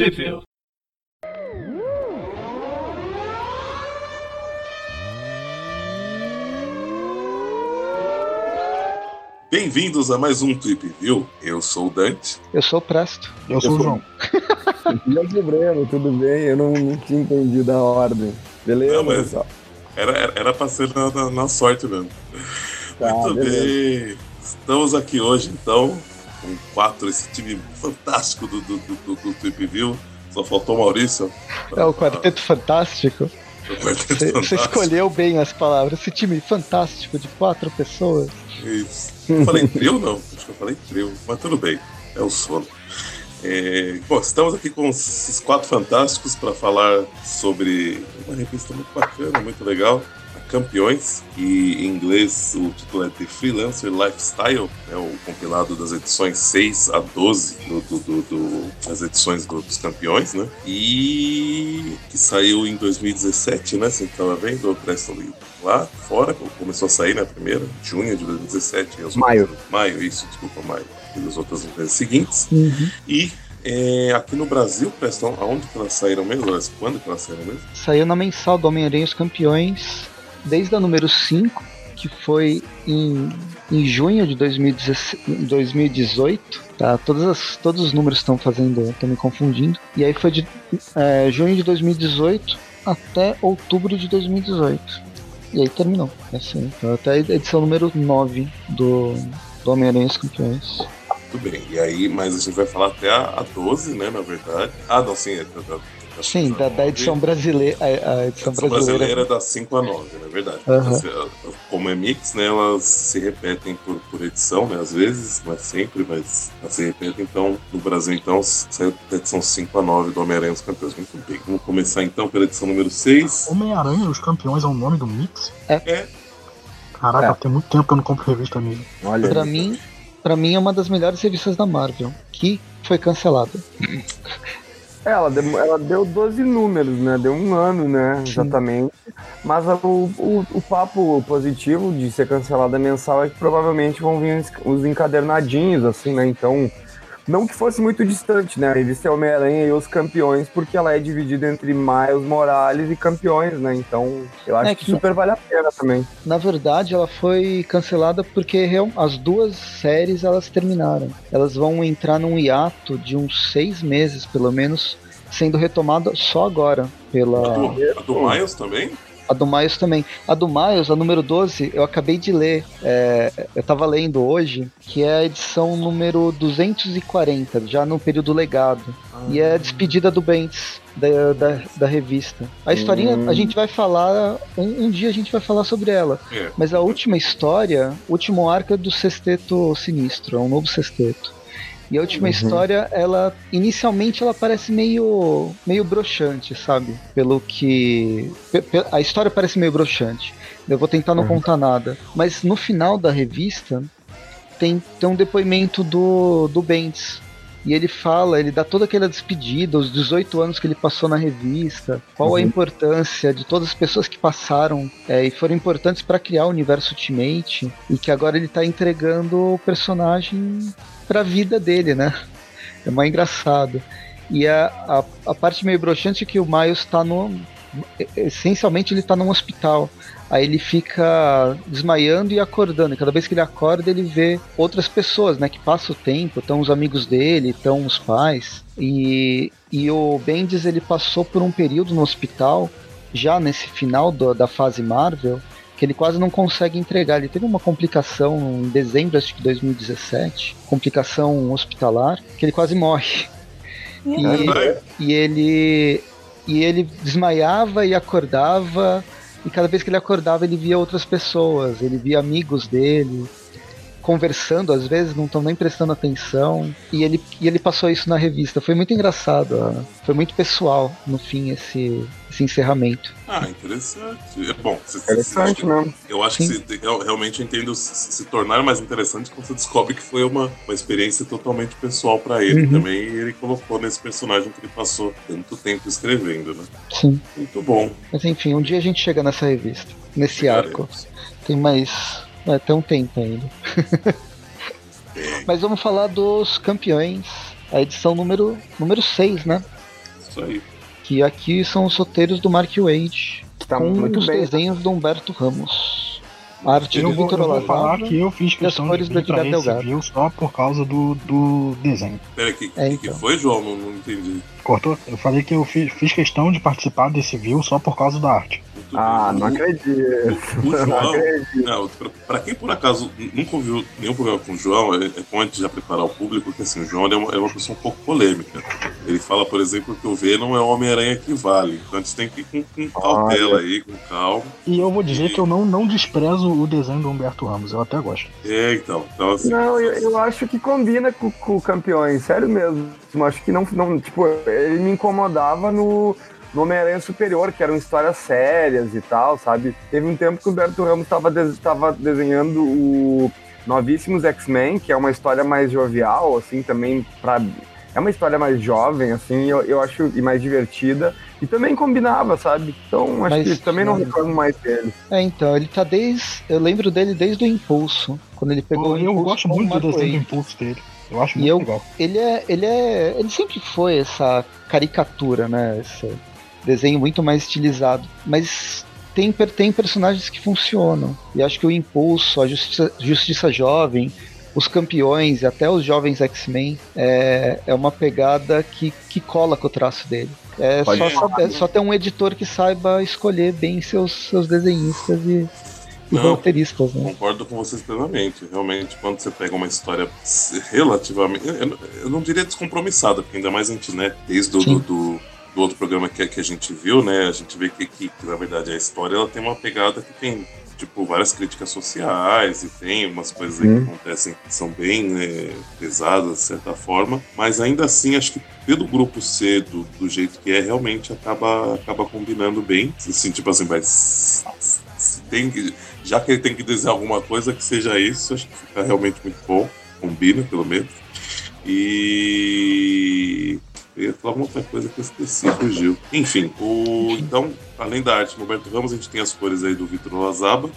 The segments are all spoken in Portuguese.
Sheffield. Bem-vindos a mais um Trip View. Eu sou o Dante. Eu sou o Presto. Eu sou o João. Eu sou o Breno, tudo bem? Eu não, não tinha entendido a ordem. Beleza, Não, mas-? Era, era, era pra ser na, na- na sorte mesmo. Tá, Muito beleza. bem. Estamos aqui hoje, então, com quatro, esse time fantástico do, do, do, do, Trip View. Só faltou o Maurício. É o Quarteto Fantástico. O quarteto Você escolheu bem as palavras. Esse time fantástico de quatro pessoas. Isso. Eu falei trio, não? Acho que eu falei trio, mas tudo bem. É o sono. É, bom, estamos aqui com esses quatro fantásticos para falar sobre uma revista muito bacana, muito legal, Campeões, que em inglês o título é The Freelancer Lifestyle, é o compilado das edições 6 a 12 do, do- do- das edições do- dos Campeões, né? E que saiu em 2017, né? Você estava vendo, Preston Lee? Lá fora, começou a sair na primeira, junho de 2017. e as Maio. outras- Maio, isso, desculpa, maio. E as outras vezes seguintes. E é, aqui no Brasil, Preston, aonde que elas saíram mesmo? Quando que elas saíram mesmo? Saiu na mensal do Homem-Aranha os Campeões, desde a número 5, que foi em, em junho de 2016 2018. Tá? Todas as- todos os números estão fazendo, estão me confundindo. E aí foi de é, junho de 2018 até outubro de 2018. E aí terminou. É assim, então, até a edição número 9 do, do Homem-Aranha Campeões. Tudo bem. E aí, mas a gente vai falar até a, a 12, né, na verdade. Ah, não, sim. É, da, da, Sim, da, da edição brasileira. A, a edição A edição brasileira. brasileira é da 5 a 9, na verdade. Aham. Mas, eh, Como é mix, né, elas se repetem por, por edição, né, às vezes, não é sempre, mas elas se repetem. Então, no Brasil, então, saiu da edição 5 a 9 do Homem-Aranha e os Campeões. Muito bem. Vamos começar, então, pela edição número 6. Homem-Aranha e os Campeões é o nome do mix? É. Caraca, É. tem muito tempo que eu não compro revista mesmo. Olha, Pra mim, pra mim é uma das melhores revistas da Marvel, que foi cancelada. Ela, deu, ela deu 12 números, né? Deu um ano, né? Sim. Exatamente. Mas o, o, o papo positivo de ser cancelada mensal é que provavelmente vão vir os encadernadinhos, assim, né? Então, não que fosse muito distante, né? A revista é Homem-Aranha e os Campeões, porque ela é dividida entre Miles Morales e Campeões, né? Então, eu acho É que, que- super vale a pena também. Na verdade, ela foi cancelada porque as duas séries elas terminaram. Elas vão entrar num hiato de uns seis meses, pelo menos, sendo retomada só agora A pela do, a do Miles também? A do Miles também. A do Miles, a número 12, eu acabei de ler. é, eu tava lendo hoje, que é a edição número 240, já no período legado. E é a despedida do Bendis da, da, da revista. A historinha, Hum. a gente vai falar. Um, um dia a gente vai falar sobre ela. É. Mas a última história, o último arco é do Sexteto Sinistro, é um novo Sexteto. E a última Uhum. história, ela inicialmente ela parece meio meio broxante, sabe? Pelo que a história parece meio broxante. Eu vou tentar não Uhum. contar nada, mas no final da revista tem, tem um depoimento do do Bendis. E ele fala, ele dá toda aquela despedida, os 18 anos que ele passou na revista, qual a Uhum. importância de todas as pessoas que passaram é, e foram importantes para criar o universo Ultimate, e que agora ele tá entregando o personagem pra vida dele, né? É mais engraçado. E a, a, a parte meio broxante é que o Miles tá no. Essencialmente ele tá num hospital. Aí ele fica desmaiando e acordando. E cada vez que ele acorda, ele vê outras pessoas, né? Que passa o tempo, estão os amigos dele, estão os pais. E, e o Bendis ele passou por um período no hospital, já nesse final do- da fase Marvel, que ele quase não consegue entregar. Ele teve uma complicação em dezembro acho que de 2017, complicação hospitalar, que ele quase morre. E, e ele e ele desmaiava e acordava e cada vez que ele acordava ele via outras pessoas, ele via amigos dele conversando, às vezes não estão nem prestando atenção, e ele, e ele passou isso na revista. Foi muito engraçado, ó. foi muito pessoal no fim esse, esse encerramento. Ah, interessante. É bom. se- Interessante, se- né? Eu acho que se- eu realmente entendo se, se tornar mais interessante quando você descobre que foi uma, uma experiência totalmente pessoal pra ele Uhum. também. E ele colocou nesse personagem que ele passou tanto tempo escrevendo, né? Sim. Muito bom. Mas enfim, um dia a gente chega nessa revista, nesse arco. Tem mais. É, tem um tempo ainda. Mas vamos falar dos campeões. A edição número, número 6, né? Isso aí. Que aqui são os roteiros do Mark Wade, Que tá com muito os bem. desenhos do Humberto Ramos. A arte Eu do Vitor eu vou falar que eu fiz as questão cores de vir pra Edgar esse só por causa do, do desenho. Pera, que, É, que, que então. foi, João? Não, não entendi. Cortou? Eu falei que eu fiz, fiz questão de participar desse view só por causa da arte. Ah, não acredito. O, o Não João, acredito. não, pra, pra quem por acaso nunca ouviu nenhum programa com o João, é, é bom a gente já preparar o público, que assim, o João é uma, é uma pessoa um pouco polêmica. Ele fala, por exemplo, que o Venom é o Homem-Aranha que vale. Então a gente tem que ir com, com cautela aí, com calma. E eu vou dizer que eu não, não desprezo o desenho do Humberto Ramos, eu até gosto. É, então. então assim, Não, eu, eu acho que combina com, com o campeões, sério mesmo. Eu acho que não, não. Tipo, ele me incomodava no, no Homem-Aranha Superior, que eram histórias sérias e tal, sabe? Teve um tempo que o Humberto Ramos estava tava desenhando o Novíssimos X-Men, que é uma história mais jovial, assim, também pra. É uma história mais jovem, assim, eu, eu acho, e mais divertida. E também combinava, sabe? Então, acho Mas, que também não né? reclamo mais dele. É, então, ele tá desde. Eu lembro dele desde o Impulso. Quando ele pegou Eu, o Impulso. gosto com o muito do desenho do impulso dele. Eu acho E muito eu- legal. Ele é. Ele é. Ele sempre foi essa caricatura, né? Esse desenho muito mais estilizado. Mas tem, tem personagens que funcionam. E acho que o Impulso, a Justiça, Justiça Jovem, os campeões e até os jovens X-Men é, é uma pegada que, que cola com o traço dele. É Pode só, saber- só ter um editor que saiba escolher bem seus, seus desenhistas e, e Não. roteiristas, né? Concordo com vocês plenamente. Realmente, quando você pega uma história relativamente. Eu, não diria descompromissada, porque ainda mais a gente, né, desde do, do, do outro programa que, que a gente viu, né, a gente vê que, que, que, na verdade, a história ela tem uma pegada que tem. Tipo, várias críticas sociais e tem umas coisas aí Hum. que acontecem que são bem né, pesadas, de certa forma, mas ainda assim, acho que pelo grupo C, do, do jeito que é, realmente acaba, acaba combinando bem. Assim, tipo assim, se tem que, já que ele tem que dizer alguma coisa que seja isso, acho que fica realmente muito bom, combina pelo menos. E eu ia falar uma outra coisa que eu esqueci, fugiu. Enfim, o, então, além da arte Roberto Ramos, a gente tem as cores aí do Vitor Lazaba,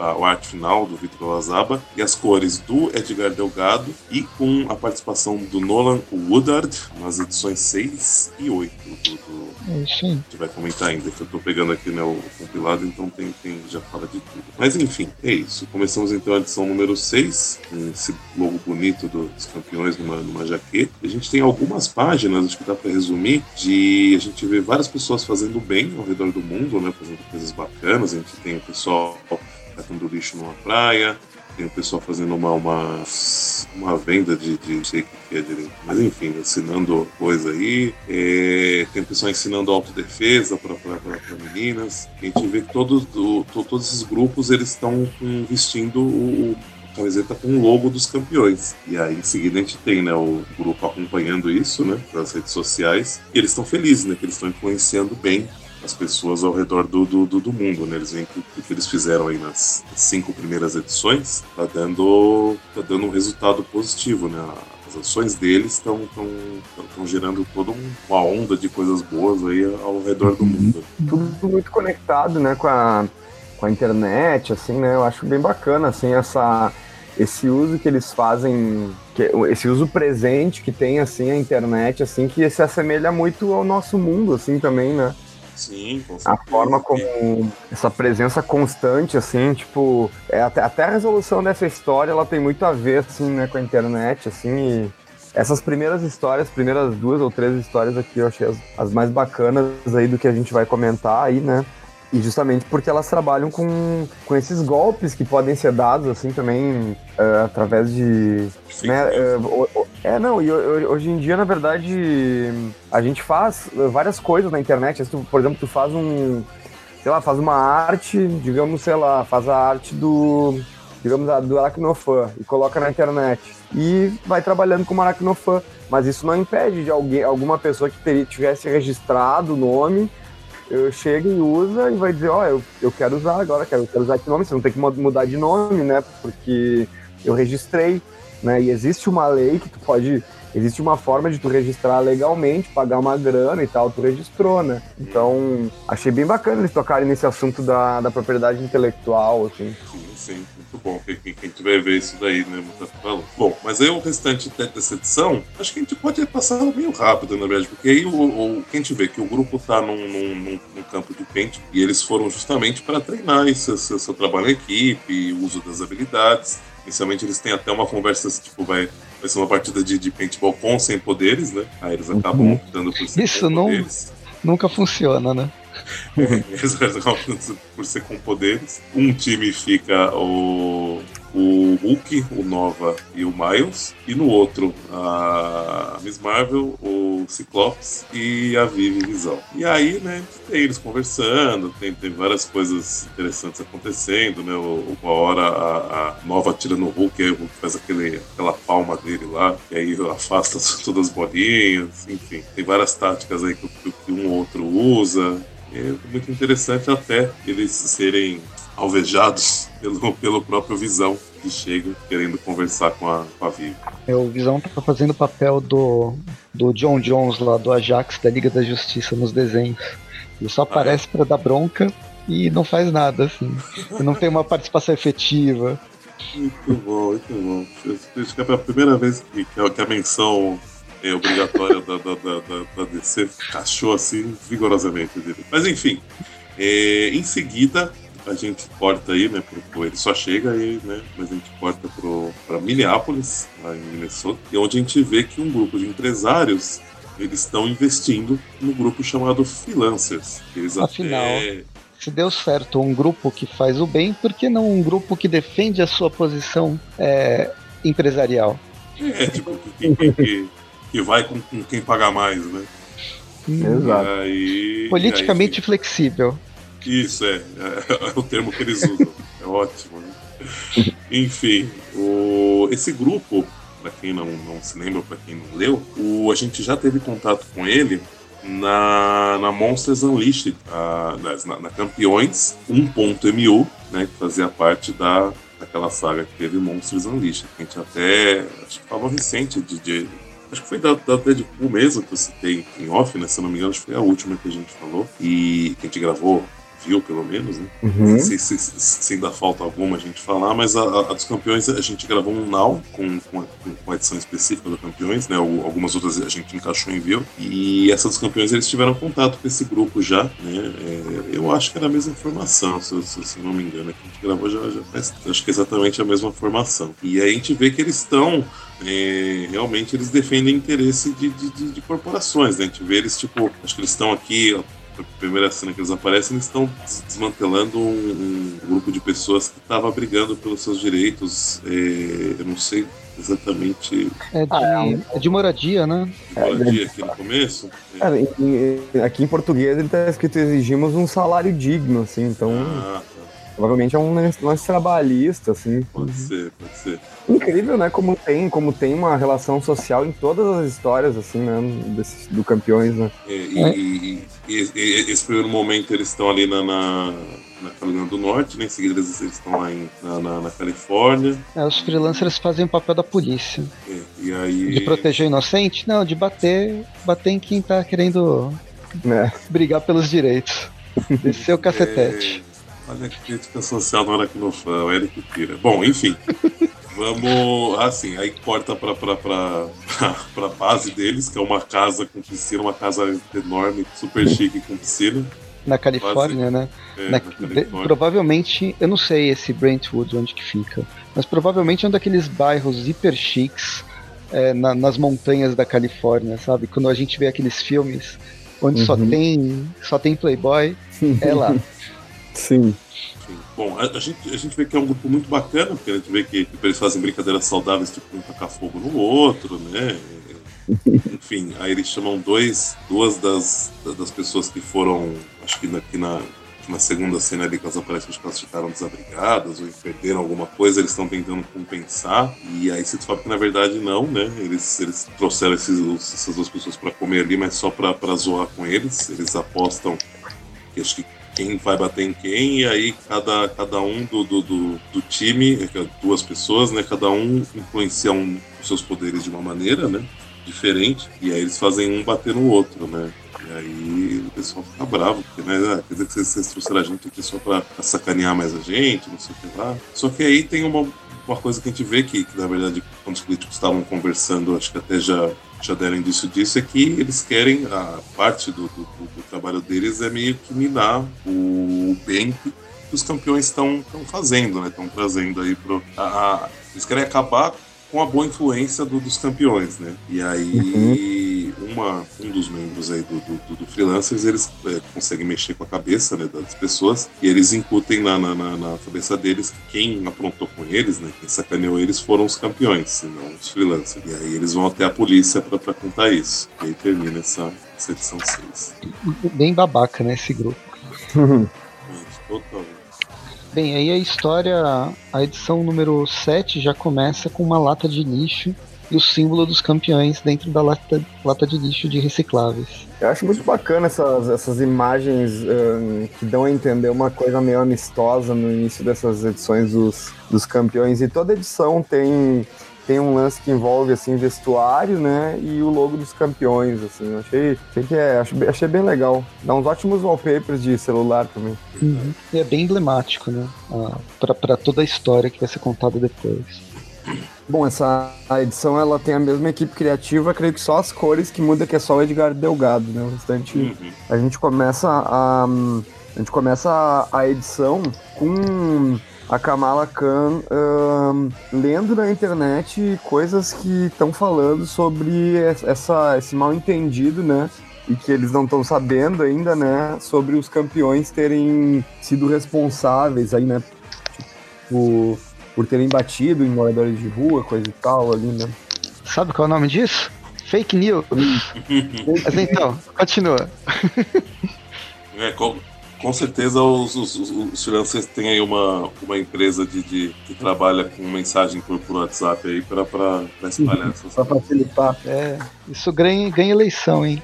a, a arte final do Vitor Lazaba, e as cores do Edgar Delgado, e com a participação do Nolan Woodard nas edições 6 e 8 do, do, É isso aí. a gente vai comentar ainda, que eu tô pegando aqui o compilado, então tem, tem, já fala de tudo. Mas enfim, é isso. Começamos então a edição número 6, com esse logo bonito dos campeões numa, numa jaqueta. A gente tem algumas páginas, acho que dá para resumir, de a gente vê várias pessoas fazendo bem ao redor do mundo, né? Fazendo coisas bacanas. A gente tem o pessoal catando lixo numa praia, tem o pessoal fazendo uma, uma, uma venda de, de não sei o que é direito, mas enfim, ensinando coisa aí. É, tem o pessoal ensinando autodefesa para meninas. A gente vê que todos, o- to- todos esses grupos eles estão vestindo o, o- camiseta com o logo dos campeões. E aí em seguida a gente tem né, o grupo acompanhando isso né, nas redes sociais. E eles estão felizes, né? Que eles estão influenciando bem as pessoas ao redor do, do, do, do mundo, né? Eles veem que o que eles fizeram aí nas cinco primeiras edições tá dando, tá dando um resultado positivo, né? As ações deles estão gerando toda um- uma onda de coisas boas aí ao redor do mundo. tudo muito conectado, né, com a, com a internet, assim, né, eu acho bem bacana, assim, essa, esse uso que eles fazem, que, esse uso presente que tem, assim, a internet, assim, que se assemelha muito ao nosso mundo, assim, também, né, Sim, com a certeza. forma como essa presença constante, assim, tipo, é, até, até a resolução dessa história, ela tem muito a ver, assim, né, com a internet, assim, e essas primeiras histórias, primeiras duas ou três histórias aqui, eu achei as, as mais bacanas aí do que a gente vai comentar aí, né, e justamente porque elas trabalham com, com esses golpes que podem ser dados, assim, também, é, através de, né, news. É, não, e ho- ho- hoje em dia, na verdade, a gente faz várias coisas na internet. Por exemplo, tu faz um, sei lá, faz uma arte, digamos, sei lá, faz a arte do, digamos, a- do aracnofã e coloca na internet. E vai trabalhando como aracnofã. Mas isso não impede de alguém, alguma pessoa que teria, tivesse registrado o nome chega e usa e vai dizer, ó, eu, eu quero usar agora, quero, quero usar esse nome, você não tem que mu- mudar de nome, né? Porque eu registrei, né? E existe uma lei que tu pode. Existe uma forma de tu registrar legalmente, pagar uma grana e tal, tu registrou, né? Então, achei bem bacana eles tocarem nesse assunto da, da propriedade intelectual, assim. Sim, sim, muito bom. Quem, quem, tiver ver isso daí, né? Falou. Bom, mas aí o restante dessa edição, acho que a gente pode passar meio rápido, na verdade, porque aí o, o, quem vê que o grupo tá num, num, num campo de pente e eles foram justamente para treinar esse, seu, seu trabalho em equipe, uso das habilidades. Inicialmente eles têm até uma conversa, tipo, vai, vai ser uma partida de, de paintball com sem poderes, né? Aí eles acabam Uhum. optando por ser Isso não- poderes. Nunca funciona, né? Eles acabam por ser com poderes. Um time fica o, o Hulk, o Nova e o Miles. E no outro, a Miss Marvel, o Ciclopes e a Vivi Visão. E aí, né, tem eles conversando, tem, tem várias coisas interessantes acontecendo, né? Uma hora a, a Nova atira no Hulk, aí o Hulk faz aquele, aquela palma dele lá, e aí afasta todas as bolinhas, enfim. Tem várias táticas aí que- que um ou outro usa. É muito interessante até eles serem alvejados pelo, pelo próprio Visão que chega querendo conversar com a, com a Vivi. É, O Visão tá fazendo o papel do, do John Jones lá do Ajax da Liga da Justiça nos desenhos. Ele só aparece pra dar bronca e não faz nada, assim. Ele não tem uma participação efetiva. Muito bom, muito bom. Acho que é a primeira vez que, que a, menção é obrigatória da, da, da, da, DC cachou assim vigorosamente dele. Mas enfim, é, em seguida a gente corta aí, né? Pro, pro- ele só chega aí, né? Mas a gente corta pro, pra Minneapolis, lá em Minnesota, e onde a gente vê que um grupo de empresários eles estão investindo no grupo chamado Freelancers. Eles Afinal. até Se deu certo um grupo que faz o bem, por que não um grupo que defende a sua posição é, empresarial? É, tipo, que, que, que, vai com, com quem paga mais, né? Exato. Aí- Politicamente flexível. Isso, é, é, o termo que eles usam. É ótimo, né? Enfim, o, esse grupo, para quem não, não se lembra, para quem não leu, o, a gente já teve contato com ele na, na Monsters Unleashed, a, na, na Campeões 1.mu, né, que fazia parte da, daquela saga que teve Monsters Unleashed. A gente até, acho que recente de, de Acho que foi da, da Deadpool mesmo que eu citei em off, né? Se eu não me engano, acho que foi a última que a gente falou. E que a gente gravou, viu pelo menos, né? Uhum. Se, se, se, se ainda falta alguma a gente falar, mas a, a- dos campeões a gente gravou um now com, com, a, com a edição específica do campeões, né? Al- Algumas outras a gente encaixou em viu. E essa dos campeões eles tiveram contato com esse grupo já, né? É, eu acho que era a mesma formação, se, se, não me engano, é que a gente gravou já, já faz, acho que é exatamente a mesma formação. E aí a gente vê que eles estão é, realmente eles defendem interesse de, de, de- de corporações, né? A gente vê eles, tipo, acho que eles estão aqui, primeira cena que eles aparecem, eles estão des- desmantelando um, um grupo de pessoas que estava brigando pelos seus direitos, é, eu não sei exatamente É de, Ah, é de moradia, né? moradia aqui no começo. É, Cara, aqui em português ele tá escrito exigimos um salário digno, assim, então ah, tá. Provavelmente é um lance trabalhista, assim. pode ser, pode ser. Incrível, né? Como tem, como tem uma relação social em todas as histórias, assim, né? Desse, do campeões, né? É, e, e- e- e- esse primeiro momento eles estão ali na, na, na Carolina do Norte, né? em seguida eles, eles estão lá em, na, na, na Califórnia. É, os freelancers fazem o papel da polícia. é, e aí. De proteger o inocente? Não, de bater, bater em quem tá querendo né? brigar pelos direitos. Descer o cacetete. É, olha que crítica social no Aracnofã, o Eric Pira. Bom, enfim. Vamos. Assim, aí corta pra, pra, pra, pra, pra base deles, que é uma casa com piscina, uma casa enorme, super chique com piscina. Na Califórnia, né? É, Na- na Califórnia. provavelmente, eu não sei esse Brentwood onde que fica, mas provavelmente é um daqueles bairros hiper chiques é, na- nas montanhas da Califórnia, sabe? Quando a gente vê aqueles filmes onde só Uhum. tem só tem playboy, é lá. Sim. Bom, a, a gente, a gente vê que é um grupo muito bacana, porque a gente vê que tipo, eles fazem brincadeiras saudáveis, tipo um tacar fogo no outro, né? Enfim, aí eles chamam dois, duas das, das pessoas que foram, acho que aqui na, que na segunda cena ali que elas aparecem, acho que elas ficaram desabrigadas ou perderam alguma coisa, eles estão tentando compensar. E aí você descobre que na verdade não, né? Eles, eles trouxeram esses, essas duas pessoas para comer ali, mas só para zoar com eles. Eles apostam que acho que quem vai bater em quem, e aí cada, cada um do, do, do, do time, é, duas pessoas, né? Cada um influencia um, os seus poderes de uma maneira, né? Diferente, e aí eles fazem um bater no outro, né? E aí pessoal fica bravo, porque, né, ah, quer dizer que vocês, vocês trouxeram a gente aqui só pra, pra sacanear mais a gente, não sei o que lá. Só que aí tem uma, uma coisa que a gente vê que, que, na verdade, quando os políticos estavam conversando, acho que até já, já deram indício disso, é que eles querem, a parte do, do, do trabalho deles é meio que minar o bem que os campeões estão fazendo, né? Estão trazendo aí pro. A, a, eles querem acabar com a boa influência do, dos campeões, né? E aí uhum. uma, um dos membros aí do, do, do freelancers, eles é, conseguem mexer com a cabeça né, das pessoas e eles incutem na, na, na, cabeça deles que quem aprontou com eles, né? Quem sacaneou eles foram os campeões, não os freelancers. E aí eles vão até a polícia para contar isso. E aí termina essa, essa edição 6. Bem babaca, né, esse grupo. Totalmente. Bem, aí a história, a edição número 7 já começa com uma lata de lixo e o símbolo dos campeões dentro da lata, lata de lixo de recicláveis. Eu acho muito bacana essas, essas imagens um, que dão a entender uma coisa meio amistosa no início dessas edições dos, dos campeões. E toda edição tem tem um lance que envolve assim vestuário, né, e o logo dos campeões, assim. Eu achei, achei que é, achei, achei bem legal. Dá uns ótimos wallpapers de celular também. Uhum. E é bem emblemático, né, ah, para toda a história que vai ser contada depois. Bom, essa edição ela tem a mesma equipe criativa, creio que só as cores que muda que é só o Edgar Delgado, né? O restante uhum. a gente começa a a gente começa a, a edição com a Kamala Khan uh, lendo na internet coisas que estão falando sobre essa, esse mal entendido, né? E que eles não estão sabendo ainda, né? Sobre os campeões terem sido responsáveis aí, né? Tipo, por terem batido em moradores de rua, coisa e tal ali, né? Sabe qual é o nome disso? Fake news. Mas então, continua. É, como, com certeza os, os, os, freelancers têm aí uma, uma empresa de, de que trabalha com mensagem por, por WhatsApp aí para espalhar uhum. essas Para facilitar. É, isso ganha, ganha eleição, hein?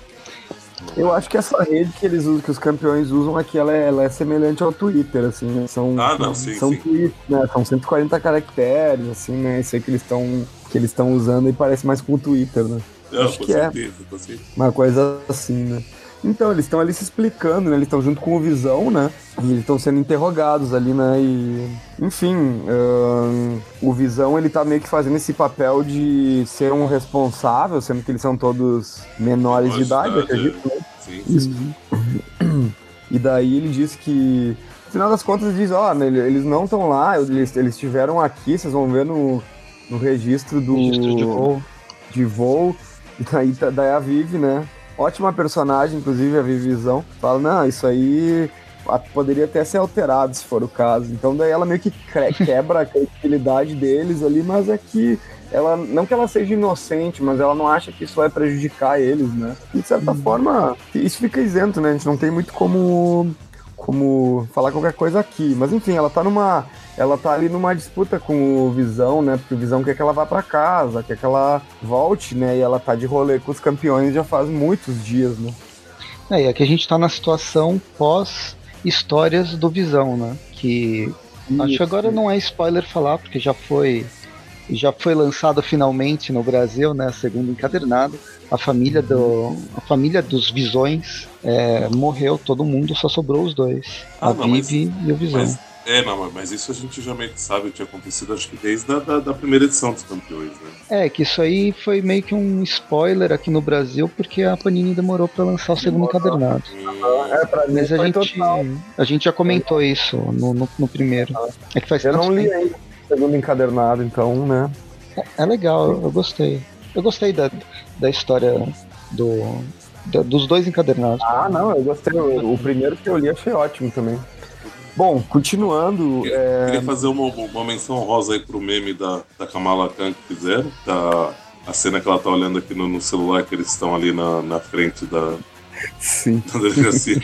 Eu acho que essa rede que eles usam, que os campeões usam aqui, ela é, ela é semelhante ao Twitter, assim, né? São, ah, não, sim, são sim. tweets, né? São 140 caracteres, assim, né? Isso aí que eles estão que eles estão usando e parece mais com o Twitter, né? Não, acho que é certeza, é. Uma coisa assim, né? Então, eles estão ali se explicando, né? Eles estão junto com o Visão, né? E eles estão sendo interrogados ali, né? E, enfim, uh, o Visão, ele tá meio que fazendo esse papel de ser um responsável, sendo que eles são todos menores de idade, acredito, né? Sim, sim. E daí ele diz que, no final das contas, ele diz, ó, oh, eles não estão lá, eles, eles estiveram aqui, vocês vão ver no, no registro do... Registro de voo. De voo. E daí, daí a Vivi, né? Ótima personagem, inclusive, a Vivisão. Fala, não, isso aí poderia até ser alterado se for o caso. Então daí ela meio que quebra a credibilidade deles ali, mas é que ela não que ela seja inocente, mas ela não acha que isso vai prejudicar eles, né? E de certa uhum. forma, isso fica isento, né? A gente não tem muito como como falar qualquer coisa aqui, mas enfim, ela tá numa ela tá ali numa disputa com o Visão, né? Porque o Visão quer que ela vá para casa, quer que ela volte, né? E ela tá de rolê com os campeões já faz muitos dias, né? É, e aqui a gente tá na situação pós histórias do Visão, né? Que Isso. acho que agora não é spoiler falar, porque já foi já foi lançado finalmente no Brasil, né? Segundo encadernado, a família do a família dos Visões é, morreu, todo mundo só sobrou os dois, ah, a não, Vivi mas, e o Visão. Mas é, não, mas isso a gente já meio que sabe o que tinha acontecido, acho que desde a da, da primeira edição dos campeões, né? É, que isso aí foi meio que um spoiler aqui no Brasil, porque a Panini demorou para lançar o segundo encadernado. É, pra mim mas a gente, a gente já comentou isso no, no, no primeiro. É que faz Eu não li ainda segundo encadernado, então, né? É, é legal, eu gostei. Eu gostei da, da história do, da, dos dois encadernados. Ah, não, eu gostei. O, o primeiro que eu li achei ótimo também. Bom, continuando. Queria, é... queria fazer uma, uma menção rosa aí pro meme da, da Kamala Khan que fizeram. Da, a cena que ela tá olhando aqui no, no celular, que eles estão ali na, na frente da, Sim. da delegacia.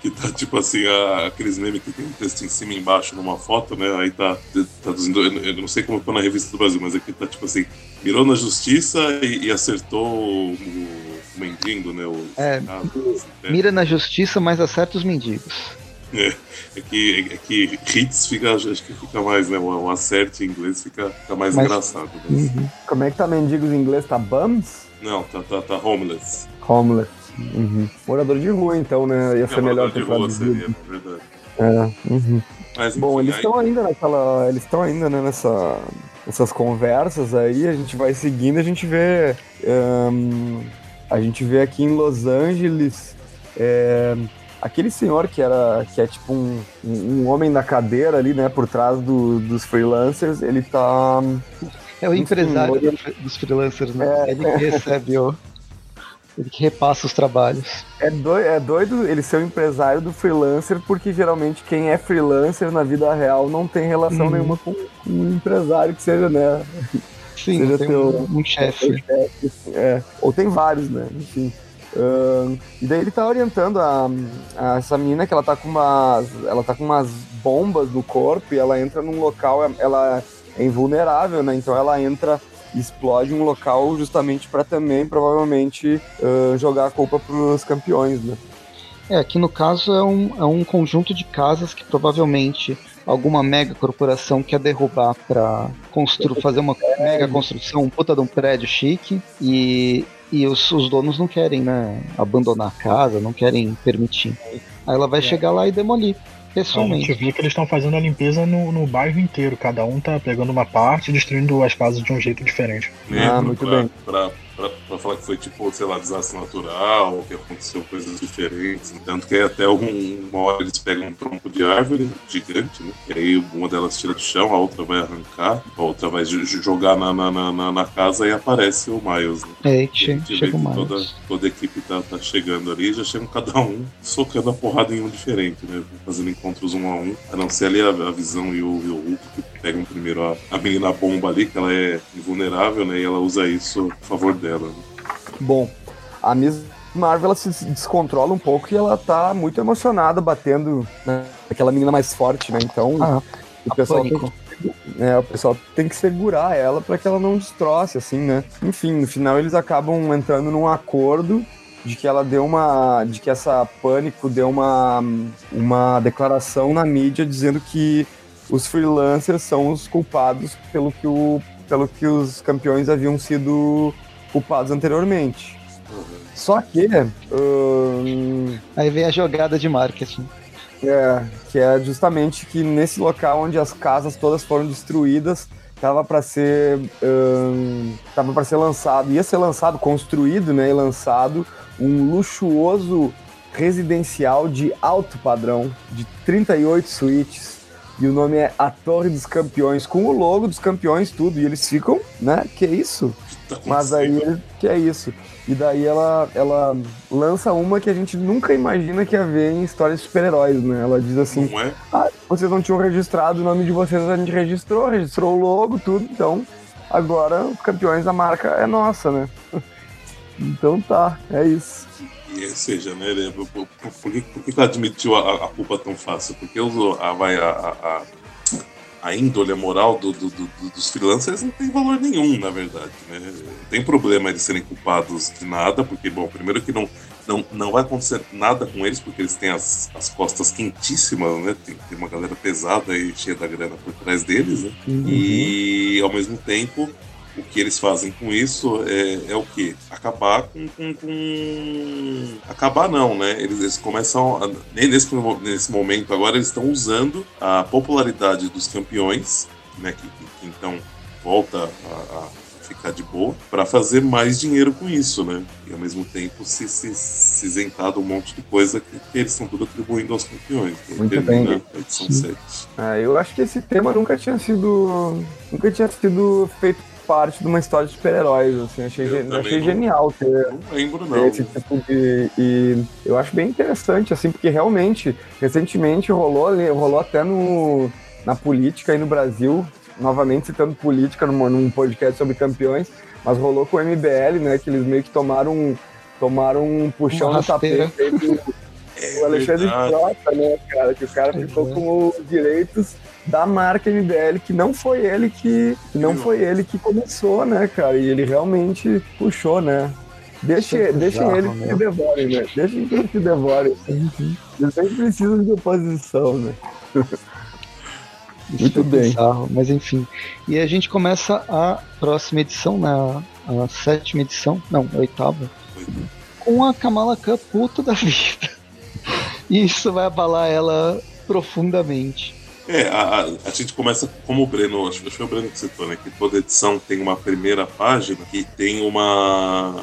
Que tá tipo assim, a, aqueles memes que tem um texto em cima e embaixo numa foto, né? Aí tá traduzindo, tá eu não sei como foi na revista do Brasil, mas aqui tá tipo assim, mirou na justiça e, e acertou o, o mendigo, né? O, é, mira na justiça, mas acerta os mendigos. É, é que, é que hits fica, acho que fica mais, né? O, o acerte em inglês fica, fica mais Mas, engraçado. Né? Uhum. Como é que tá mendigos em inglês? Tá bums? Não, tá, tá, tá homeless. Homeless. Uhum. Morador de rua, então, né? Ia ser É, melhor ter rua traduzido. seria, na verdade. É, uhum. Mas, Bom, enfim, eles aí- estão ainda naquela. Eles estão ainda né, nessa, nessas conversas aí, a gente vai seguindo, a gente vê. ahn, a gente vê aqui em Los Angeles é, aquele senhor que era. que é tipo um, um, um homem na cadeira ali, né, por trás do- dos freelancers, ele tá. É o Enfim, empresário dos freelancers, né? É. Ele recebe o. Ele que repassa os trabalhos. É doido, é doido ele ser o empresário do freelancer, porque geralmente quem é freelancer na vida real não tem relação Uhum. nenhuma com, com um empresário que seja, né? Sim, Seja teu- um, um chefe. É, ou tem vários, né? Enfim. Ahn, e daí ele tá orientando a, a essa menina que ela tá com umas. Ela tá com umas bombas no corpo e ela entra num local, ela é invulnerável, né? Então ela entra explode um local justamente pra também, provavelmente, ah, jogar a culpa pros campeões, né? É, aqui no caso é um, é um conjunto de casas que provavelmente alguma mega corporação quer derrubar para construir, fazer uma mega construção, um puta de um prédio chique e, e os, os donos não querem, né, abandonar a casa, não querem permitir. Aí ela vai É. chegar lá e demolir, A pessoalmente. gente vê que eles estão fazendo a limpeza no, no bairro inteiro. Cada um tá pegando uma parte e destruindo as casas de um jeito diferente. Ah, muito pra, bem. Pra, pra, pra falar que foi tipo, sei lá, desastre natural, ou que aconteceu coisas diferentes. Tanto que até um, uma hora eles pegam um tronco de árvore gigante, né? E aí uma delas tira do chão, a outra vai arrancar, a outra vai jo- jogar na, na, na, na- casa e aparece o Miles. Né? É, a che gente vê chega que mais. toda, toda a equipe tá, tá chegando ali, já chegam cada um socando a porrada em um diferente, né? Fazendo encontros um a um. A não ser ali a, a Visão e o, e o Hulk, que pegam primeiro a, a menina bomba ali, que ela é invulnerável, né? E ela usa isso a favor dela. Né? Bom, a Miss Marvel ela se descontrola um pouco e ela tá muito emocionada batendo naquela menina mais forte, né? Então Ah, o pessoal tem pânico. né, o pessoal tem que segurar ela para que ela não destroce, assim, né? Enfim, no final eles acabam entrando num acordo de que ela deu uma. de que essa pânico deu uma, uma declaração na mídia dizendo que os freelancers são os culpados pelo que, o, pelo que os campeões haviam sido culpados anteriormente. Só que. hum, Aí vem a jogada de marketing. é, que é justamente que nesse local onde as casas todas foram destruídas, tava para ser hum, tava para ser lançado, ia ser lançado, construído, né, e lançado um luxuoso residencial de alto padrão de 38 suítes. E o nome é A Torre dos Campeões, com o logo dos campeões, tudo. E eles ficam, né? Que isso? Tá Mas aí, ele- que é isso? E daí ela, ela lança uma que a gente nunca imagina que ia ver em histórias de super-heróis, né? Ela diz assim: Não é? ah, vocês não tinham registrado o nome de vocês, a gente registrou, registrou o logo, tudo, então agora os campeões da marca é nossa, né? Então tá, é isso. E, seja, né, por, por- por que, por que ela admitiu a, a culpa tão fácil? Porque os- a, a, a, a- a índole, moral do- do- do- do- dos freelancers não tem valor nenhum, na verdade. Né? Não tem problema eles serem culpados de nada, porque, bom, primeiro que não, não, não vai acontecer nada com eles, porque eles têm as, as costas quentíssimas, né? Tem, tem uma galera pesada e cheia da grana por trás deles, né? E ao mesmo tempo, o que eles fazem com isso é, é o quê? Acabar com, com- com- Acabar não, né? Eles, eles começam. A... Nesse, nesse momento agora, eles estão usando a popularidade dos campeões, né? Que, que- que então volta a, a ficar de boa, para fazer mais dinheiro com isso, né? E ao mesmo tempo se, se, se isentar de um monte de coisa que, que eles estão tudo atribuindo aos campeões. Muito bem. A edição Sim. 7. Ah, eu acho que esse tema nunca tinha sido. Nunca tinha sido feito parte de uma história de super-heróis, assim. Achei, Eu achei não. genial ter, Não lembro, não. esse tipo de. E eu acho bem interessante, assim, porque realmente, recentemente rolou, ali- rolou até no, na política aí no Brasil, novamente citando política numa- num podcast sobre campeões, mas rolou com o MBL, né? Que eles meio que tomaram, um- tomaram um puxão Uma no tapete do, É o Alexandre. Frota, né, cara? Que o cara ficou Uhum. com os direitos da marca MBL, que não foi ele que, que não foi ele que começou, né, cara? E ele realmente puxou, né? Deixe, Isso é deixem bizarro, eles que meu. se devorem, né? Deixem que eles se devorem. Eles sempre precisam de oposição, né? Muito é bem. bizarro, mas enfim. E a gente começa a próxima edição, na a sétima edição, não, a oitava. com a Kamala Khan puta da vida. E isso vai abalar ela profundamente. É, a, a, gente começa como o Breno, acho que foi o Breno que citou, né? Que toda edição tem uma primeira página que tem uma.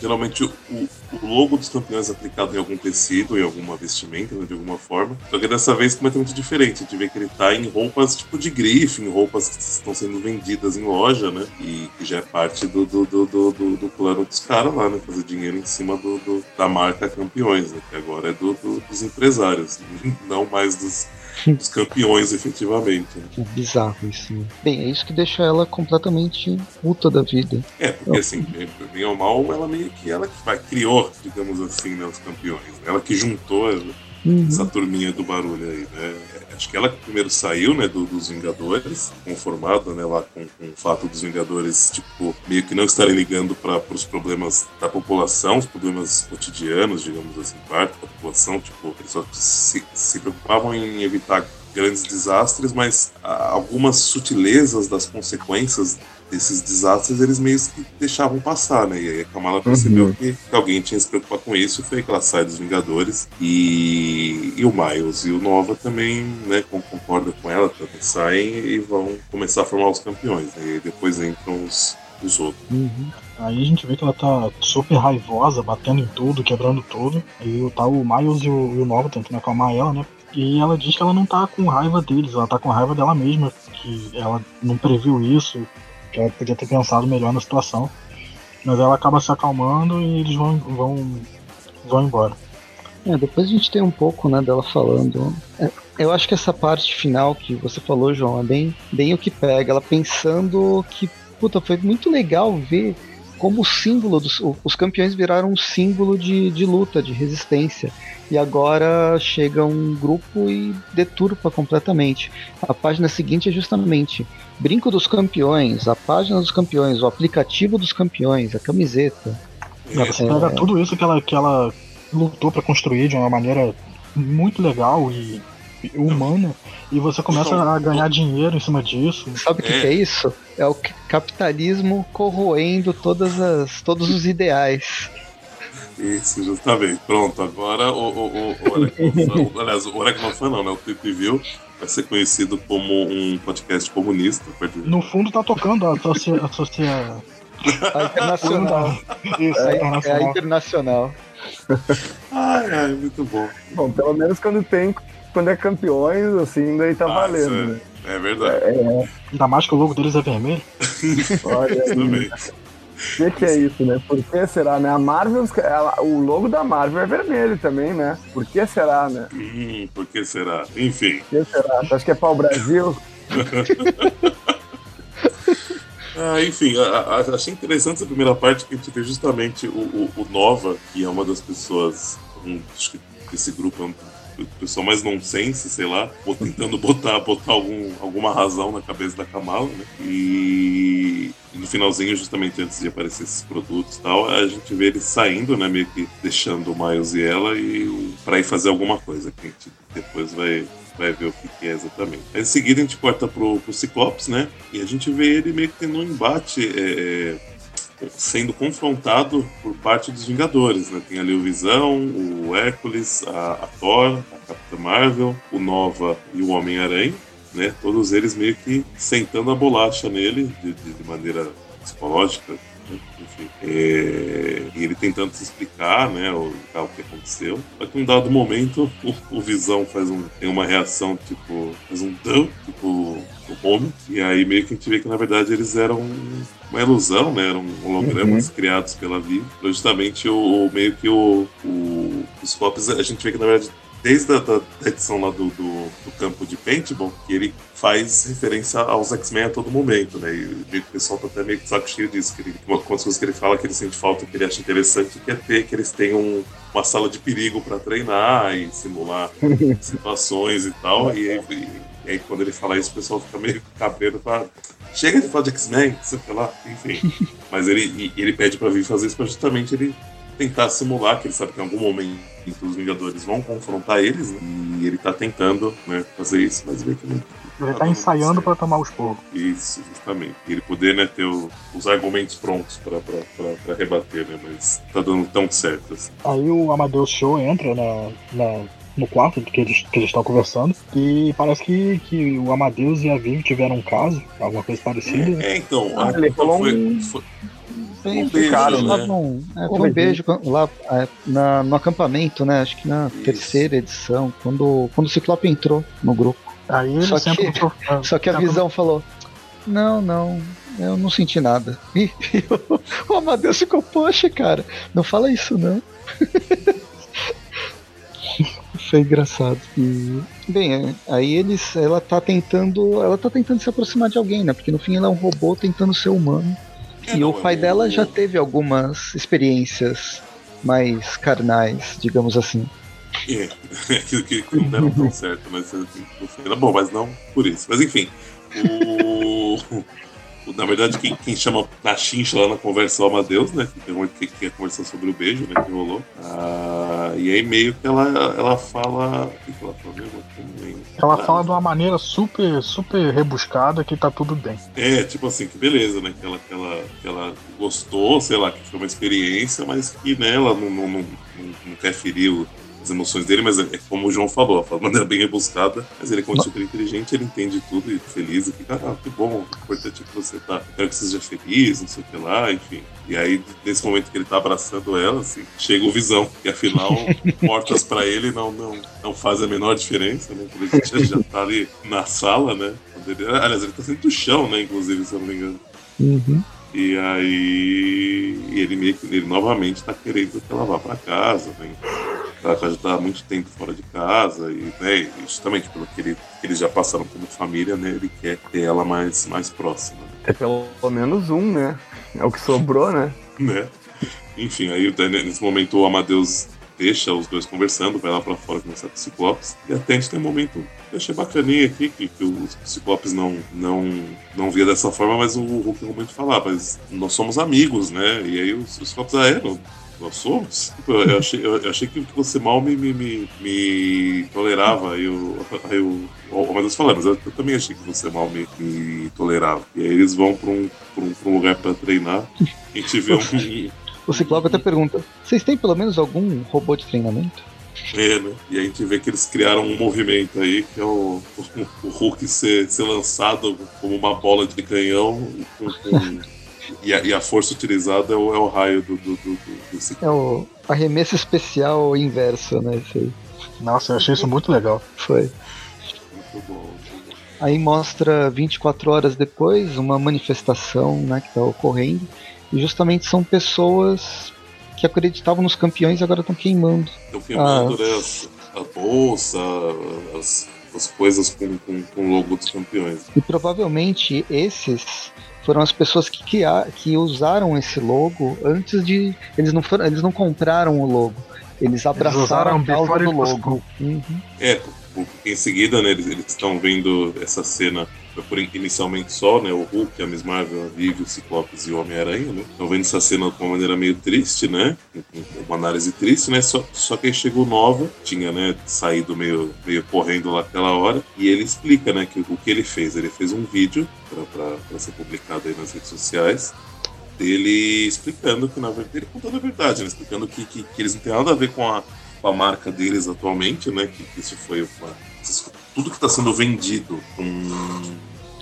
Geralmente o, o logo dos campeões aplicado em algum tecido, em alguma vestimenta, né, de alguma forma. Só que dessa vez completamente diferente. A gente vê que ele tá em roupas tipo de grife, em roupas que estão sendo vendidas em loja, né? E que já é parte do, do, do, do, do plano dos caras lá, né? Fazer dinheiro em cima do, do, da marca campeões, né? Que agora é do, do dos empresários, não mais dos dos campeões, efetivamente. É bizarro isso. Né? Bem, é isso que deixa ela completamente puta da vida. É, porque assim, bem ou mal, ela meio que ela que vai, criou, digamos assim, né, os campeões. Né? Ela que juntou uhum. essa turminha do barulho aí, né? Acho que ela que primeiro saiu, né, do, dos Vingadores, conformada, né, lá com, com, o fato dos Vingadores, tipo, meio que não estarem ligando para os problemas da população, os problemas cotidianos, digamos assim, parte da população, tipo, eles só se, se preocupavam em evitar grandes desastres, mas ah, algumas sutilezas das consequências desses desastres eles meio que deixavam passar, né? E aí a Kamala percebeu uhum. que, que, alguém tinha que se preocupar com isso, foi que ela sai dos Vingadores e, e o Miles e o Nova também, né, concorda com ela, também saem e vão começar a formar os campeões, né? E depois entram os, os outros. Uhum. Aí a gente vê que ela tá super raivosa, batendo em tudo, quebrando tudo. Aí tá o Miles e o, e o Nova tentando acalmar ela, né? E ela diz que ela não tá com raiva deles, ela tá com raiva dela mesma, que ela não previu isso, que ela podia ter pensado melhor na situação. Mas ela acaba se acalmando e eles vão, vão, vão embora. É, depois a gente tem um pouco né, dela falando. É, eu acho que essa parte final que você falou, João, é bem, bem o que pega. Ela pensando que, puta, foi muito legal ver como símbolo dos. Os campeões viraram um símbolo de, de luta, de resistência. E agora chega um grupo e deturpa completamente. A página seguinte é justamente Brinco dos Campeões, a página dos campeões, o aplicativo dos campeões, a camiseta. É, você é, pega tudo isso que ela, que ela lutou para construir de uma maneira muito legal e humana e você começa a ganhar dinheiro em cima disso. Sabe o que, que, é isso? É o capitalismo corroendo todas as, todos os ideais. Isso, justamente. Pronto, agora o, o, o, o aliás, o Aracnofan não, né? O Trip View vai ser conhecido como um podcast comunista. No fundo tá tocando a associa... associa... A internacional. Isso, é, a internacional. É a internacional. ai, ai, muito bom. Bom, pelo menos quando tem quando é campeões, assim, daí tá ah, valendo, é, né? É verdade. É, é. Ainda mais que o logo deles é vermelho. Olha aí. O que, que, é isso, né? Por que será, né? A Marvel, ela, o logo da Marvel é vermelho também, né? Por que será, né? Hum, por que será? Enfim. Por que será? Acho que é para o Brasil? ah, enfim, a, a, achei interessante essa primeira parte que a gente vê justamente o, o, o Nova, que é uma das pessoas, um, acho que esse grupo é um pessoal mais nonsense, sei lá, tentando botar, botar algum, alguma razão na cabeça da Kamala, né? E, no finalzinho, justamente antes de aparecer esses produtos e tal, a gente vê eles saindo, né? Meio que deixando o Miles e ela e para ir fazer alguma coisa, que a gente depois vai, vai ver o que, que é exatamente. Aí, em seguida a gente corta pro, pro Ciclopes, né? E a gente vê ele meio que tendo um embate é, é sendo confrontado por parte dos Vingadores, né? Tem ali o Visão, o Hércules, a, a Thor, a Capitã Marvel, o Nova e o Homem-Aranha, né? Todos eles meio que sentando a bolacha nele de, de, de maneira psicológica, né? enfim. É, e ele tentando se explicar, né, o, o que aconteceu. Só que em um dado momento, o, o Visão faz um, tem uma reação, tipo, faz um dão, tipo, o homem. E aí meio que a gente vê que na verdade eles eram uma ilusão, né? Eram hologramas uhum. criados pela vida. Justamente o, o meio que o, o, os copos, a gente vê que na verdade desde a da, edição lá do, do, do, campo de paintball, que ele faz referência aos X-Men a todo momento, né? E o pessoal tá até meio que saco cheio disso. Que ele, uma das coisas que ele fala que ele sente falta, que ele acha interessante, que é ter que eles tenham um, uma sala de perigo para treinar e simular situações e tal. E, e, e, aí, quando ele fala isso, o pessoal fica meio cabreiro pra. Chega de falar de X-Men, sei lá, enfim. Mas ele, ele pede para vir fazer isso pra justamente ele tentar simular, que ele sabe que em algum momento os Vingadores vão confrontar eles, né? E ele tá tentando né, fazer isso, mas vê que não, Ele tá ensaiando para tomar os porcos. Isso, justamente. E ele poder né, ter o, os argumentos prontos para rebater, né? Mas tá dando tão certo. Assim. Aí o Amadeus Show entra na, na no quarto que eles que eles estão conversando e parece que, que o Amadeus e a Vivi tiveram um caso, alguma coisa parecida. É, é então, Ah, ele falou foi, um- foi- Bem, Um beijo, né? estavam- é, foi Um um beijo lá é, na- no acampamento, né? Acho que na Isso. terceira edição, quando, quando o Ciclope entrou no grupo. Aí ele Só sempre que- Só que a visão falou: Não, não, eu não senti nada. E, o Amadeus ficou, poxa, cara, não fala isso não. Foi engraçado. E, bem, é, aí eles. Ela tá tentando. Ela tá tentando se aproximar de alguém, né? Porque no fim ela é um robô tentando ser humano. É, e não, o pai é dela o- já teve algumas experiências mais carnais, digamos assim. É, aquilo que, que não deram tão certo, mas assim, era bom, mas não por isso. Mas enfim, o, o- na verdade, quem, quem chama na chincha lá na conversa é o Amadeus, né? Que, tem um- que, que ia conversar sobre o beijo, né? Que rolou. Ah, e aí meio que ela, ela fala. O que que ela fala mesmo? Ela fala de uma maneira super, super rebuscada que tá tudo bem. É, tipo assim, que beleza, né? Que ela, que ela, que ela gostou, sei lá, que foi uma experiência, mas que né, ela não, não, não, não, não quer ferir o- as emoções dele, mas é como o João falou, de maneira bem rebuscada, mas ele é como super inteligente, ele entende tudo e feliz, e fica, ah, que bom, o importante é que você tá, quero que você seja feliz, não sei o que lá, enfim. E aí, nesse momento que ele tá abraçando ela, assim, chega o Visão, que afinal, portas pra ele não, não, não fazem a menor diferença, né? Quando ele já, já tá ali na sala, né? Ele- aliás, ele tá saindo do chão, né? Inclusive, se eu não me engano. Uhum. E aí ele meio que ele novamente tá querendo que ela vá para casa, né? Ela já tá há muito tempo fora de casa e, né, justamente pelo que, ele, que eles já passaram como família, né? Ele quer ter ela mais, mais próxima, É pelo menos um, né? É o que sobrou, né? né? Enfim, aí né, nesse momento o Amadeus deixa os dois conversando, vai lá pra fora conversar com o Ciclopes. E até a gente tem um momento, eu achei bacaninha aqui, que, que o Ciclopes não, não, não via dessa forma, mas o Hulk no momento falar, mas nós somos amigos, né? E aí o, o Ciclopes, ah, é, nós somos? Eu, eu achei, eu, eu achei que você mal me, me, me, me tolerava. Aí o, aí o, o Amadeus falando, mas eu, eu também achei que você mal me, me tolerava. E aí eles vão pra um, pra um, pra um lugar pra treinar. A gente vê um, O Ciclope até pergunta: Vocês têm pelo menos algum robô de treinamento? É, né? E a gente vê que eles criaram um movimento aí, que é o, o, o Hulk ser, ser lançado como uma bola de canhão com- com- e, a, e a força utilizada é o, é o raio do, do, do, do. É o arremesso especial inverso, né? Isso aí. Nossa, eu achei isso muito legal. Foi. Muito bom. muito bom. Aí mostra 24 horas depois uma manifestação né, que está ocorrendo. E justamente são pessoas que acreditavam nos campeões e agora estão queimando. Estão queimando Ah. né, as- a bolsa, as, as coisas com, com, com o logo dos campeões. E provavelmente esses foram as pessoas que, criar, que usaram esse logo antes de. Eles não, foram, eles não compraram o logo. Eles abraçaram usaram a causa do logo. Uhum. É, em seguida, né, eles eles estão vendo essa cena por inicialmente só, né, o Hulk, a Miss Marvel, a Vivi, o Ciclopes e o Homem-Aranha, né, vendo essa cena de uma maneira meio triste, né, uma análise triste, né, só, só que aí chegou Nova, tinha, né, saído meio, meio correndo lá aquela hora, e ele explica, né, que o que ele fez, ele fez um vídeo para ser publicado aí nas redes sociais, dele explicando que, na verdade, ele contando a verdade, né, explicando que, que, que eles não têm nada a ver com a, com a marca deles atualmente, né, que, que isso foi uma, tudo que está sendo vendido com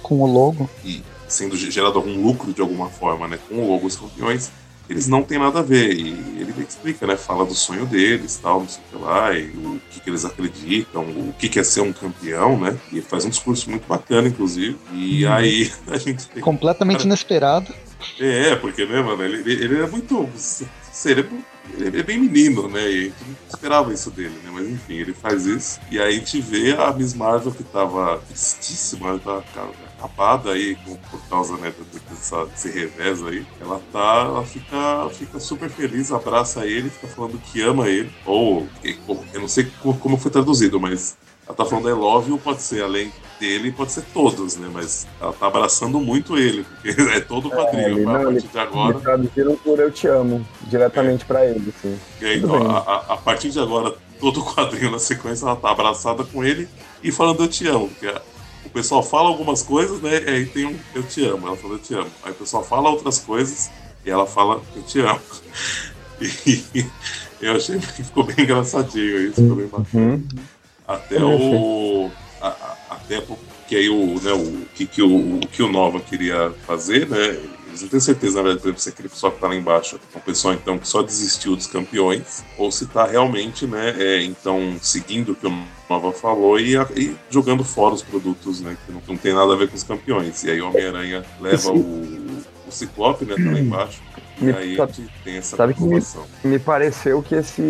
Com o logo. e sendo gerado algum lucro de alguma forma, né, com o logo dos campeões, eles não têm nada a ver. E ele explica, né, fala do sonho deles, tal, não sei o que lá, e o que, que eles acreditam, o que, que é ser um campeão, né, e faz um discurso muito bacana, inclusive. E Uhum. aí a gente tem Completamente Cara, inesperado. é, porque, né, mano, ele, ele é muito. Cérebro, ele é bem menino, né? E a gente não esperava isso dele, né? Mas enfim, ele faz isso. E aí a gente vê a Miss Marvel que tava tristíssima, ela tá acapada aí com- por causa, né, dessa, desse revés aí. Ela tá. Ela fica, fica super feliz, abraça ele, fica falando que ama ele. Ou, eu não sei co- como foi traduzido, mas ela tá falando I love you, pode ser além dele, pode ser todos, né? Mas ela tá abraçando muito ele, porque é todo o quadrinho. ele a partir de agora. Traduziram por Eu Te Amo, diretamente pra ele, assim. E aí, então, a, a- partir de agora, todo o quadrinho na sequência, ela tá abraçada com ele e falando eu te amo. Porque pessoal fala algumas coisas, né? E aí tem um eu te amo. Ela falou eu te amo. Aí o pessoal fala outras coisas e ela fala eu te amo. E eu achei que ficou bem engraçadinho isso, ficou bem bacana. Uhum. Até o. a- a- até porque aí o, né, o, que, que o, o que o Nova queria fazer, né? Eles não têm certeza, na verdade, por exemplo, se aquele pessoal que tá lá embaixo é um pessoal então que só desistiu dos campeões, ou se tá realmente, né, é, então, seguindo o que o Nova falou e, e jogando fora os produtos, né? Que não, não tem nada a ver com os campeões. E aí o Homem-Aranha leva o, o Ciclope, né, tá lá embaixo. E Me- aí a sabe- tem essa sabe que me-. Me pareceu que esse.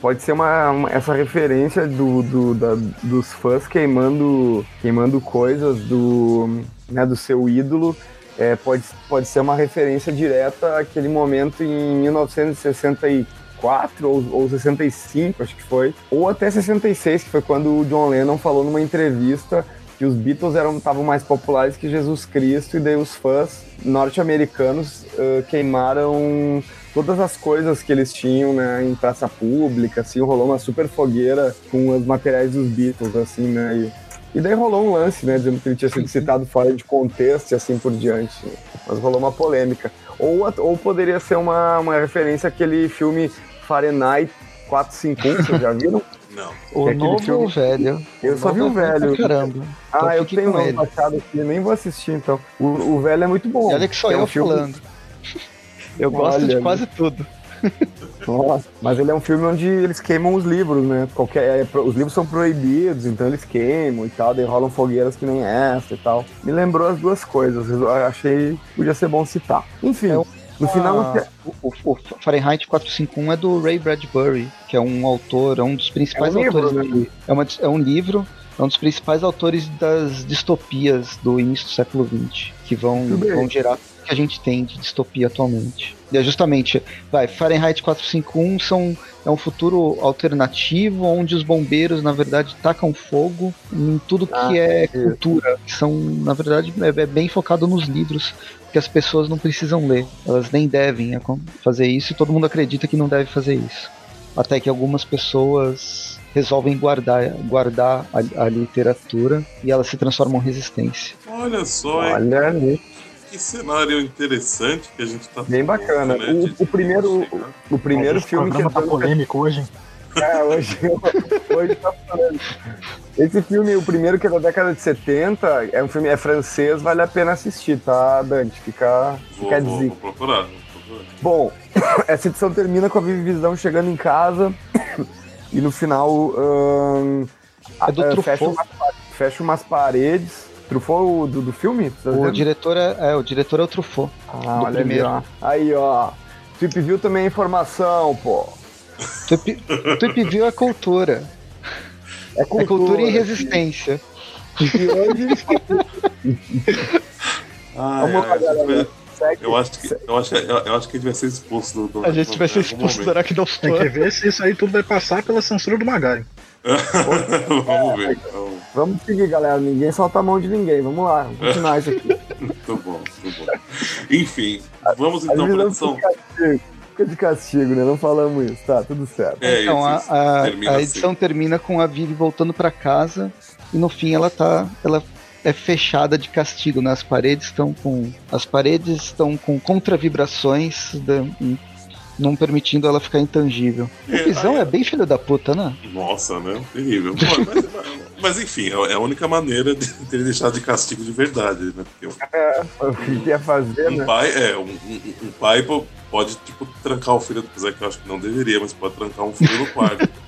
Pode ser uma, uma- essa referência do, do- da- dos fãs queimando, queimando coisas do, né, do seu ídolo. É, pode, pode ser uma referência direta àquele momento em 1964 ou, ou 65, acho que foi, ou até 66, que foi quando o John Lennon falou numa entrevista que os Beatles estavam mais populares que Jesus Cristo e daí os fãs norte-americanos eh, queimaram todas as coisas que eles tinham né, em praça pública, assim, rolou uma super fogueira com os materiais dos Beatles, assim, né, e, e daí rolou um lance, né, dizendo que ele tinha sido citado fora de contexto e assim por diante, mas rolou uma polêmica. Ou, ou poderia ser uma, uma referência àquele filme Fahrenheit 451, vocês já viram? Não. O É novo filme- ou o velho? Eu só vi o é velho. Caramba. Ah, Então eu tenho um baixado aqui, nem vou assistir então. O, o velho é muito bom. E olha que sou É um eu filme- falando. Eu gosto de Olha, quase tudo. Nossa, mas ele é um filme onde eles queimam os livros, né? Qualquer, é, os livros são proibidos, então eles queimam e tal, daí rolam fogueiras que nem essa e tal. Me lembrou as duas coisas, eu achei que podia ser bom citar. Enfim, É um- no final. Ah, o, o Fahrenheit 451 é do Ray Bradbury, que é um autor, é um dos principais É um livro, autores. né? É, uma, é um livro, é um dos principais autores das distopias do início do século XX, que vão, vão gerar que a gente tem de distopia atualmente. E é justamente, vai, Fahrenheit 451 são, é um futuro alternativo onde os bombeiros, na verdade, tacam fogo em tudo que Ah, é cultura, que são, na verdade, é, é bem focado nos livros que as pessoas não precisam ler. Elas nem devem fazer isso e todo mundo acredita que não deve fazer isso. Até que algumas pessoas resolvem guardar, guardar a, a literatura e elas se transformam em resistência. Olha só, hein? Olha ali, que cenário interessante que a gente tá bem falando, bacana. né, O, o primeiro, o primeiro filme que programa tá polêmico hoje, hein? É, hoje, hoje tá falando. Esse filme, o primeiro que é da década de 70, é um filme é francês, vale a pena assistir, tá, Dante? Fica, Vou, fica vou, dizer. vou procurar, vou procurar. Bom, essa edição termina com a Vivi Visão chegando em casa e no final ahn, É do ah, fecha, umas, fecha umas paredes. Truffaut o do, do filme? Tá O diretor é, é, o diretor é o Truffaut. Ah, do olha ali, primeiro. ó. Aí, ó. Trip View também é informação, pô. Tweep Tweep View é cultura. É É cultura e aqui. resistência. E hoje, Ah, vamos lá, é, galera. Eu, acho que, eu, acho que, eu, acho que a gente vai ser expulso do. do A gente vai ser expulso do. Aracnofan. Tem que ver se isso aí tudo vai passar pela censura do Magari. Vamos ver. Então, Vamos seguir, galera. Ninguém solta a mão de ninguém. Vamos lá, vamos continuar isso aqui. muito bom, muito bom. Enfim, vamos A então para a edição. fica de castigo. Né? Não falamos isso. Tá, tudo certo. É, Então, a, a- termina a assim. edição termina com a Vivi voltando pra casa e no fim ela tá. Ela é fechada de castigo, né? As paredes estão com. As paredes estão com contravibrações, da- não permitindo ela ficar intangível. O É, Visão aí- é bem filho da puta, né? Nossa, né? Terrível. Pô, mas, mas- mas, enfim, é a única maneira de ter deixado de castigo de verdade, né? Porque O que ele ia fazer, um né? pai, é, um, um- um pai pode, tipo, trancar o filho, apesar que eu acho que não deveria, mas pode trancar um filho no quarto.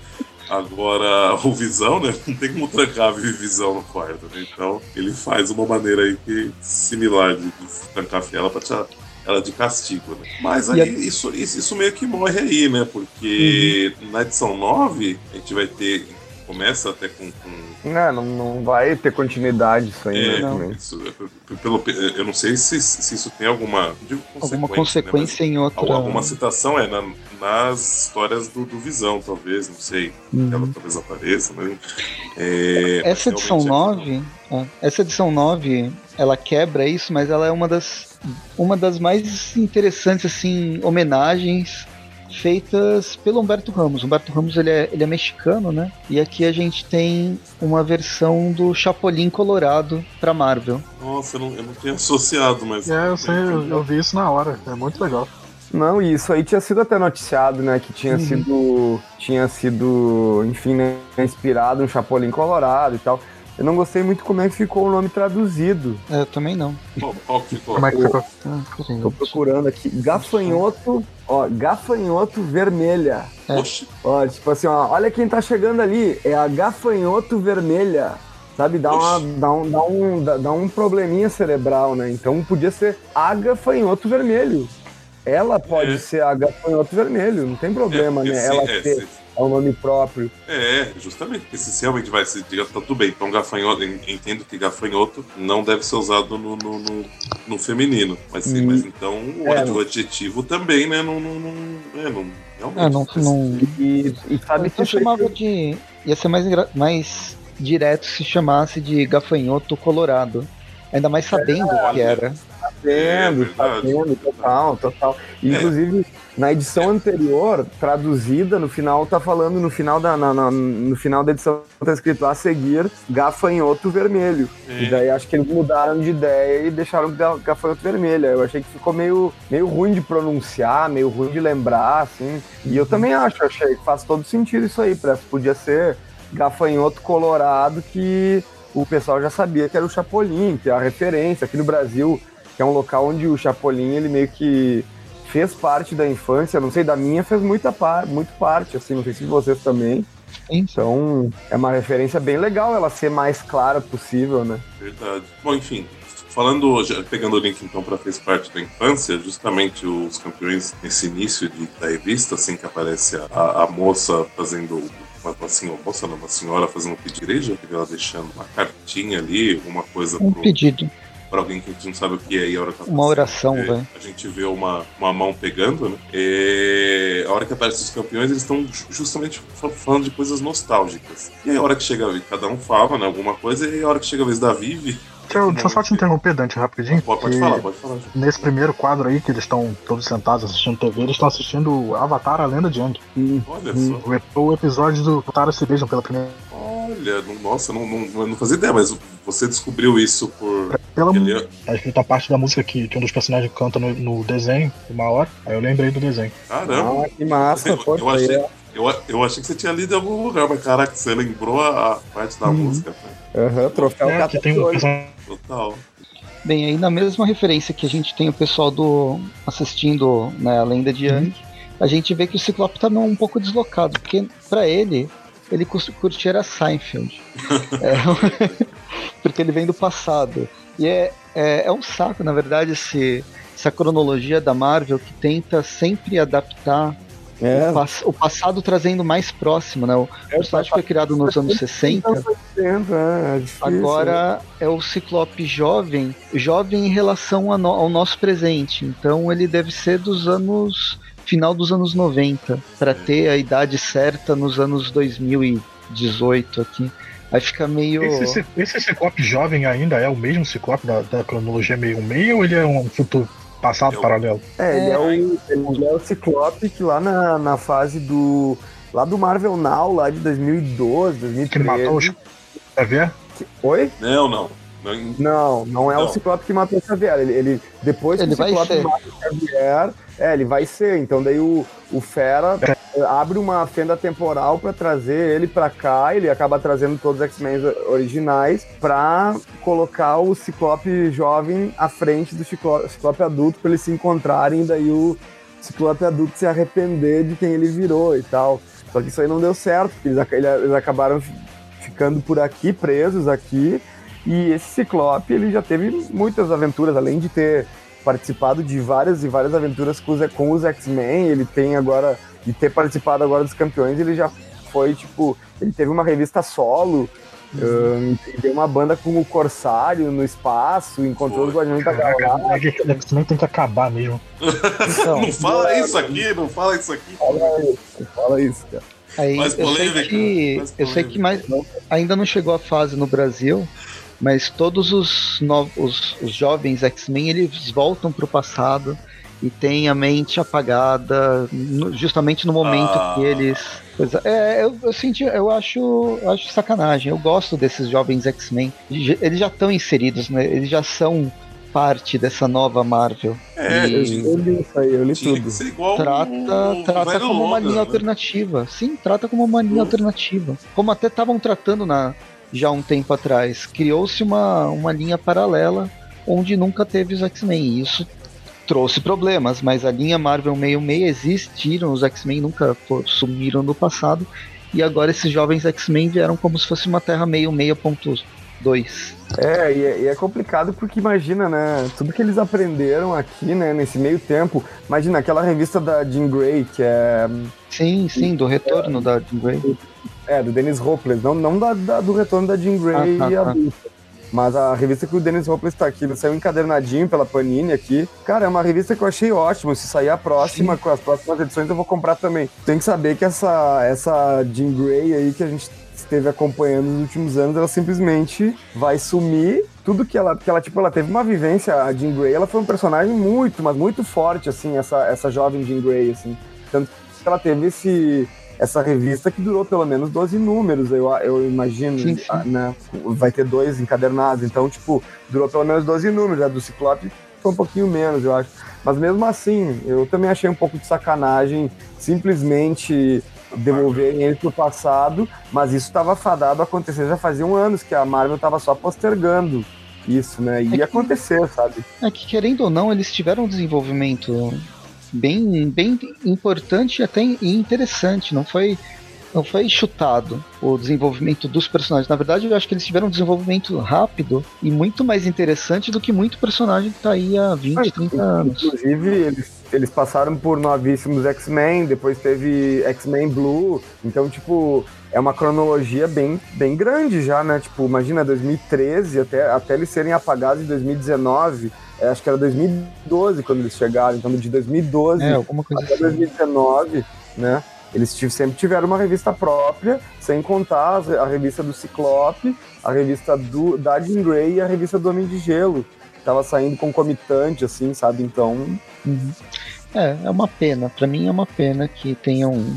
Agora, o Visão, né? Não tem como trancar a Visão no quarto, né? Então, ele faz uma maneira aí que similar de, de trancar a fiela pra tirar ela de castigo, né? Mas aí, a- isso, isso, isso meio que morre aí, né? Porque na edição 9, a gente vai ter... Começa até com- com Não, não, não vai ter continuidade isso aí, é, né? não. isso, é, pelo, eu não sei se, se isso tem alguma digo Alguma né, consequência em mas outra. alguma citação é na- nas histórias do, do Visão, talvez, não sei. Uhum. Ela talvez apareça, né? É, mas Essa edição realmente 9, é, essa edição 9, ela quebra isso, mas ela é uma das uma das mais interessantes assim homenagens feitas pelo Humberto Ramos. Humberto Ramos ele é, ele é mexicano, né? E aqui a gente tem uma versão do Chapolin Colorado para Marvel. Nossa, eu não, eu não tinha associado, mas. É, eu sei, eu, eu vi isso na hora. É muito legal. Não, e isso aí tinha sido até noticiado, né? Que tinha Uhum. sido. Tinha sido, enfim, né, inspirado no Chapolin Colorado e tal. Eu não gostei muito como é que ficou o nome traduzido. É, eu também não. Qual, qual que ficou? Como é que ficou? Ah, peraí. Tô procurando aqui. Gafanhoto, ó, gafanhoto vermelha. É. Oxe, Ó, tipo assim, ó, olha quem tá chegando ali. É a gafanhoto vermelha. Sabe, dá, uma, dá, um, dá, um, dá, dá um probleminha cerebral, né? Então podia ser a gafanhoto vermelho. Ela pode É. ser a gafanhoto vermelho, não tem problema, é, né? Ela é, ter se- é um nome próprio. é, justamente, porque se realmente vai ser. Tá tudo bem, então gafanhoto. Entendo que gafanhoto não deve ser usado no, no, no, no feminino. Mas, sim, Hum. mas então o, É, o adjetivo também, né? Não. não, não é, não realmente. Ah, não, não. E, e sabe Eu isso aí chamava de. Ia ser mais, mais direto se chamasse de gafanhoto colorado. Ainda mais sabendo o que era. vendo, É, vendo, total, total. E, É. Inclusive, na edição anterior, traduzida, no final tá falando, no final da, na- na- no final da edição tá escrito a seguir, gafanhoto vermelho. É. E daí acho que eles mudaram de ideia e deixaram ga- gafanhoto vermelho. Eu achei que ficou meio, meio ruim de pronunciar, meio ruim de lembrar, assim. E eu também acho, achei que faz todo sentido isso aí, parece que podia ser gafanhoto colorado que o pessoal já sabia que era o Chapolin, que é a referência aqui no Brasil, que é um local onde o Chapolin ele meio que fez parte da infância, não sei, da minha fez muita par, muito parte, assim, não sei se vocês também. Então, é uma referência bem legal ela ser mais clara possível, né? Verdade. Bom, enfim, falando, já pegando o link então para fez parte da infância, justamente os campeões nesse início de, da revista, assim que aparece a, a, a moça fazendo uma, uma senhora, moça não, uma senhora fazendo um pedido de igreja, ela deixando uma cartinha ali, alguma coisa Um pro, pedido. Pra alguém que a gente não sabe o que é e a hora que ela Uma tá oração, é, vai. A gente vê uma, uma mão pegando, né? E a hora que aparece os campeões, eles estão ju- justamente fa- falando de coisas nostálgicas. E aí a hora que chega, cada um fala, né, alguma coisa, e aí a hora que chega a vez da Vivi. Deixa eu, deixa eu só te interromper, Dante, rapidinho. Pode, pode falar, pode falar. Nesse primeiro quadro aí, que eles estão todos sentados assistindo TV, eles estão assistindo Avatar, a Lenda de Aang. Olha Hum. só. O, o episódio do Tara se beijam pela primeira Olha, não- nossa, não, não, eu não fazia ideia, mas você descobriu isso por. Pela Ele, Tá escrito a parte da música que, que um dos personagens canta no, no desenho, uma hora. Aí eu lembrei do desenho. caramba, Ah, que massa, Eu- pô, eu achei- eu, eu achei que você tinha lido em algum lugar, mas caraca, você lembrou a, a parte da Uhum. música. Aham, troféu É, que tem um Total. Bem, aí na mesma referência que a gente tem o pessoal do assistindo né, a lenda de Yang, a gente vê que o Ciclope tá um pouco deslocado, porque pra ele, ele era Seinfeld. É, porque ele vem do passado. E é, é, é um saco, na verdade, esse, essa cronologia da Marvel que tenta sempre adaptar É, o, pass- o passado trazendo mais próximo, né? O personagem foi criado nos anos 60. dentro, é, é difícil. Agora é o Ciclope jovem, jovem em relação no- ao nosso presente. Então ele deve ser dos anos final dos anos 90 para ter a idade certa nos anos 2018 aqui. Aí fica meio Esse, esse Ciclope jovem ainda é o mesmo Ciclope da, da cronologia meio-meio ou ele é um futuro passado Eu- paralelo? É, ele é, o, ele é o Ciclope que lá na, na fase do. Lá do Marvel Now, lá de 2012, Que matou 2013. os. Quer ver? Oi? Não, não. não Não, não é Não. o Ciclope que matou o Xavier. Ele, ele- depois que Ele o vai Ciclope mata o Xavier, é, ele vai ser. Então daí o, o Fera abre uma fenda temporal pra trazer ele pra cá. Ele acaba trazendo todos os X-Men originais pra colocar o Ciclope jovem à frente do Ciclo- Ciclope adulto pra eles se encontrarem. Daí o Ciclope adulto se arrepender de quem ele virou e tal. Só que isso aí não deu certo, porque eles, eles acabaram fi- ficando por aqui, presos aqui. E esse Ciclope, ele já teve muitas aventuras, além de ter participado de várias e várias aventuras com os, com os X-Men, ele tem agora, de ter participado agora dos campeões, ele já foi, tipo, ele teve uma revista solo, ahn, e deu uma banda com o Corsário no espaço, encontrou Foi. os Guardiões da Galáxia. é X-Men tem que acabar mesmo. Então, não fala isso aqui, não fala isso aqui. Fala isso, fala isso, cara. Aí Mais eu sei que mais eu sei que mais ainda não chegou a fase no Brasil, mas todos os novos os, os jovens X-Men eles voltam pro passado e tem a mente apagada no, justamente no momento ah. que eles. É, eu, eu senti, eu acho, acho sacanagem. Eu gosto desses jovens X-Men. Eles já estão inseridos, né? Eles já são parte dessa nova Marvel. É, e... eu li isso aí, eu li tudo. trata o, trata como uma linha né? alternativa. Sim, trata como uma linha alternativa. Como até estavam tratando na, já um tempo atrás. Criou-se uma, uma linha paralela onde nunca teve os X-Men. Isso trouxe problemas, mas a linha Marvel 66 existiram, os X-Men nunca sumiram no passado, e agora esses jovens X-Men vieram como se fosse uma Terra meio 6.2. É e, é, e é complicado porque imagina, né, tudo que eles aprenderam aqui, né, nesse meio tempo, imagina aquela revista da Jean Grey, que é... Sim, sim, do retorno é, da Jean Grey. É, do Dennis Hopeless, não, não da, da, do retorno da Jean Grey ah, tá, e a tá. Mas a revista que o Dennis Hopeless está aqui, saiu encadernadinho pela Panini aqui. Cara, é uma revista que eu achei ótima. Se sair a próxima, Sim. com as próximas edições, eu vou comprar também. Tem que saber que essa, essa Jean Grey aí que a gente esteve acompanhando nos últimos anos, ela simplesmente vai sumir. Tudo que ela, que ela, tipo, ela teve uma vivência, a Jean Grey, ela foi um personagem muito, mas muito forte, assim, essa, essa jovem Jean Grey, assim. Tanto que ela teve esse, essa revista que durou pelo menos 12 números, eu, eu imagino, sim, sim. né? Vai ter dois encadernados, então, tipo, durou pelo menos 12 números, a do Ciclope foi um pouquinho menos, eu acho. Mas mesmo assim, eu também achei um pouco de sacanagem simplesmente devolverem ele pro passado, mas isso estava fadado a acontecer já faziam anos que a Marvel estava só postergando isso, né? Ia é que, acontecer, sabe? É que querendo ou não, eles tiveram um desenvolvimento bem, bem importante e até interessante. Não foi, não foi chutado o desenvolvimento dos personagens. Na verdade, eu acho que eles tiveram um desenvolvimento rápido e muito mais interessante do que muito personagem que tá aí há 20, 30 anos. Inclusive, eles, eles passaram por novíssimos X-Men, depois teve X-Men Blue. Então, tipo, é uma cronologia bem, bem grande já, né? Tipo, imagina 2013 até, até eles serem apagados em 2019 é, acho que era 2012 quando eles chegaram, então de 2012 é, até assim. 2019, né? Eles sempre tiveram uma revista própria, sem contar a revista do Ciclope, a revista do, da Jean Grey e a revista do Homem de Gelo. Tava saindo concomitante, assim, sabe? Então. Uhum. É, é uma pena. Para mim é uma pena que tenham.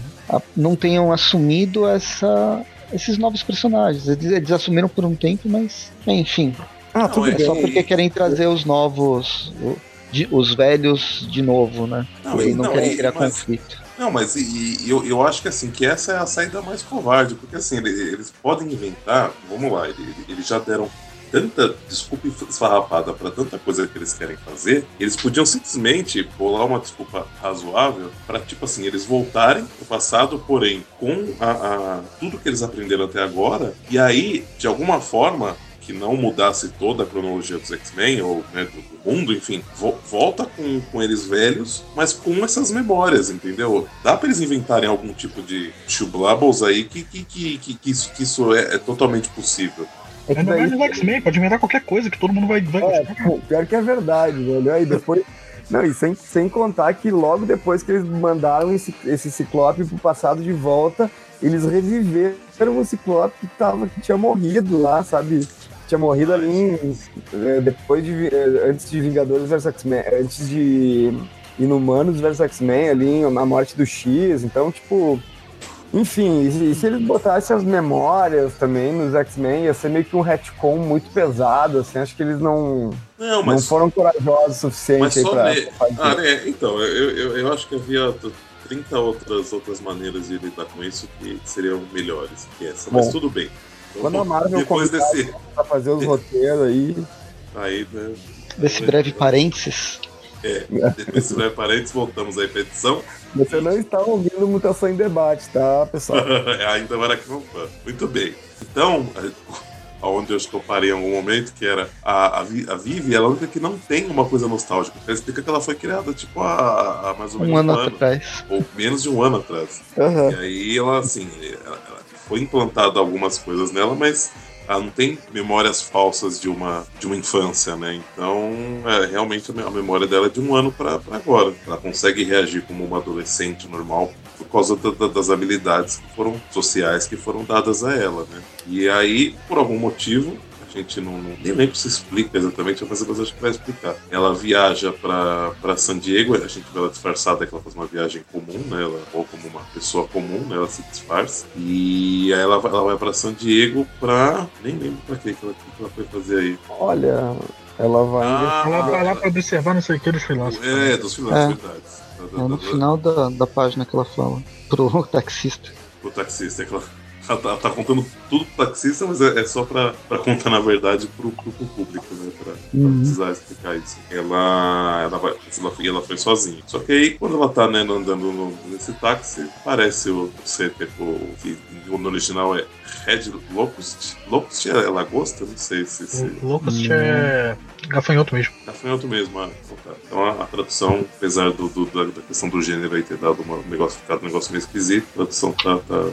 não tenham assumido essa, esses novos personagens. Eles, eles assumiram por um tempo, mas. Enfim, ah, tudo não, é bem. Só porque querem trazer os novos, os velhos de novo, né? Não, e não, não querem criar mas, conflito. Não, mas e, e, eu, eu acho que assim, que essa é a saída mais covarde, porque assim, eles, eles podem inventar, vamos lá, eles, eles já deram tanta desculpa esfarrapada para tanta coisa que eles querem fazer, eles podiam simplesmente bolar uma desculpa razoável para, tipo assim, eles voltarem pro passado, porém, com a, a, tudo que eles aprenderam até agora, e aí, de alguma forma, que não mudasse toda a cronologia dos X-Men, ou né, do, do, mundo, enfim, vo volta com, com eles velhos, mas com essas memórias, entendeu? Dá para eles inventarem algum tipo de chublabbles aí que, que, que, que, que isso, que isso é, é totalmente possível. É que daí... no X-Men, pode inventar qualquer coisa que todo mundo vai. vai é, pior que é verdade, velho. Aí depois. Não, e sem, sem contar que logo depois que eles mandaram esse, esse Ciclope pro passado de volta, eles reviveram o Ciclope que, tava, que tinha morrido lá, sabe? Tinha morrido ali em, é, depois de é, antes de Vingadores vs X-Men, antes de Inumanos vs X-Men ali, a morte do X, então tipo, enfim, e, se eles botassem as memórias também nos X-Men, ia ser meio que um retcon muito pesado, assim, acho que eles não não, mas, não foram corajosos o suficiente aí pra, me... fazer. Ah, né? Então, eu, eu, eu acho que havia 30 outras, outras maneiras de lidar com isso que seriam melhores que essa, Bom, mas tudo bem. Quando a Marvel depois desse pra fazer os roteiros aí. Aí, né? Desse breve parênteses. É, depois desse breve parênteses, voltamos aí pra edição. Você não está ouvindo Mutação em Debate, tá, pessoal? é, ainda vai aqui Muito bem. Então, aonde eu acho que eu parei em algum momento, que era a, a, a Vivi, ela é a única que não tem uma coisa nostálgica. Ela explica que ela foi criada, tipo, há, mais ou menos um ano, um ano atrás. Ou menos de um ano atrás. Uhum. E aí ela, assim, ela foi implantado algumas coisas nela, mas ela não tem memórias falsas de uma, de uma infância, né? Então, é, realmente a memória dela é de um ano para agora. Ela consegue reagir como uma adolescente normal por causa da, das habilidades que foram sociais que foram dadas a ela, né? E aí, por algum motivo, a gente não, não nem lembro se explica exatamente, mas depois acho que vai explicar. Ela viaja para San Diego, a gente vê ela disfarçada, que ela faz uma viagem comum, né? Ela, ou como uma pessoa comum, né? Ela se disfarça. E aí ela, vai- ela vai para San Diego pra. Nem lembro pra quê que ela, que ela foi fazer aí. Olha, ela vai. Ah, Ela vai lá pra observar não sei o que dos freelancers. É, dos finais, É. da- É no final da, da página que ela fala pro taxista. pro taxista. É que ela, tá, ela tá contando tudo pro taxista, mas é, é só pra, pra contar, na verdade, pro, pro, pro público, né? Pra, pra Uhum. precisar explicar isso. Ela, ela, vai, ela, foi- ela foi sozinha. Só que aí, quando ela tá né, andando no- nesse táxi, aparece o, CT, o, que no original é Red Locust. Locust é lagosta? Não sei se. se... Locust é gafanhoto mesmo. Gafanhoto mesmo, ah, então tá. Então a, a tradução, apesar do, do- da, da questão do gênero aí ter dado uma- um negócio, ficado um negócio meio esquisito, a tradução tá, tá-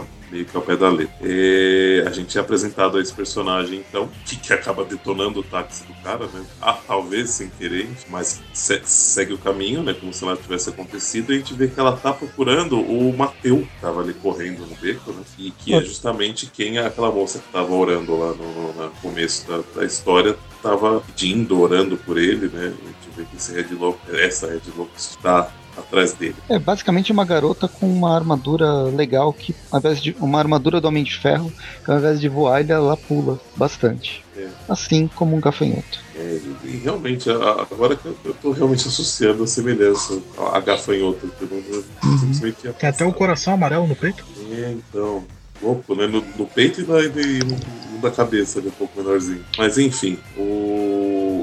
tá meio que ao pé da letra. É, a gente é apresentado a esse personagem, então, que, que acaba detonando o táxi do cara, né? Ah, talvez sem querer, mas se- segue o caminho, né? Como se nada tivesse acontecido, e a gente vê que ela tá procurando o Mateu, que tava ali correndo no beco, né? E que é justamente quem é aquela moça que tava orando lá no, no começo da, da história, tava pedindo, orando por ele, né? A gente vê que esse Red Loco, essa Red Loco está atrás dele. É basicamente uma garota com uma armadura legal que, ao invés de uma armadura do Homem de Ferro, que ao invés de voar, ela pula bastante. É. Assim como um gafanhoto. É, e, realmente, agora que eu, eu tô realmente associando a semelhança a, gafanhoto, que eu não- eu simplesmente tinha Tem até o coração amarelo no peito. É, então. Louco, né? No, no peito e, na, e no, da cabeça, é um pouco menorzinho. Mas enfim, o.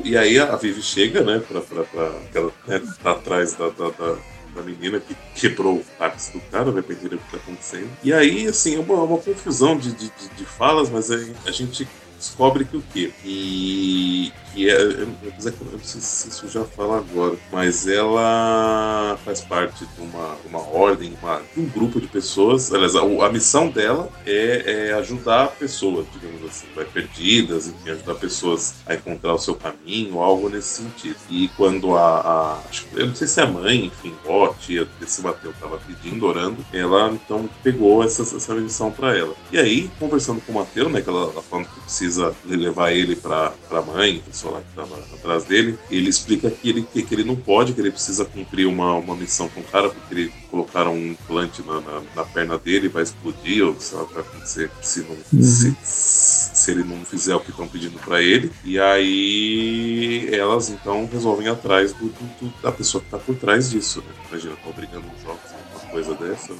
E aí a Vivi chega, né? Pra, pra, pra, ela né, tá atrás da, da, da, da menina que quebrou o táxi do cara, né? Pra entender o que tá acontecendo. E aí, assim, é uma, uma confusão de, de, de- falas, mas a gente descobre que o quê? Que, que é, eu, eu, não sei se isso já fala agora, mas ela faz parte de uma, uma ordem, uma- de um grupo de pessoas. Aliás, a, a missão dela é, é ajudar pessoas, digamos assim, vai perdidas, enfim, ajudar pessoas a encontrar o seu caminho, algo nesse sentido. E quando a, a eu não sei se é a mãe, enfim, ó, tia desse Mateu estava pedindo, orando, ela então pegou essa, essa missão para ela. E aí, conversando com o Mateu, né, que ela, ela falando que precisa levar ele para a mãe, a pessoa lá que estava atrás dele, ele explica que ele, que, que ele não pode, que ele precisa cumprir uma, uma missão com o cara, porque ele colocaram um implante na, na, na perna dele, vai explodir, ou sei lá vai acontecer se, não, Uhum. se, se ele não fizer o que estão pedindo para ele. E aí elas então resolvem atrás do, do- do- da pessoa que está por trás disso. Né? Imagina, estão brigando os jogos, uma coisa dessa, né?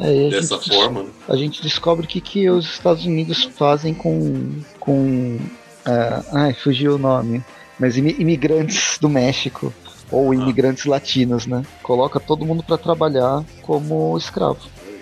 É, a dessa gente, forma. Né? a gente descobre o que, que os Estados Unidos fazem com. com ah, ai, fugiu o nome. Mas imi- imigrantes do México. Ou imigrantes latinos, né? Coloca todo mundo para trabalhar como escravo.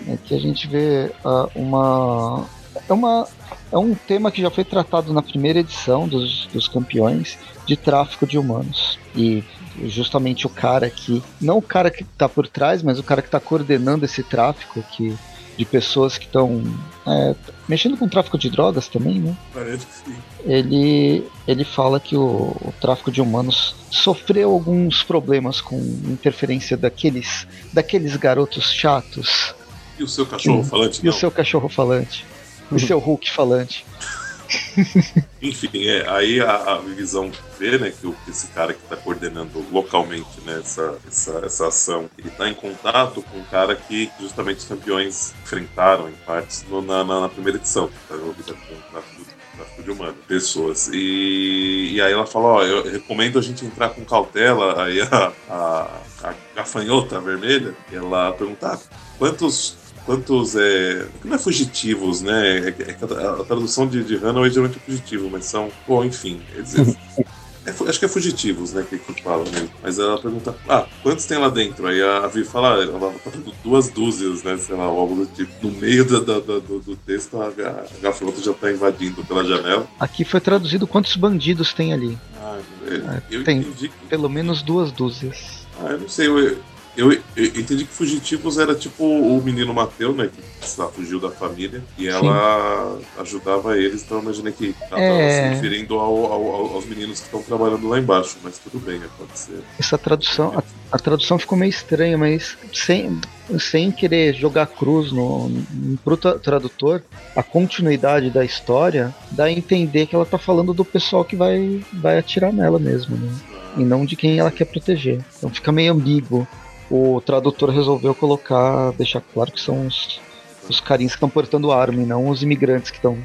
É que a gente vê ah, uma. É uma. É um tema que já foi tratado na primeira edição dos, dos campeões de tráfico de humanos. E justamente o cara que. Não o cara que tá por trás, mas o cara que tá coordenando esse tráfico que, de pessoas que estão é, mexendo com tráfico de drogas também, né? Parece que sim. Ele, ele fala que o, o tráfico de humanos sofreu alguns problemas com interferência daqueles, daqueles garotos chatos E o seu cachorro falante? e o Não. seu cachorro falante. E o seu Hulk falante. Enfim, é, aí a, a visão vê né, que, o, esse cara que está coordenando localmente né, essa, essa, essa ação, ele está em contato com um cara que justamente os campeões enfrentaram em partes no- na, na, na primeira edição, que está envolvida com o tráfico, tráfico de humanos, pessoas. E, e aí ela fala, ó, eu recomendo a gente entrar com cautela, aí a, a, a gafanhota vermelha, ela pergunta, ah, quantos quantos é. Não é fugitivos, né? É, é a, tradução de, de geralmente é fugitivo, mas são. Bom, enfim. Eles, é acho que é fugitivos, né? Que, que fala mesmo. Mas ela pergunta, ah, quantos tem lá dentro? Aí a Vi fala, ah, ela tá falando duas dúzias, né? Sei lá, algo do tipo. No meio da- da- da- do, do texto, a, a gafanhoto já tá invadindo pela janela. Aqui foi traduzido quantos bandidos tem ali. Ah, é, eu tem. entendi que. Pelo menos duas dúzias. Ah, eu não sei, eu, Eu, eu, entendi que Fugitivos era tipo o menino Mateu, né? Que lá, fugiu da família. E ela Sim. ajudava eles, então eu imaginei que ela é... se referindo ao, ao, aos meninos que estão trabalhando lá embaixo. Mas tudo bem, pode ser. Essa tradução, a, a tradução ficou meio estranha, mas sem, sem querer jogar cruz no, no pro tradutor, a continuidade da história dá a entender que ela tá falando do pessoal que vai, vai atirar nela mesmo, né? E não de quem ela quer proteger. Então fica meio ambíguo. O tradutor resolveu colocar, deixar claro que são os os carinhos que estão portando arma e não os imigrantes que estão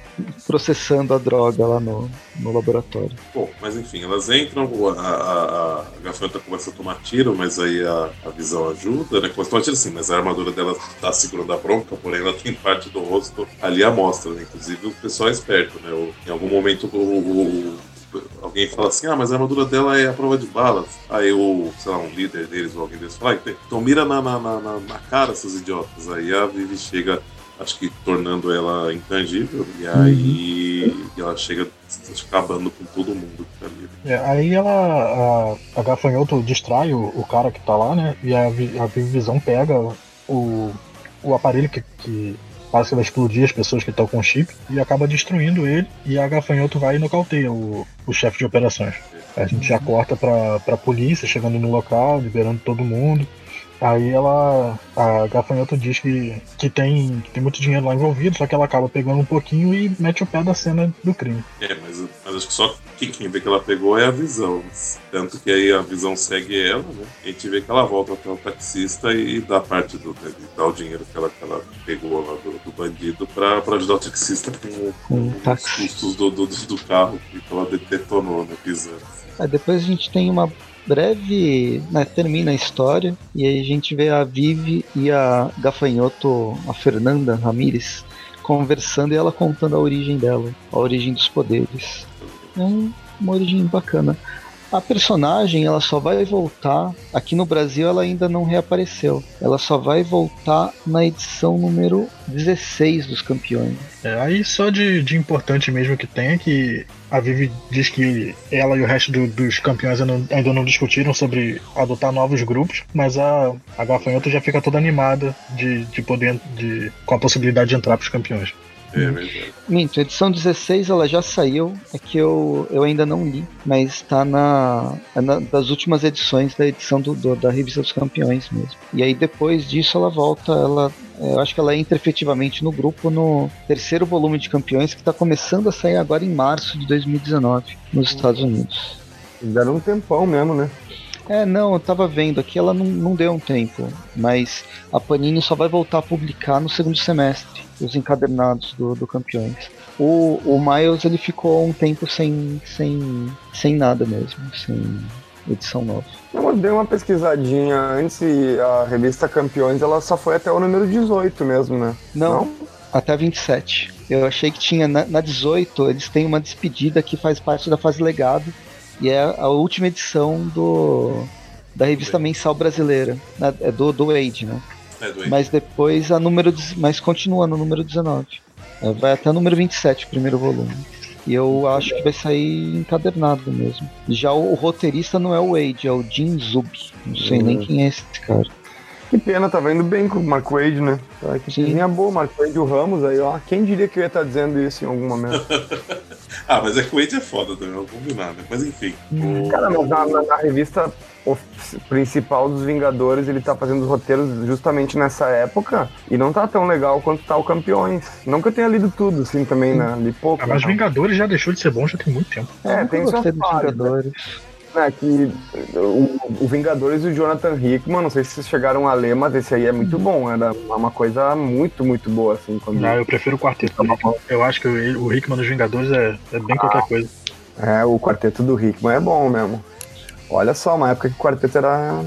processando a droga lá no, no laboratório. Bom, mas enfim, elas entram, a, a, a começa a tomar tiro, mas aí a, a visão ajuda, né? Começa a tomar tiro sim, mas a armadura dela tá segurando a bronca, porém ela tem parte do rosto ali à mostra, né? Inclusive o pessoal é esperto, né? O, em algum momento o, o, alguém fala assim, ah, mas a armadura dela é a prova de balas. Aí o, sei lá, um líder deles ou alguém deles fala, ah, então mira na, na, na, na cara, seus idiotas. Aí a Vivi chega, acho que tornando ela intangível, e aí uhum. ela chega acabando com todo mundo que tá ali. É, aí ela, a, a Gafanhoto distrai o, o, cara que tá lá, né, e a, a Visão pega o, o aparelho que, que parece que vai explodir as pessoas que estão com o chip e acaba destruindo ele e a Gafanhoto vai e nocauteia o, o chefe de operações. A gente já corta pra, pra polícia chegando no local, liberando todo mundo. Aí ela. A Gafanhoto diz que, que, tem, que tem muito dinheiro lá envolvido, só que ela acaba pegando um pouquinho e mete o pé da cena do crime. É, mas, mas acho que só que quem vê que ela pegou é a visão. Tanto que aí a visão segue ela, né? A gente vê que ela volta até o taxista e dá parte do. Né, dá o dinheiro que ela, que ela pegou lá do, do bandido pra, pra ajudar o taxista com, com, com os custos do, do, do carro que ela detonou, né? Pisando. Aí depois a gente tem uma breve, né, termina a história e aí a gente vê a Vivi e a Gafanhoto, a Fernanda Ramírez, conversando e ela contando a origem dela, a origem dos poderes. É uma origem bacana. A personagem ela só vai voltar aqui no Brasil ela ainda não reapareceu. Ela só vai voltar na edição número 16 dos campeões. É, aí só de, de importante mesmo que tem é que a Vivi diz que ela e o resto do, dos campeões ainda não, ainda não, discutiram sobre adotar novos grupos, mas a, a Gafanhoto já fica toda animada de, de poder de, com a possibilidade de entrar para os campeões. É verdade. Minto, a edição 16 ela já saiu, é que eu, eu ainda não li, mas está na, é na, das últimas edições da edição do, do, da Revista dos Campeões mesmo. E aí depois disso ela volta, ela é, eu acho que ela entra efetivamente no grupo no terceiro volume de Campeões que está começando a sair agora em março de 2019 nos Estados Unidos. Deram um tempão mesmo, né? É, não, eu tava vendo aqui, ela não, não deu um tempo, mas a Panini só vai voltar a publicar no segundo semestre os encadernados do, do Campeões. O, o Miles ele ficou um tempo sem, sem, sem nada mesmo, sem edição nova. Eu dei uma pesquisadinha antes e a revista Campeões ela só foi até o número 18 mesmo, né? Não, não? até 27. Eu achei que tinha na, na 18 eles têm uma despedida que faz parte da fase legado e é a última edição do da revista mensal brasileira, né? é do, do Wade, né? É. Mas depois a número. Mas continua no número 19. É, vai até o número 27, o primeiro volume. E eu acho que vai sair encadernado mesmo. Já o, o roteirista não é o Wade, é o Jim Zub. Não sei uhum. nem quem é esse cara. Que pena, tava indo bem com o Mark Wade, né? Que tinha boa, Mark Wade e o Ramos aí, ó. Quem diria que eu ia estar tá dizendo isso em algum momento? ah, mas é que o Wade é foda também, não combinar, né? Mas enfim. O... Cara, mas na, na, na, revista principal dos Vingadores, ele tá fazendo os roteiros justamente nessa época e não tá tão legal quanto tá o Campeões. Não que eu tenha lido tudo, assim, também, né? Li pouco. Ah, mas né? Vingadores já deixou de ser bom já tem muito tempo. É, tem suas falhas. Vingadores né, que o, o, Vingadores e o Jonathan Hickman, não sei se vocês chegaram a ler, mas esse aí é muito bom. Era uma coisa muito, muito boa, assim. Quando... Não, eu prefiro o quarteto. Eu acho que o Hickman dos Vingadores é, é bem ah, qualquer coisa. É, o quarteto do Hickman é bom mesmo. Olha só, uma época que o quarteto era.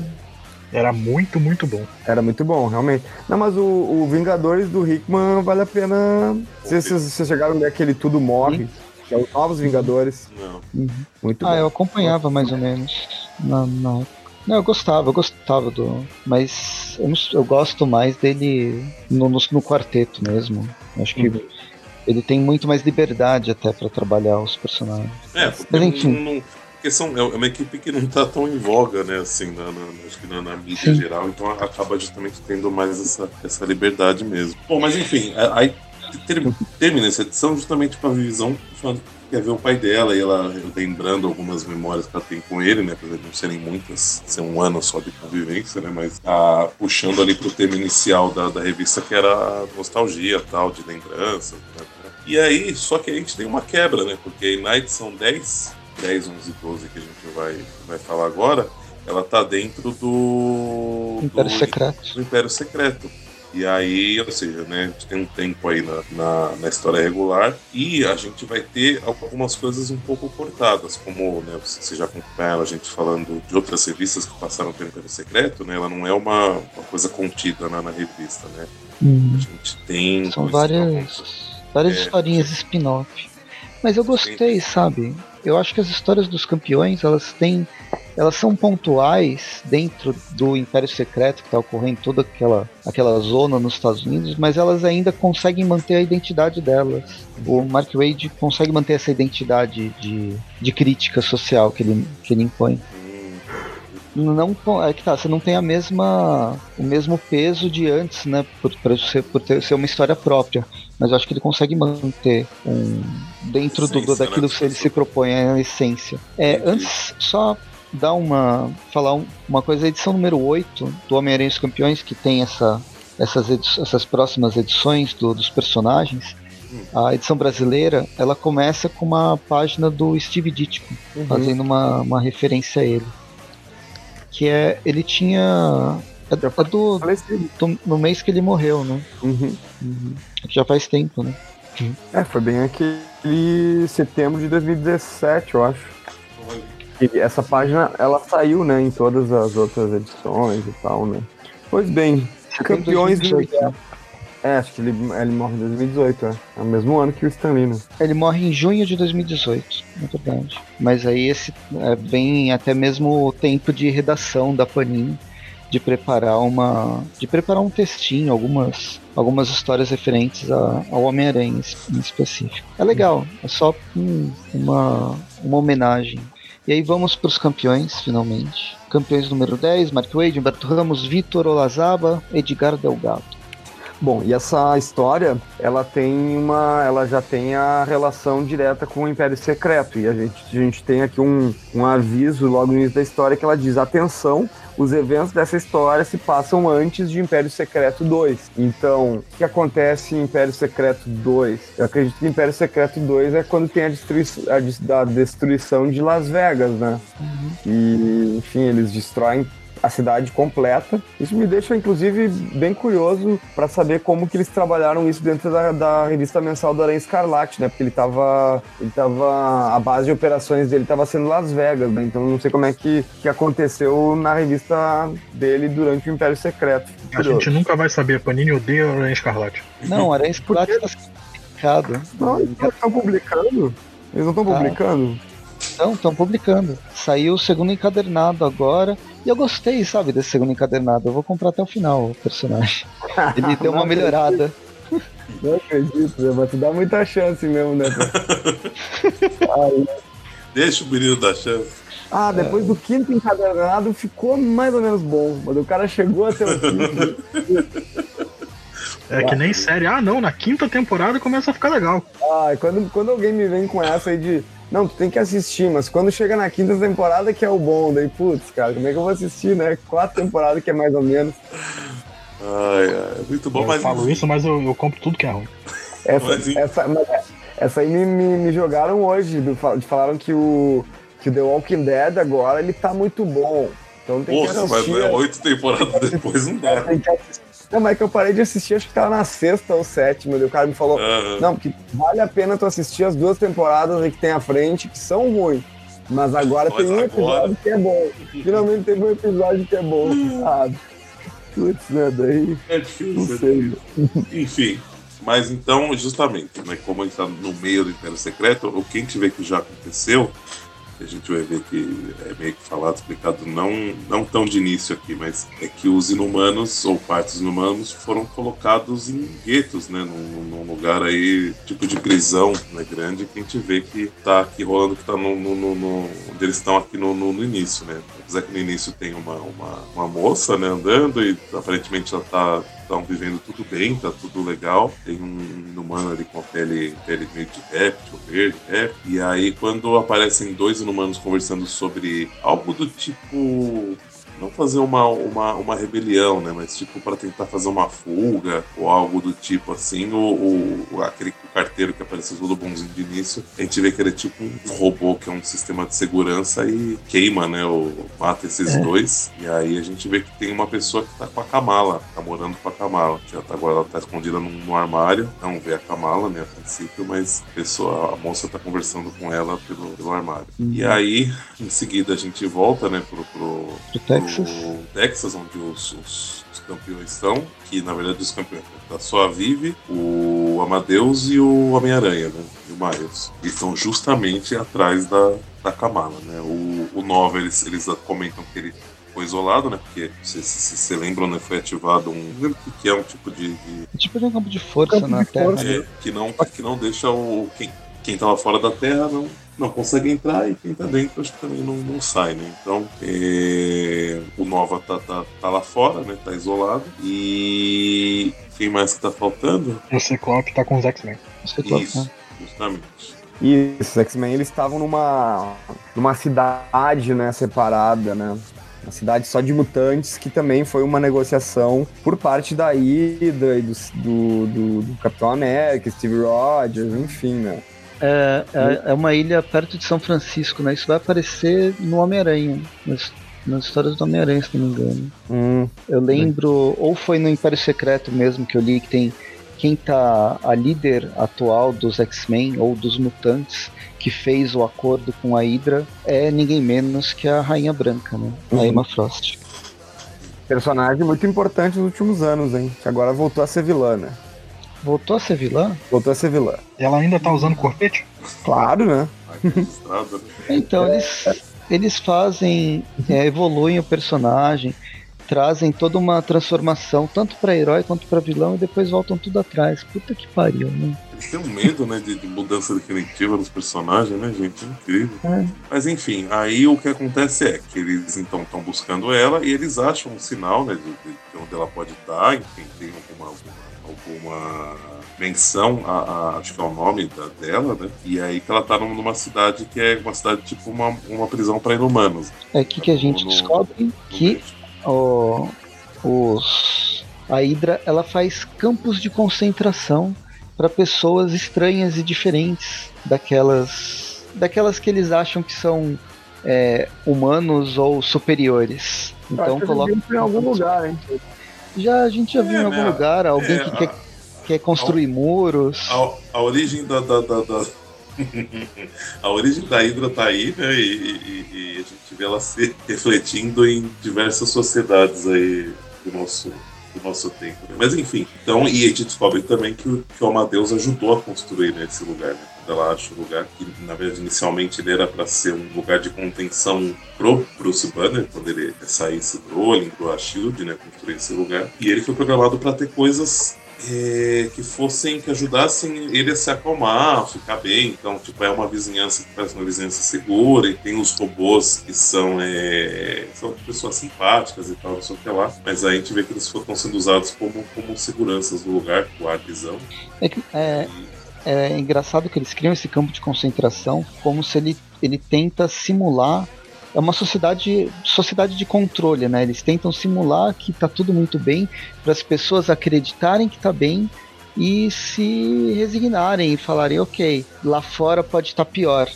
Era muito, muito bom. Era muito bom, realmente. Não, mas o, o Vingadores do Hickman vale a pena. Vocês, vocês chegaram a ler aquele Tudo Morre. Sim que é os Novos Vingadores. Não. Uhum. Muito ah, bom. eu acompanhava mais ou menos na, na Não, eu gostava, eu gostava do. Mas eu, não, eu gosto mais dele no, no, no, quarteto mesmo. Acho que uhum. ele tem muito mais liberdade até para trabalhar os personagens. É, mas enfim. Não, porque são, é uma equipe que não tá tão em voga, né, assim, na, na acho que na, na mídia Sim. geral, então acaba justamente tendo mais essa, essa liberdade mesmo. Bom, mas enfim, aí termina essa edição justamente com a visão quer ver o pai dela e ela lembrando algumas memórias que ela tem com ele, né? Apesar de não serem muitas, ser um ano só de convivência, né? Mas tá puxando ali pro tema inicial da, da revista que era nostalgia tal, de lembrança. Né? E aí, só que a gente tem uma quebra, né? Porque na edição 10, 10, 11 12 que a gente vai, vai falar agora, ela tá dentro do. Império do, Secreto. Do Império Secreto. E aí, ou seja, né, a gente tem um tempo aí na, na, na, história regular e a gente vai ter algumas coisas um pouco cortadas, como né, você já acompanharam a gente falando de outras revistas que passaram pelo Império Secreto, né, ela não é uma, uma coisa contida na, na revista, né? Hum. A gente tem. São várias, várias é, historinhas spin-off. Mas eu gostei, sabe? Eu acho que as histórias dos campeões, elas têm elas são pontuais dentro do Império Secreto que está ocorrendo toda aquela, aquela zona nos Estados Unidos, mas elas ainda conseguem manter a identidade delas. O Mark Wade consegue manter essa identidade de, de crítica social que ele, que ele impõe. Não, é que tá, você não tem a mesma, o mesmo peso de antes, né? Por, por, ser, por ter, ser uma história própria. Mas eu acho que ele consegue manter um, dentro essência, do, daquilo né? que ele se propõe, a essência. É, antes, só dar uma. falar uma coisa, a edição número 8 do Homem-Aranha dos Campeões, que tem essa, essas, essas próximas edições do, dos personagens. A edição brasileira, ela começa com uma página do Steve Ditko, uhum. fazendo uma, uma referência a ele. Que é. Ele tinha. É, é do, do, no mês que ele morreu, né? Uhum. Uhum. Já faz tempo, né? É, foi bem aquele setembro de 2017, eu acho. E essa página, ela saiu, né, em todas as outras edições e tal, né. Pois bem, campeões do universo. É, acho que ele, ele morre em 2018, é. É o mesmo ano que o Stanley, né? Ele morre em junho de 2018, na verdade. Mas aí esse é, vem até mesmo o tempo de redação da Panini de preparar uma de preparar um textinho, algumas algumas histórias referentes a, ao Homem-Aranha em específico. É legal, é só um, uma uma homenagem e aí vamos para os campeões, finalmente. Campeões número 10, Mark Wade, Humberto Ramos, Vitor Olazaba, Edgar Delgado. Bom, e essa história, ela tem uma, ela já tem a relação direta com o Império Secreto e a gente, a gente tem aqui um, um aviso logo no início da história que ela diz: atenção, os eventos dessa história se passam antes de Império Secreto 2. Então, o que acontece em Império Secreto 2? Eu acredito que Império Secreto 2 é quando tem a, destruição, a, a destruição de Las Vegas, né? Uhum. E, enfim, eles destroem a cidade completa. Isso me deixa, inclusive, bem curioso para saber como que eles trabalharam isso dentro da, da revista mensal do Aranha Escarlate, né? Porque ele tava, ele tava, a base de operações dele estava sendo Las Vegas, né? Então não sei como é que, que aconteceu na revista dele durante o Império Secreto. A gente nunca vai saber, a Panini odeia o Aranha Escarlate. Não, o Aranha Escarlate está publicado. Não, eles estão publicando. Eles não estão tá. publicando? Não, estão publicando. Saiu o segundo encadernado agora. E eu gostei, sabe, desse segundo encadernado. Eu vou comprar até o final o personagem. Ele deu uma melhorada. Não acredito, mas tu dá muita chance mesmo, né? Deixa o menino dar chance. Ah, depois é. do quinto encadernado ficou mais ou menos bom, mas o cara chegou até o quinto. É que nem série. Ah, não, na quinta temporada começa a ficar legal. Ah, quando, quando alguém me vem com essa aí de não, tu tem que assistir, mas quando chega na quinta temporada que é o bom, daí, putz, cara, como é que eu vou assistir, né? Quatro temporadas que é mais ou menos. Ai, ai, é muito bom, eu mas. Eu falo isso, mas eu, eu, compro tudo que é ruim. Essa, mas, essa, mas, essa aí me, me, me, jogaram hoje, falaram que o, que o The Walking Dead agora ele tá muito bom. Então tem Porra, que assistir. mas é oito temporadas depois não dá. Tem que assistir não, mas é que eu parei de assistir, acho que tava na sexta ou sétima, e o cara me falou, uhum. não, porque vale a pena tu assistir as duas temporadas aí que tem à frente, que são ruins. Mas agora mas tem um episódio que é bom. Finalmente teve um episódio que é bom. Ah, putz, né, daí... É difícil. Não sei. Enfim, mas então, justamente, né, como a gente tá no meio do Império Secreto, o que a gente vê que já aconteceu a gente vai ver que é meio que falado, explicado, não, não tão de início aqui, mas é que os inumanos, ou partes inumanos, foram colocados em guetos, né? Num, num lugar aí, tipo de prisão né, grande, que a gente vê que tá aqui rolando, que tá no, no, no, no onde eles estão aqui no, no, início, né? Apesar que no início tem uma, uma, uma moça, né, andando e aparentemente ela tá estão vivendo tudo bem, tá tudo legal. Tem um inumano ali com a pele, pele meio de réptil, verde, réptil. E aí, quando aparecem dois inumanos conversando sobre algo do tipo não fazer uma, uma, uma rebelião, né? Mas tipo para tentar fazer uma fuga ou algo do tipo assim, o, o aquele carteiro que apareceu todo bonzinho de início, a gente vê que ele é tipo um robô que é um sistema de segurança e queima, né? Ou mata esses é. dois. E aí a gente vê que tem uma pessoa que tá com a Kamala, tá morando com a Kamala. Já tá, agora ela tá escondida num, num armário, não vê a Kamala, né, a princípio, mas a pessoa, a moça tá conversando com ela pelo, pelo armário. Uhum. E aí, em seguida, a gente volta, né, pro, pro, pro Texas. Texas, onde os, os, os campeões estão, que na verdade os campeões tá só a Vive, o Amadeus e o Homem-Aranha, né? E o Miles. E estão justamente atrás da, da Kamala, né? O, o Nova, eles, eles comentam que ele foi isolado, né? Porque, se você lembram, né? Foi ativado um. Não lembro o que é um tipo de. de... É tipo de um campo de força campo na de Terra. Força. É, que não, que não deixa o. Quem, quem tava fora da Terra não, não consegue entrar e quem tá dentro acho que também não, não sai, né? Então é, o Nova tá, tá, tá, lá fora, né? Tá isolado. E quem mais que tá faltando? O Ciclope tá com os X-Men. Isso, né? justamente. Isso, os X-Men eles estavam numa, numa cidade, né, separada, né? Uma cidade só de mutantes, que também foi uma negociação por parte da Hydra e do, do, do, do Capitão América, Steve Rogers, enfim, né? É, é, é, uma ilha perto de São Francisco, né? Isso vai aparecer no Homem-Aranha, nas, nas histórias do Homem-Aranha, se não me engano. Hum. Eu lembro, ou foi no Império Secreto mesmo que eu li que tem quem tá a líder atual dos X-Men ou dos mutantes que fez o acordo com a Hydra é ninguém menos que a Rainha Branca, né? Uhum. A Emma Frost. Personagem muito importante nos últimos anos, hein? Que agora voltou a ser vilã, né? Voltou a ser vilã? Voltou a ser vilã. Ela ainda tá usando corpete? Claro, né? então, eles, eles fazem, é, evoluem o personagem, trazem toda uma transformação, tanto para herói quanto para vilão, e depois voltam tudo atrás. Puta que pariu, né? Eles têm um medo, né, de, de, mudança definitiva dos personagens, né, gente? É incrível. É. Mas enfim, aí o que acontece é que eles então estão buscando ela e eles acham um sinal, né, de, de onde ela pode estar, enfim, tem alguma, alguma alguma menção a, a, acho que é o nome da, dela, né? E aí que ela tá numa cidade que é uma cidade tipo uma, uma prisão para inumanos. É aqui que a gente no, descobre no que o, os, a Hydra ela faz campos de concentração para pessoas estranhas e diferentes daquelas daquelas que eles acham que são é, humanos ou superiores. Então coloca em algum lugar, hein? Já, a gente já viu é, em algum né? lugar alguém é, que quer, quer construir a, muros. A, a, origem da. da, da, da... a origem da Hydra tá aí, né? E, e, e, a gente vê ela se refletindo em diversas sociedades aí do nosso, do nosso tempo. Né? Mas enfim, então, e a gente descobre também que, o, que o Amadeus ajudou a construir né, esse lugar, né? Ela acha o lugar que, na verdade, inicialmente ele era para ser um lugar de contenção pro Bruce Banner, quando ele saísse do Rolling, pro Shield, né, construir esse lugar. E ele foi programado para ter coisas é, que fossem, que ajudassem ele a se acalmar, ficar bem. Então, tipo, é uma vizinhança que parece uma vizinhança segura, e tem os robôs que são, é, são pessoas simpáticas e tal, não sei o que lá. Mas aí a gente vê que eles estão sendo usados como, como seguranças do lugar, guardizão. É que, é, é engraçado que eles criam esse campo de concentração como se ele, ele tenta simular é uma sociedade sociedade de controle, né? Eles tentam simular que está tudo muito bem para as pessoas acreditarem que está bem e se resignarem e falarem, ok, lá fora pode estar tá pior.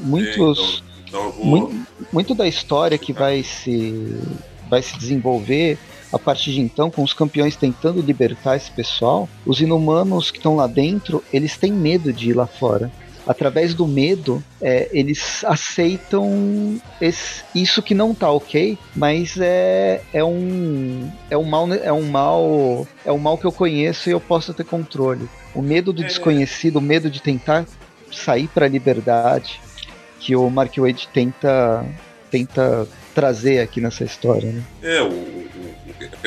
Muitos, é, então, então vou... muito, muito da história que vai se vai se desenvolver a partir de então, com os campeões tentando libertar esse pessoal, os inumanos que estão lá dentro, eles têm medo de ir lá fora. Através do medo, é, eles aceitam esse, isso que não tá ok, mas é, é um é um mal é um mal é um mal que eu conheço e eu posso ter controle. O medo do é. desconhecido, o medo de tentar sair para a liberdade, que o Mark Wade tenta, tenta trazer aqui nessa história. Né? É, o,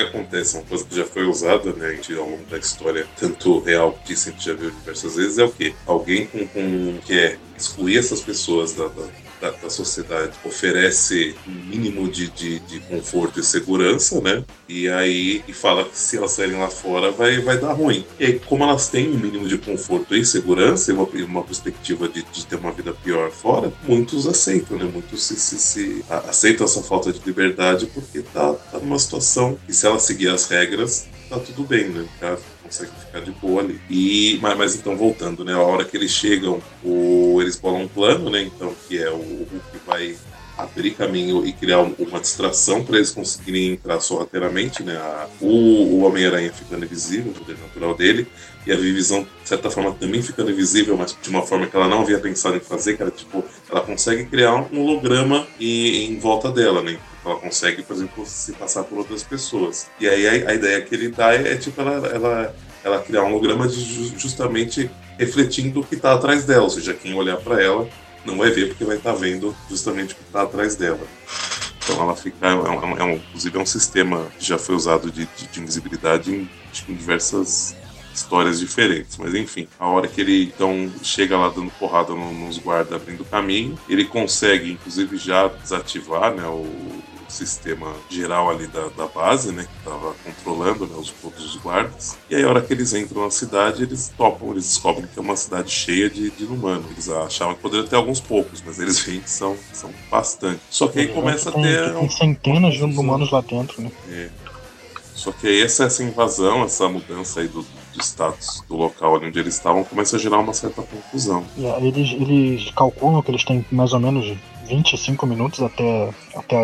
acontece, uma coisa que já foi usada né, ao longo da história, tanto real que a gente já viu diversas vezes, é o que? Alguém com, com, que é excluir essas pessoas da, da da, da sociedade oferece um mínimo de, de, de, conforto e segurança, né? E aí e fala que se elas saírem lá fora vai, vai dar ruim. E aí, como elas têm um mínimo de conforto e segurança e uma, uma perspectiva de, de ter uma vida pior fora, muitos aceitam, né? Muitos se, se, se aceitam essa falta de liberdade porque tá, tá numa situação que se ela seguir as regras, tá tudo bem, né? Tá, consegue ficar de boa ali. E, mas, mas, então, voltando, né? A hora que eles chegam, o, eles bolam um plano, né? Então, que é o, o que vai abrir caminho e criar uma distração para eles conseguirem entrar sorrateiramente, né? A, o, o Homem-Aranha ficando invisível, o poder natural dele, e a Vivisão, de certa forma, também ficando invisível, mas de uma forma que ela não havia pensado em fazer, que era tipo, ela consegue criar um holograma e, em volta dela, né? Ela consegue, por exemplo, se passar por outras pessoas. E aí a, a ideia que ele dá é, é tipo ela, ela, ela criar um holograma de, justamente refletindo o que está atrás dela, ou seja, quem olhar para ela não vai ver porque vai estar tá vendo justamente o que está atrás dela. Então ela fica, é um, é um, inclusive é um sistema que já foi usado de, de, de invisibilidade em, em diversas histórias diferentes. Mas enfim, a hora que ele então chega lá dando porrada nos guardas abrindo caminho, ele consegue inclusive já desativar né, o, sistema geral ali da, da base, né, que estava controlando né, os, todos os guardas. E aí, a hora que eles entram na cidade, eles topam, eles descobrem que é uma cidade cheia de, de inumanos. Eles achavam que poderiam ter alguns poucos, mas eles veem que são, são bastante. Só que aí começa a ter. Tem centenas de humanos lá dentro, né? É. Só que aí essa, essa invasão, essa mudança aí do, do status do local onde eles estavam começa a gerar uma certa confusão. Yeah, eles, eles calculam que eles têm mais ou menos 25 minutos até, até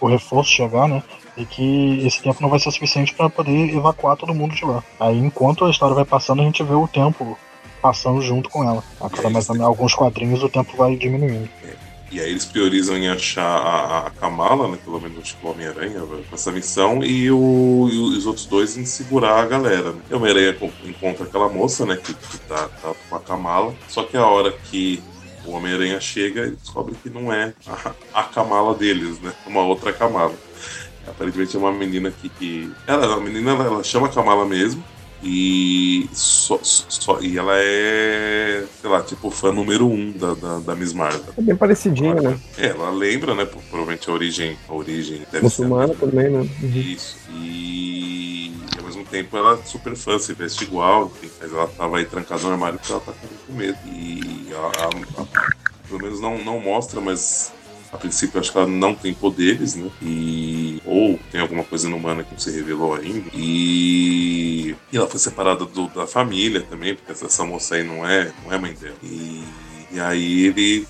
o reforço chegar, né? E que esse tempo não vai ser suficiente para poder evacuar todo mundo de lá. Aí, enquanto a história vai passando, a gente vê o tempo passando junto com ela. A cada mais alguns quadrinhos o tempo vai diminuindo. É. E aí eles priorizam em achar a, a Kamala, né, pelo menos acho que o Homem-Aranha, com essa missão, e, o, e, os outros dois em segurar a galera. Né? E o Homem-Aranha encontra aquela moça, né, que, que tá, tá, com a Kamala, só que a hora que o Homem-Aranha chega e descobre que não é a, a Kamala deles, né, uma outra Kamala. Aparentemente é uma menina que. que ela, a menina ela, ela chama Kamala mesmo, e, só, só, e ela é, sei lá, tipo fã número um da, da, da Miss Marvel. É bem parecidinha, ela, né? É, ela lembra, né? Provavelmente a origem, a origem deve Muçulmana ser. também, né? Uhum. Isso. E tempo ela é super fã, se veste igual, enfim, mas ela tava aí trancada no armário porque ela tá com medo. E a, a, a, pelo menos não, não mostra, mas a princípio acho que ela não tem poderes, né? E ou tem alguma coisa inumana que não se revelou ainda. E, e ela foi separada do, da família também, porque essa moça aí não é, não é mãe dela. E, e aí ele,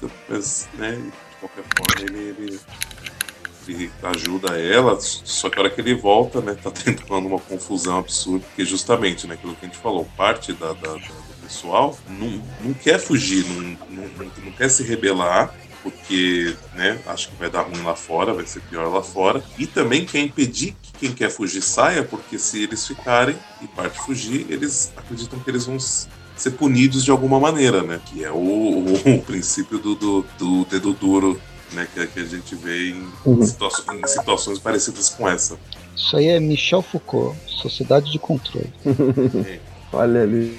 né, de qualquer forma, ele, ele ele ajuda ela, só que a hora que ele volta, né, tá tentando uma confusão absurda, porque justamente, né, aquilo que a gente falou, parte da, da, da do pessoal não, não quer fugir, não, não, não, quer se rebelar, porque né, acho que vai dar ruim lá fora, vai ser pior lá fora. E também quer impedir que quem quer fugir saia, porque se eles ficarem e parte fugir, eles acreditam que eles vão ser punidos de alguma maneira, né? Que é o, o, o princípio do, do, do, dedo duro, né? Que, que a gente vê em, uhum. em situações parecidas com essa. Isso aí é Michel Foucault, Sociedade de Controle. É. Olha ali.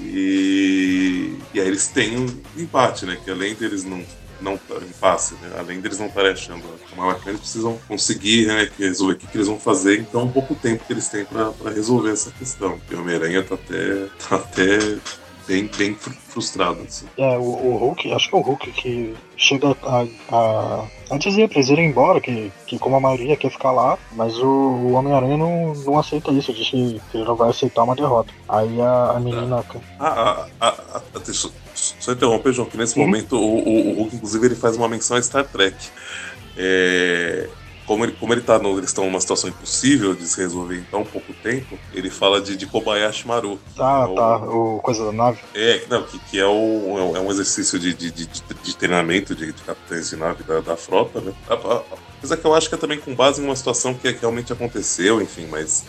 E, e aí eles têm um empate, né? Que além deles não não impasse, né? além deles não estarem achando uma eles precisam conseguir né, resolver o que, que, eles vão fazer em tão pouco tempo que eles têm para resolver essa questão. Porque o Homem-Aranha tá até, tá até bem, bem frustrado. Assim. É, o, o, Hulk, acho que é o Hulk que chega a, a, a dizer pra eles irem embora, que, que como a maioria quer ficar lá, mas o, o Homem-Aranha não, não aceita isso, diz que, ele não vai aceitar uma derrota. Aí a, a menina. Tá. Ah, a, a, a, deixa, só interromper, João, que nesse momento o, o, o Hulk, inclusive, ele faz uma menção a Star Trek. É, como ele, como ele tá no, eles estão numa situação impossível de se resolver em tão pouco tempo, ele fala de, de Kobayashi Maru. Ah, é tá, o coisa da nave. É, não, que, que é, o, é um exercício de, de, de, de treinamento de, de, capitães de nave da, da frota, né? Apesar que eu acho que é também com base em uma situação que, que realmente aconteceu, enfim, mas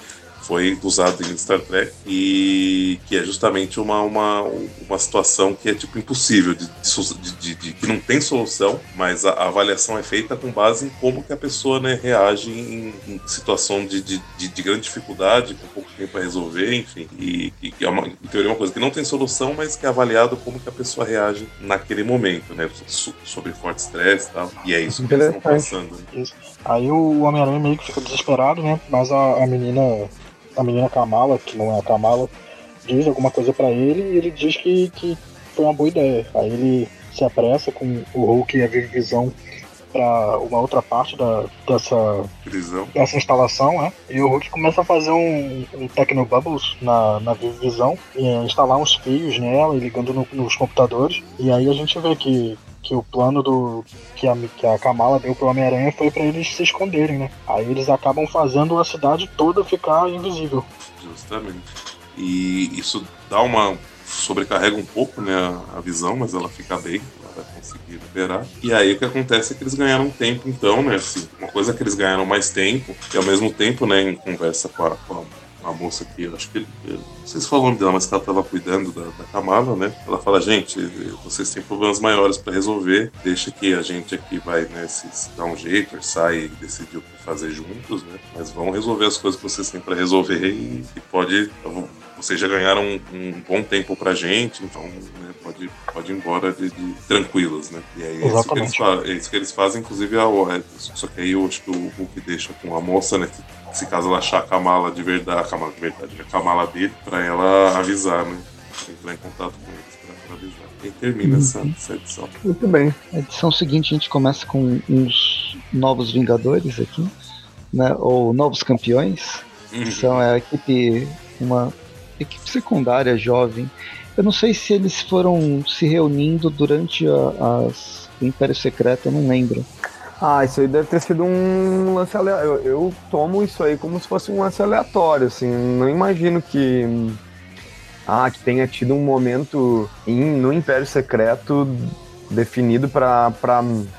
foi usado em Star Trek e que é justamente uma, uma, uma situação que é tipo impossível, de, de, de, de que não tem solução, mas a, a, avaliação é feita com base em como que a pessoa né, reage em, em situação de, de, de, grande dificuldade, com pouco tempo para resolver, enfim, e, e é uma, em teoria uma coisa que não tem solução, mas que é avaliado como que a pessoa reage naquele momento, né, sobre forte estresse e tal, e é isso que eles estão passando. Né? Aí o Homem-Aranha meio que fica desesperado, né, mas a, a menina a menina Kamala, que não é a Kamala, diz alguma coisa para ele e ele diz que, que foi uma boa ideia. Aí ele se apressa com o Hulk e a Visão para uma outra parte da, dessa, dessa instalação, né? E o Hulk começa a fazer um, um Tecnobubbles na, na Visão, e instalar uns fios nela e ligando no, nos computadores. E aí a gente vê que que o plano do que a, que a Kamala deu pro Homem-Aranha foi para eles se esconderem, né? Aí eles acabam fazendo a cidade toda ficar invisível. Justamente. E isso dá uma sobrecarrega um pouco, né, a visão, mas ela fica bem, ela conseguir liberar. E aí o que acontece é que eles ganharam tempo, então, né, assim, uma coisa é que eles ganharam mais tempo, e ao mesmo tempo, né, em conversa com a, com a uma moça que acho que não sei se falou o nome dela, mas que ela estava cuidando da, da Kamala, né? Ela fala, gente, vocês têm problemas maiores para resolver, deixa que a gente aqui vai, né, se, se dar um jeito, sai e decidir o que fazer juntos, né? Mas vão resolver as coisas que vocês têm para resolver e, e pode vocês já ganharam um, um, bom tempo pra gente, então né, pode, pode ir embora de, de tranquilos, né? E aí é isso, que eles, é isso que eles fazem, inclusive, a, só que aí eu acho que o Hulk deixa com a moça, né? Que se caso ela achar a Kamala de verdade, a Kamala de verdade, a Kamala dele, pra ela avisar, né? Entrar em contato com eles pra, pra avisar. E termina essa, uhum. essa edição. Muito bem. A edição seguinte a gente começa com uns novos Vingadores aqui, né? Ou novos campeões. Uhum. São a equipe, uma equipe secundária jovem. Eu não sei se eles foram se reunindo durante a, as, o Império Secreto, eu não lembro. Ah, isso aí deve ter sido um lance aleatório. Eu, eu, tomo isso aí como se fosse um lance aleatório, assim. Não imagino que. Ah, que tenha tido um momento em, no Império Secreto definido para,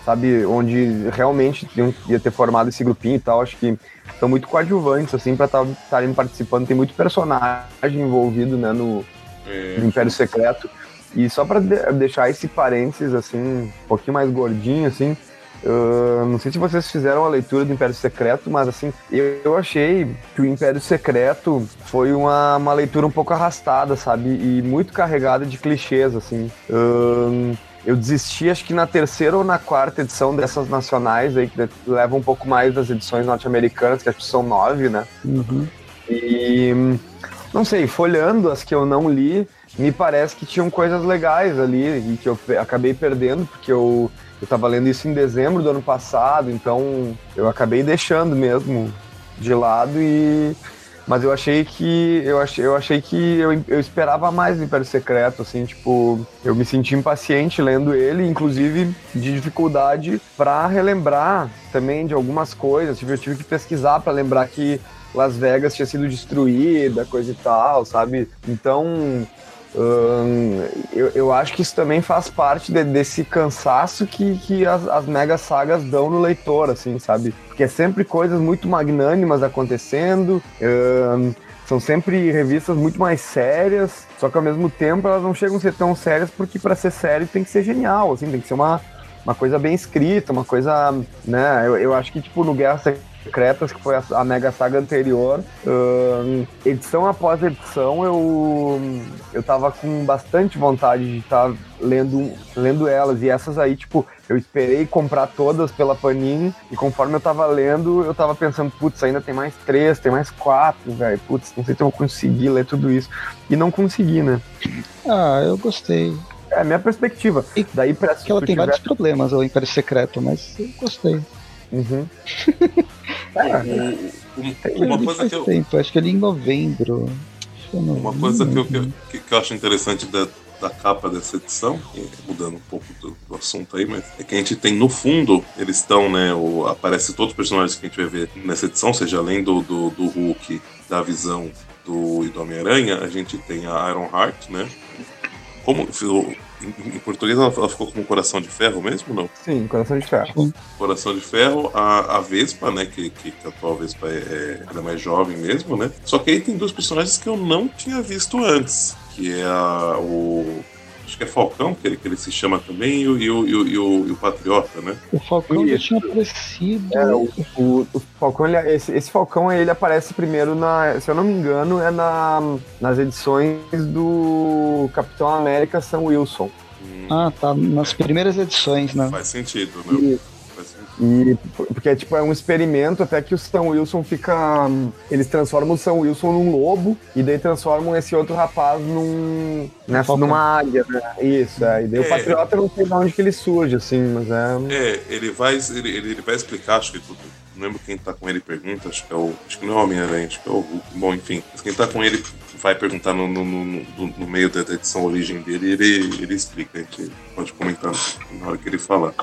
sabe, onde realmente ia ter formado esse grupinho e tal. Acho que são muito coadjuvantes, assim, para estarem participando. Tem muito personagem envolvido, né, no, é. no Império Secreto. E só para de deixar esse parênteses, assim, um pouquinho mais gordinho, assim, Uh, não sei se vocês fizeram a leitura do Império Secreto, mas assim, eu, eu achei que o Império Secreto foi uma, uma leitura um pouco arrastada, sabe? E muito carregada de clichês, assim. Uh, eu desisti, acho que na terceira ou na quarta edição dessas nacionais aí, que levam um pouco mais das edições norte-americanas, que acho que são nove, né? Uhum. E não sei, folhando as que eu não li, me parece que tinham coisas legais ali e que eu acabei perdendo, porque eu eu estava lendo isso em dezembro do ano passado, então eu acabei deixando mesmo de lado e mas eu achei que eu achei, eu achei que eu, eu esperava mais do Império Secreto, assim, tipo, eu me senti impaciente lendo ele, inclusive de dificuldade para relembrar também de algumas coisas. Tipo, eu tive que pesquisar para lembrar que Las Vegas tinha sido destruída, coisa e tal, sabe? Então, eu, eu, acho que isso também faz parte de, desse cansaço que, que as, as mega sagas dão no leitor, assim, sabe? Porque é sempre coisas muito magnânimas acontecendo, são sempre revistas muito mais sérias, só que ao mesmo tempo elas não chegam a ser tão sérias porque para ser sério tem que ser genial, assim, tem que ser uma, uma coisa bem escrita, uma coisa, né? Eu, eu acho que, tipo, no Guerra Secretas, que foi a, a Mega Saga anterior. Uh, edição após edição, eu, eu tava com bastante vontade de estar tá lendo, lendo elas. E essas aí, tipo, eu esperei comprar todas pela Panini. E conforme eu tava lendo, eu tava pensando, putz, ainda tem mais três, tem mais quatro, velho. Putz, não sei se eu vou conseguir ler tudo isso. E não consegui, né? Ah, eu gostei. É a minha perspectiva. E Daí pra que ela tem tiver... vários problemas, o Império Secreto, mas eu gostei. Uhum. é, uma coisa que eu. Tempo, acho que ali em novembro. Uma coisa que eu, que, que eu acho interessante da, da capa dessa edição, mudando um pouco do, do, assunto aí, mas é que a gente tem no fundo, eles estão, né? O, aparece todos os personagens que a gente vai ver nessa edição, seja além do, do, do Hulk, da visão do, e do Homem-Aranha, a gente tem a Iron Heart, né? Como em, em português ela, ela, ficou com coração de ferro mesmo, não? Sim, coração de ferro. Coração de ferro, a, a Vespa, né? Que, que, que a atual Vespa é, é, é mais jovem mesmo, né? Só que aí tem dois personagens que eu não tinha visto antes. Que é a, o acho que é Falcão, que ele, que ele se chama também, e o, e o, e o, e o, e o Patriota, né? O Falcão já tinha aparecido. É, o, o, o, Falcão, ele, esse, esse Falcão ele aparece primeiro na. Se eu não me engano, é na, nas edições do Capitão América Sam Wilson. Hum. Ah, tá. Nas primeiras edições, né? Faz sentido, né? Isso. E porque tipo, é um experimento até que o Sam Wilson fica. Eles transformam o Sam Wilson num lobo e daí transformam esse outro rapaz num. Nessa, numa águia, né? Isso, é. E daí é. o Patriota não sei de onde que ele surge, assim, mas é. É, ele vai, ele, ele vai explicar, acho que tudo não lembro quem tá com ele pergunta, acho que é o. Acho que não é o Homem-Aranha, acho que é o Hulk. Bom, enfim. Quem tá com ele vai perguntar no, no, no, no meio da edição origem dele e ele, ele explica. A gente pode comentar na hora que ele falar.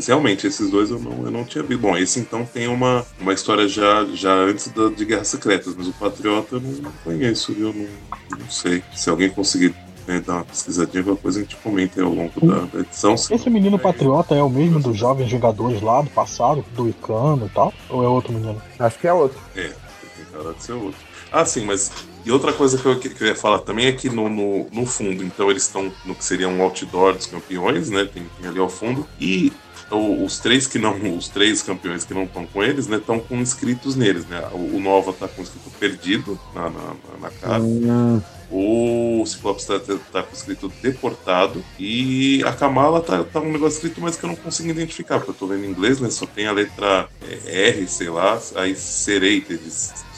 Mas realmente, esses dois eu não, eu não tinha visto. Bom, esse então tem uma, uma história já, já antes da, de Guerras Secretas, mas o Patriota eu não conheço, viu? Não, não sei. Se alguém conseguir né, dar uma pesquisadinha, alguma coisa a gente comenta ao longo da, da edição. Esse menino patriota é o mesmo dos jovens jogadores lá do passado, do Icano e tal? Ou é outro menino? Acho que é outro. É, tem cara de ser outro. Ah, sim, mas. E outra coisa que eu, que eu ia falar também é que no, no, no fundo, então eles estão no que seria um outdoor dos campeões, né? Tem, tem ali ao fundo. E os três que não, os três campeões que não estão com eles, né, estão com inscritos neles, né? O, o Nova tá com escrito perdido na, na, na cara. Hum. O Ciclope está tá com escrito deportado. E a Kamala tá, tá um negócio escrito, mas que eu não consigo identificar, porque eu tô vendo em inglês, né? Só tem a letra é, R, sei lá, aí Serrated.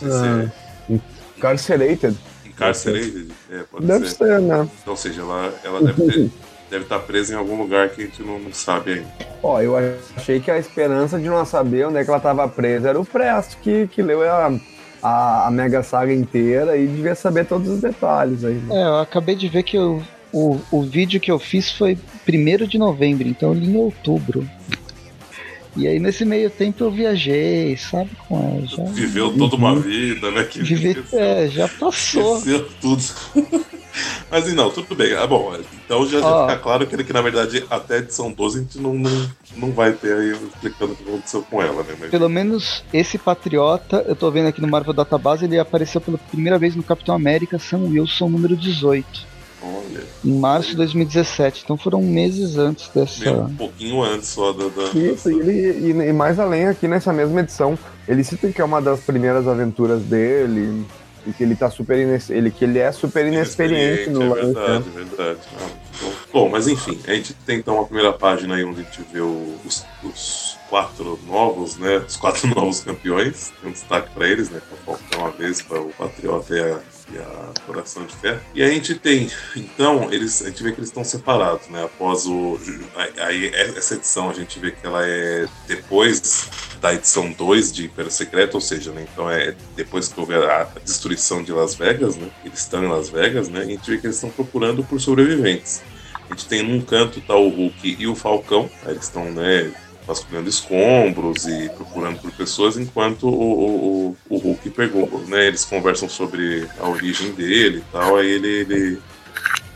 Ah, é... Incarcerated. Incarcerated, é, pode deve ser. ser né? Então, ou seja, ela, ela deve ter. deve estar tá presa em algum lugar que a gente não, não sabe ainda. Ó, eu achei que a esperança de não saber onde é que ela estava presa era o Presto, que, que leu a, a, a Mega Saga inteira e devia saber todos os detalhes aí. Né? É, eu acabei de ver que eu, o, o vídeo que eu fiz foi 1 de novembro, então eu li em outubro. E aí nesse meio tempo eu viajei, sabe? Com já... Viveu toda uma vida, né? Que Vive... É, já passou. Esqueceu tudo. Mas não, tudo bem. Ah, bom, então já, já fica claro que, que na verdade até a edição 12 a gente não, não, não vai ter aí explicando o que aconteceu com ela, né? Mas... Pelo menos esse Patriota, eu tô vendo aqui no Marvel Database, ele apareceu pela primeira vez no Capitão América Sam Wilson número 18. Olha. Em março de 2017. Então foram meses antes dessa. um pouquinho antes só da. da Isso, dessa... e, e, e, mais além, aqui nessa mesma edição, ele cita que é uma das primeiras aventuras dele. E que ele tá super ele que ele é super inexperiente no é lance. Verdade, né? verdade. Ah, bom, mas enfim, a gente tem então a primeira página aí onde a gente vê os, os quatro novos, né? Os quatro novos campeões. Tem um destaque para eles, né? Para o uma vez para o Patriota e a e a Coração de Ferro. E a gente tem, então, eles, a gente vê que eles estão separados, né? Após o. Aí, essa edição a gente vê que ela é depois da edição 2 de Império Secreto, ou seja, né, então é depois que houve a, destruição de Las Vegas, né? Eles estão em Las Vegas, né? E a gente vê que eles estão procurando por sobreviventes. A gente tem num canto tá o Hulk e o Falcão, eles estão, né, vasculhando escombros e procurando por pessoas, enquanto o, o, o Hulk pergunta, né? Eles conversam sobre a origem dele e tal, aí ele, ele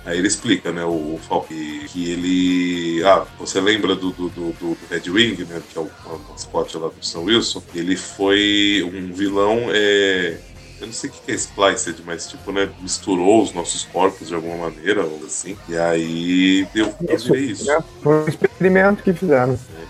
Aí ele explica, né, o, Falk, que ele. Ah, você lembra do, do, do, do Red Wing, né? Que é o, o mascote lá do Sam Wilson? Ele foi um vilão. É, eu não sei o que é Spliced, mas tipo, né, misturou os nossos corpos de alguma maneira, ou assim. E aí deu, isso, isso. É, foi um experimento que fizeram. É.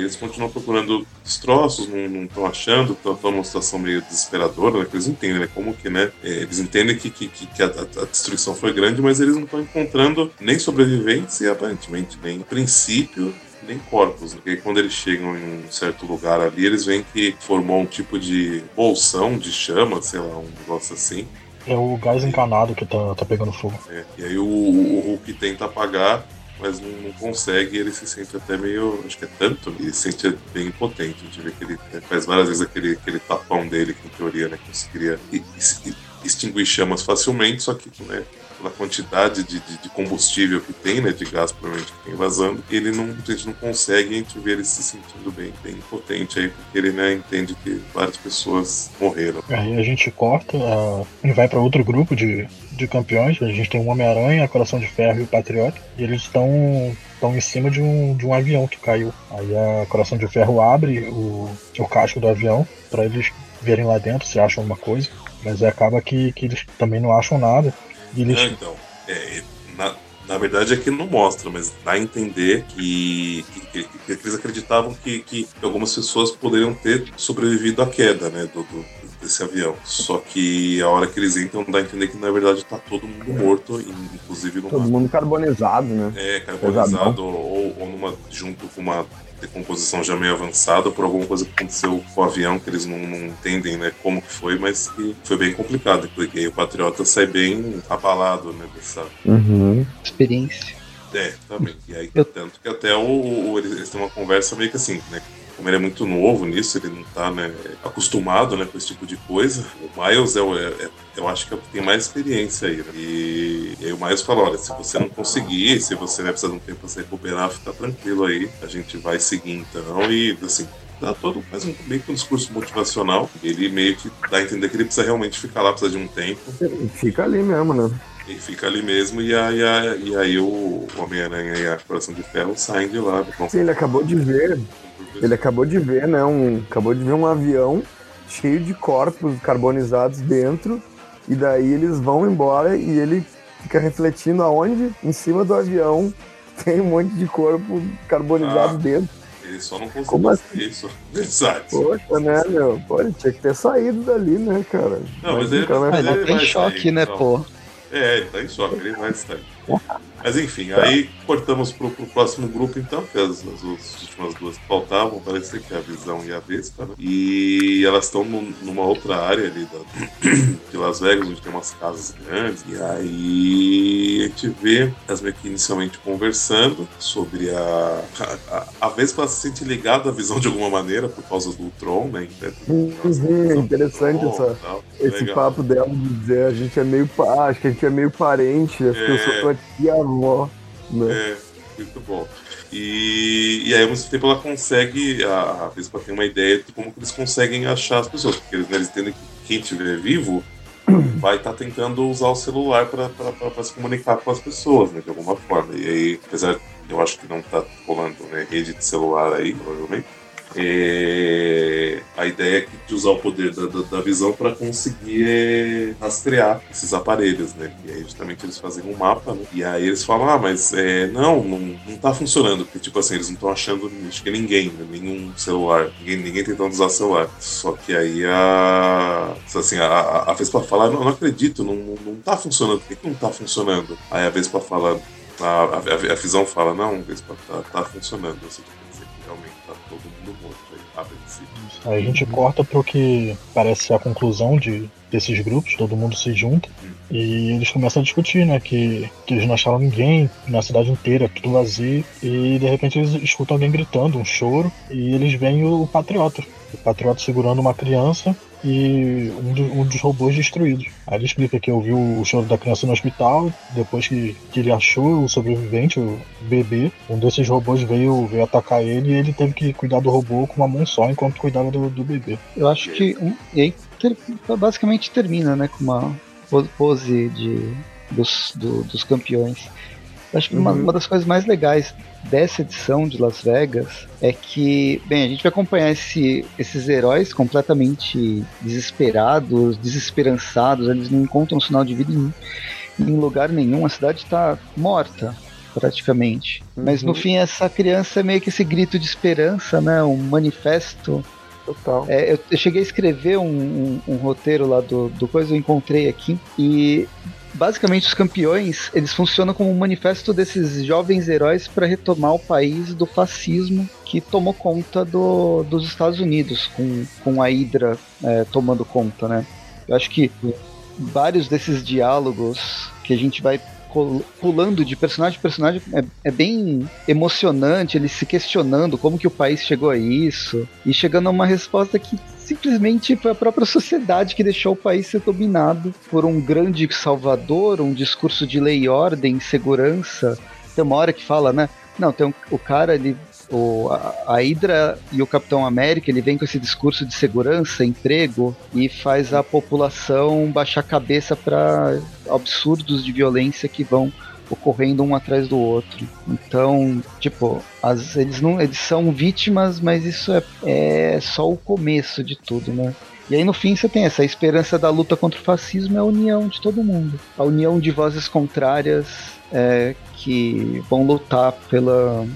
Eles continuam procurando destroços, não estão achando, estão numa situação meio desesperadora, né? Que eles entendem, né? Como que, né? É, eles entendem que, que, que a, a, destruição foi grande, mas eles não estão encontrando nem sobreviventes e aparentemente nem princípio nem corpos, porque quando eles chegam em um certo lugar ali, eles veem que formou um tipo de bolsão de chama, sei lá, um negócio assim. É o gás encanado que tá, tá pegando fogo. É, e aí o, o Hulk tenta apagar, mas não, consegue, ele se sente até meio, acho que é tanto, ele se sente bem impotente. Gente vê que ele faz várias vezes aquele, aquele tapão dele, que em teoria né, conseguiria. E, e, extinguir chamas facilmente, só que né, pela quantidade de, de, de, combustível que tem, né, de gás provavelmente que tem vazando, ele não, a gente não consegue, a gente vê ele se sentindo bem, bem potente aí, porque ele né, entende que várias pessoas morreram. Aí a gente corta uh, e vai para outro grupo de, de campeões, a gente tem o Homem-Aranha, Coração de Ferro e o Patriota, e eles estão estão em cima de um, de um avião que caiu. Aí a Coração de Ferro abre o, o casco do avião para eles verem lá dentro se acham alguma coisa. Mas acaba que, que eles também não acham nada. Eles... É, então, é, na, na verdade é que não mostra, mas dá a entender que, que, que, que eles acreditavam que, que algumas pessoas poderiam ter sobrevivido à queda né, do, do, desse avião. Só que a hora que eles entram dá a entender que na verdade tá todo mundo morto, inclusive numa... Todo mundo carbonizado, né? É, carbonizado ou, ou numa, junto com uma decomposição já meio avançada por alguma coisa que aconteceu com o avião que eles não, não entendem né, como que foi, mas que foi bem complicado, porque aí o Patriota sai bem abalado né, dessa uhum. experiência. É, também. E aí, Eu... tanto que até o, o, eles têm uma conversa meio que assim, né? Como ele é muito novo nisso, ele não tá né, acostumado né, com esse tipo de coisa. O Miles é, é, é eu acho que é que tem mais experiência aí. Né? E, e, aí o Miles fala: olha, se você não conseguir, se você vai precisar de um tempo para se recuperar, fica tranquilo aí, a gente vai seguir então. E assim, dá todo mais um meio que um discurso motivacional. Ele meio que dá a entender que ele precisa realmente ficar lá, precisa de um tempo. Fica ali mesmo, né? E fica ali mesmo, e aí, e aí o Homem-Aranha e a Coração de Ferro saem de lá. Sim, ele acabou de ver. Ele acabou de ver, né? Um, acabou de ver um avião cheio de corpos carbonizados dentro e daí eles vão embora e ele fica refletindo aonde? Em cima do avião tem um monte de corpo carbonizado ah, dentro. Ele só não conseguiu Como assim? isso. Exato. Poxa, né, meu? Pô, ele tinha que ter saído dali, né, cara? Não, mas, mas ele, mas ele, ele choque, sair, né, então. pô? É, ele tá em choque, ele vai sair. Mas enfim, aí cortamos pro, pro próximo grupo então, que as, as, últimas duas que faltavam, parece que é a Visão e a Vespa, né? E elas estão numa outra área ali da, de Las Vegas, onde tem umas casas grandes. E aí a gente vê as meio que inicialmente conversando sobre a. A, a Vespa se sente ligada à visão de alguma maneira por causa do Tron, né? Uhum, interessante Tron, essa, esse legal. papo dela de dizer a gente é meio. Acho que a gente é meio parente, acho é... que eu sou tua tia avó. Né? É, muito bom. E, e aí, ao mesmo tempo, ela consegue, a, a Vespa tem uma ideia de como eles conseguem achar as pessoas, porque eles, né, eles entendem que quem estiver vivo vai estar tá tentando usar o celular para se comunicar com as pessoas, né, de alguma forma. E aí, apesar, eu acho que não está rolando né, rede de celular aí, provavelmente, é, a ideia é de usar o poder da, da, da visão para conseguir é, rastrear esses aparelhos, né? E aí justamente eles fazem um mapa, né? E aí eles falam, ah, mas é, não, não, não tá funcionando, porque tipo assim, eles não estão achando acho que ninguém, né? nenhum celular, ninguém, ninguém tentando usar celular. Só que aí a. Assim, a, a Vespa fala, não, não acredito, não, não, não tá funcionando, por que, que não tá funcionando? Aí a Vespa fala, a, a, a visão fala, não, Vespa, tá, tá funcionando. Assim, realmente tá todo mundo morto aí, a princípio. Aí a gente corta pro que parece ser a conclusão de, desses grupos, todo mundo se junta e eles começam a discutir, né? Que, que eles não acharam ninguém na cidade inteira, tudo vazio, e de repente eles escutam alguém gritando, um choro, e eles veem o patriota. O patriota segurando uma criança e um, do, um, dos robôs destruídos. Aí ele explica que ouviu o choro da criança no hospital, depois que, que ele achou o sobrevivente, o bebê, um desses robôs veio, veio atacar ele e ele teve que cuidar do robô com uma mão só enquanto cuidava do, do bebê. Eu acho que. Um, e aí basicamente termina né, com uma pose de, dos, do, dos campeões. Acho que uhum. uma, uma, das coisas mais legais dessa edição de Las Vegas é que, bem, a gente vai acompanhar esse, esses heróis completamente desesperados, desesperançados, eles não encontram sinal de vida em, em lugar nenhum, a cidade está morta praticamente. Uhum. Mas no uhum. fim essa criança é meio que esse grito de esperança, né, um manifesto Total. É, eu, eu, cheguei a escrever um, um, um, roteiro lá do, do coisa, eu encontrei aqui, e basicamente os campeões eles funcionam como um manifesto desses jovens heróis para retomar o país do fascismo que tomou conta do, dos Estados Unidos com, com a Hydra é, tomando conta, né? Eu acho que vários desses diálogos que a gente vai pulando de personagem em personagem é, é, bem emocionante, ele se questionando como que o país chegou a isso e chegando a uma resposta que simplesmente foi a própria sociedade que deixou o país ser dominado por um grande salvador, um discurso de lei e ordem, segurança. Tem uma hora que fala, né? Não, tem um, o cara, ele o, a, a Hydra e o Capitão América, ele vem com esse discurso de segurança, emprego e faz a população baixar a cabeça para absurdos de violência que vão ocorrendo um atrás do outro. Então, tipo, as, eles não eles são vítimas, mas isso é, é só o começo de tudo, né? E aí no fim você tem essa esperança da luta contra o fascismo é a união de todo mundo. A união de vozes contrárias é, que vão lutar pela,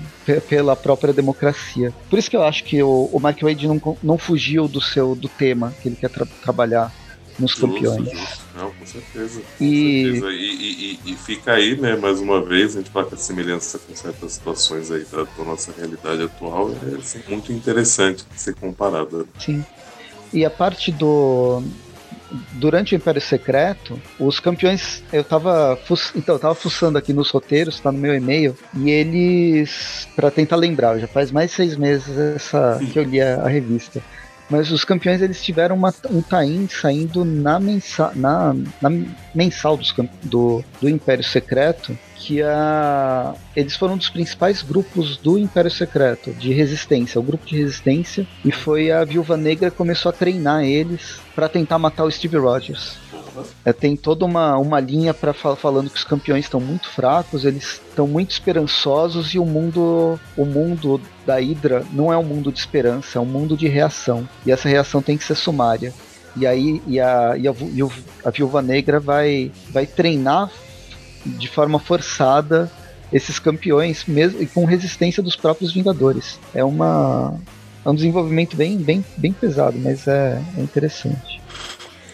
pela própria democracia. Por isso que eu acho que o, o Mark Wade não, não fugiu do seu do tema que ele quer tra trabalhar nos justo, campeões. Justo. Não, com certeza. Com e... Certeza. E, e, e, fica aí, né, mais uma vez, a gente fala que a semelhança com certas situações aí da, da nossa realidade atual é assim, muito interessante de ser comparada. Sim. E a parte do, durante o Império Secreto, os campeões. Eu tava. Então, eu tava fuçando aqui nos roteiros, tá no meu e-mail, e eles. para tentar lembrar, já faz mais de seis meses essa, que eu li a, a revista. Mas os campeões eles tiveram uma, um tain saindo na, mensa, na, na mensal dos, do, do Império Secreto, que a, eles foram um dos principais grupos do Império Secreto, de resistência, o grupo de resistência, e foi a Viúva Negra que começou a treinar eles para tentar matar o Steve Rogers. É, tem toda uma, uma linha para fal falando que os campeões estão muito fracos, eles estão muito esperançosos e o mundo o mundo da Hydra não é um mundo de esperança, é um mundo de reação. E essa reação tem que ser sumária. E aí e a, e a, e a Viúva Negra vai, vai treinar de forma forçada esses campeões mesmo com resistência dos próprios Vingadores. É uma é um desenvolvimento bem, bem, bem pesado, mas é, é interessante.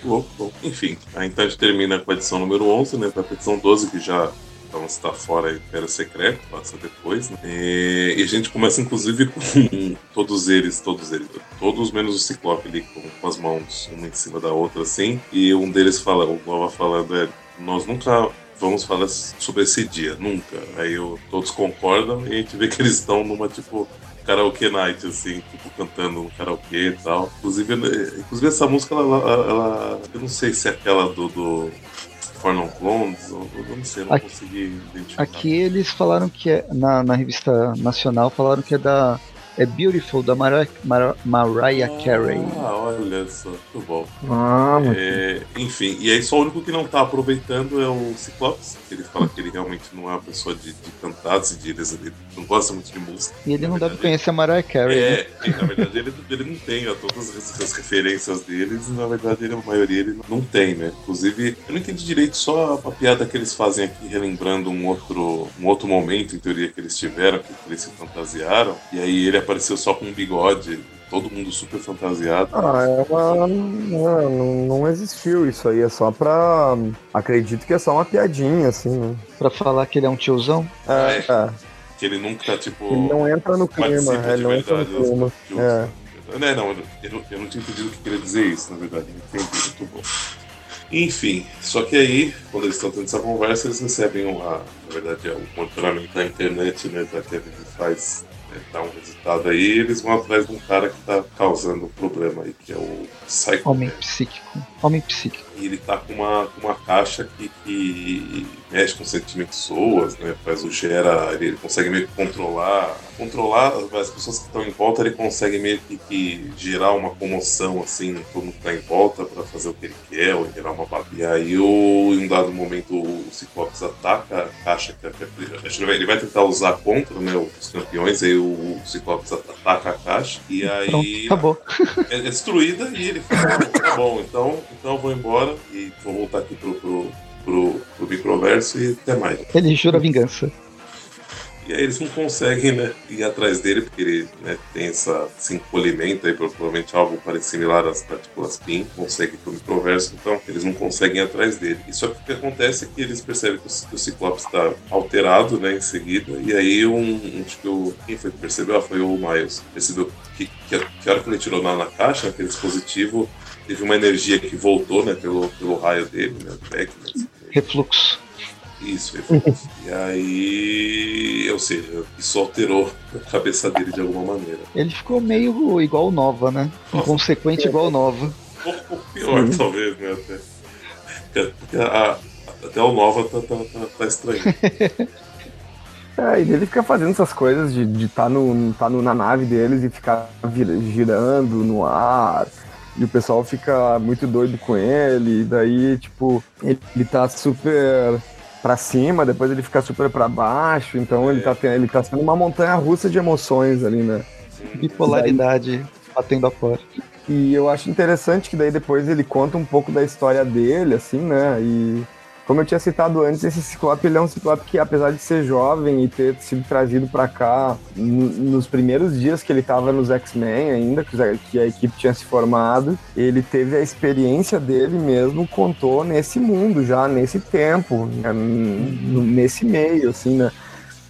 Bom. Enfim, a gente termina com a edição número 11, né? A edição 12, que já então está fora Império Secreto, passa depois, né? E, e, a gente começa inclusive com todos eles, todos eles, todos menos o Ciclope ali com, com, as mãos uma em cima da outra assim, e um deles fala, o Nova falando é, nós nunca vamos falar sobre esse dia, nunca. Aí eu, todos concordam e a gente vê que eles estão numa tipo karaokê night, assim, tipo, cantando no karaokê e tal. Inclusive, inclusive essa música, ela, ela, Eu não sei se é aquela do. do Fornon Clones, eu, eu não sei, eu não aqui, consegui identificar. Aqui eles falaram que é, na, na revista nacional, falaram que é da é Beautiful, da Mariah, Mar Mariah ah, Carey. Ah, olha só, muito bom. Ah, é, enfim, e aí só o único que não tá aproveitando é o Ciclopes. Ele fala que ele realmente não é uma pessoa de, de cantar, de ele não gosta muito de música. E ele não verdade, deve conhecer a Mariah Carey. É, né? na verdade ele, ele não tem ó, todas as, as, referências deles, e na verdade ele, a maioria ele não tem, né? Inclusive, eu não entendi direito só a, a piada que eles fazem aqui, relembrando um outro, um outro momento, em teoria, que eles tiveram, que eles se fantasiaram, e aí ele apareceu só com um bigode, todo mundo super fantasiado. Ah, é uma... não, não existiu isso aí, é só pra. Acredito que é só uma piadinha, assim, né? Pra falar que ele é um tiozão? É. é. Que ele nunca, tá, tipo. Ele não entra no clima, ele não entra no clima. É. É, não, eu, eu não tinha entendido o que queria dizer isso, na verdade. Entendi, muito bom. Enfim, só que aí, quando eles estão tendo essa conversa, eles recebem uma, na verdade, é um monitoramento da internet, né, da Kevin faz dar um resultado aí, eles vão atrás de um cara que tá causando um problema aí, que é o Psycho. Homem psíquico. Homem psíquico. E ele tá com uma, com uma caixa que, que mexe com sentimentos pessoas, né? Faz o gera, ele consegue meio que controlar, controlar as pessoas que estão em volta, ele consegue meio que, que gerar uma comoção assim, todo mundo que tá em volta para fazer o que ele quer, ou gerar uma batalha. E aí, o, em um dado momento, o Ciclopes ataca a caixa, que é, ele vai tentar usar contra né, os campeões, aí o Ciclopes ataca a caixa, e aí Pronto. É, é destruída, e ele fala, tá bom, então, então eu vou embora e vou voltar aqui pro, pro pro, pro microverso e até mais. Ele jura vingança. E aí eles não conseguem né, ir atrás dele, porque ele né, tem essa, esse encolhimento aí, provavelmente algo parecido similar às partículas PIN, consegue pro microverso, então eles não conseguem ir atrás dele. E só que o que acontece é que eles percebem que o, que o Ciclope está alterado né, em seguida, e aí um, acho que o, quem foi que percebeu? Ah, foi o Miles. Percebeu que, que, que hora que ele tirou na, na caixa, aquele dispositivo, teve uma energia que voltou né, pelo, pelo raio dele, né, Refluxo. Isso, e aí, ou seja, isso alterou a cabeça dele de alguma maneira. Ele ficou meio igual Nova, né? Inconsequente igual Nova. Um pouco pior, Sim. talvez, né? Até, a, até o Nova tá, tá, tá, tá estranho. É, e ele fica fazendo essas coisas de estar tá no, tá no, na nave deles e ficar girando no ar. E o pessoal fica muito doido com ele. E daí, tipo, ele, ele tá super para cima, depois ele fica super para baixo. Então ele tá, ele tá sendo uma montanha russa de emoções ali, né? Bipolaridade daí, batendo a porta. E eu acho interessante que daí depois ele conta um pouco da história dele, assim, né? E como eu tinha citado antes, esse Ciclope ele é um Ciclope que, apesar de ser jovem e ter sido trazido para cá nos primeiros dias que ele estava nos X-Men ainda, que a equipe tinha se formado, ele teve a experiência dele mesmo, contou nesse mundo já, nesse tempo, né, nesse meio, assim, né?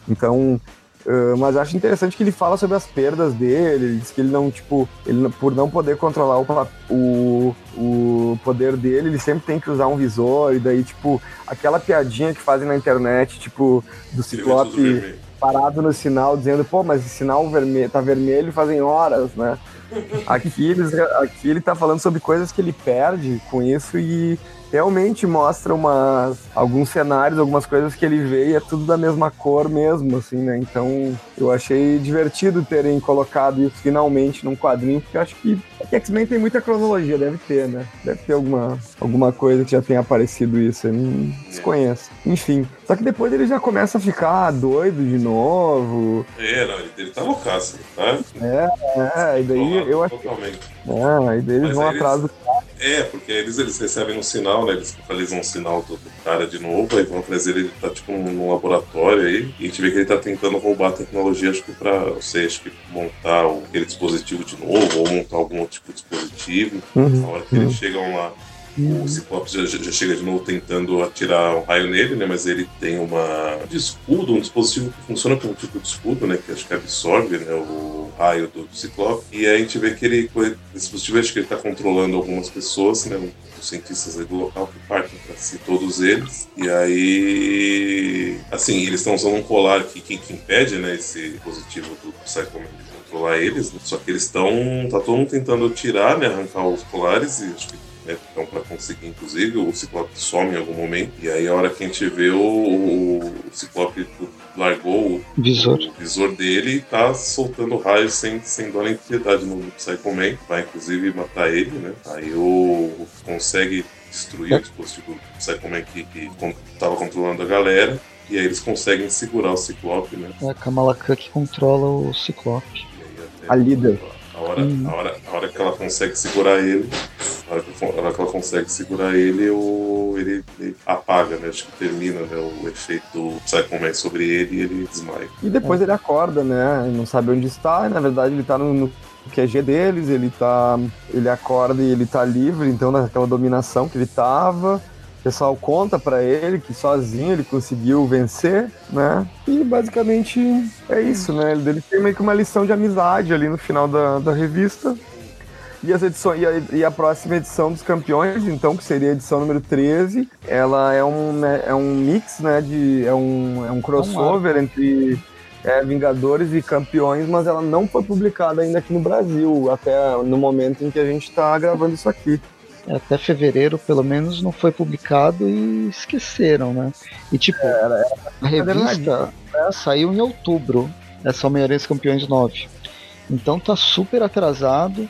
Então, Uh, mas acho interessante que ele fala sobre as perdas dele, ele diz que ele não, tipo, ele, por não poder controlar o, o, o poder dele, ele sempre tem que usar um visor, e daí, tipo, aquela piadinha que fazem na internet, tipo, do Ciclope parado no sinal, dizendo, pô, mas esse sinal vermelho, tá vermelho fazem horas, né? Aqui, eles, aqui ele tá falando sobre coisas que ele perde com isso e realmente mostra uma, alguns cenários, algumas coisas que ele vê e é tudo da mesma cor mesmo, assim, né? Então eu achei divertido terem colocado isso finalmente num quadrinho, porque acho que, que X-Men tem muita cronologia, deve ter, né? Deve ter alguma, alguma coisa que já tenha aparecido isso, eu não desconheço. Enfim, só que depois ele já começa a ficar doido de novo. É, não, ele, ele tá loucaço, tá? É, é, e daí eu acho. Totalmente. É, e daí eles Mas vão atrás do cara. É, porque eles, eles recebem um sinal, né? Eles localizam um sinal do, do, cara de novo, aí vão trazer ele, tá tipo num laboratório aí, e a gente vê que ele tá tentando roubar a tecnologia, acho que pra, não sei, acho que montar aquele dispositivo de novo, ou montar algum outro tipo dispositivo. Uhum, Na hora que uhum. eles chegam lá, o Ciclope já, já, chega de novo tentando atirar um raio nele, né? Mas ele tem uma de escudo, um dispositivo que funciona como tipo de escudo, né? Que acho que absorve né, o raio do, do Ciclope. E aí a gente vê que ele, esse dispositivo, acho que ele está controlando algumas pessoas, né? Os cientistas do local que partem para si, todos eles. E aí, assim, eles estão usando um colar que, que, que impede, né? Esse dispositivo do Psycho de controlar eles. Né? Só que eles estão, tá todo mundo tentando tirar, né? Arrancar os colares e acho que né? Então, para conseguir, inclusive, o Ciclope some em algum momento. E aí, a hora que a gente vê o, o Ciclope largou o visor, o visor dele e tá soltando raios sem, sem dó nem piedade no Psycho Man. Vai, inclusive, matar ele, né? Aí o consegue destruir o dispositivo do Psycho Man que, que tava controlando a galera. E aí eles conseguem segurar o Ciclope, né? É a Kamala Khan que controla o Ciclope. A líder. A hora, hum. a, hora, a hora que ela consegue segurar ele, a hora que, a hora que ela consegue segurar ele, o, ele, ele apaga, né? Acho que termina né, o efeito do Psycho Man sobre ele e ele desmaia. E depois é. ele acorda, né? Ele não sabe onde está, e na verdade ele está no, no QG deles, ele tá. Ele acorda e ele tá livre, então, daquela dominação que ele tava. O pessoal conta para ele que sozinho ele conseguiu vencer, né? E basicamente é isso, né? Ele tem meio que uma lição de amizade ali no final da, da revista. E, as edições, e a, e, a, próxima edição dos campeões, então, que seria a edição número 13, ela é um, né, é um mix, né? De, é, um, é um crossover entre é, Vingadores e Campeões, mas ela não foi publicada ainda aqui no Brasil, até no momento em que a gente está gravando isso aqui até fevereiro, pelo menos, não foi publicado e esqueceram, né? E tipo, é, a revista né, saiu em outubro, essa Homem-Aranha Campeões 9. Então tá super atrasado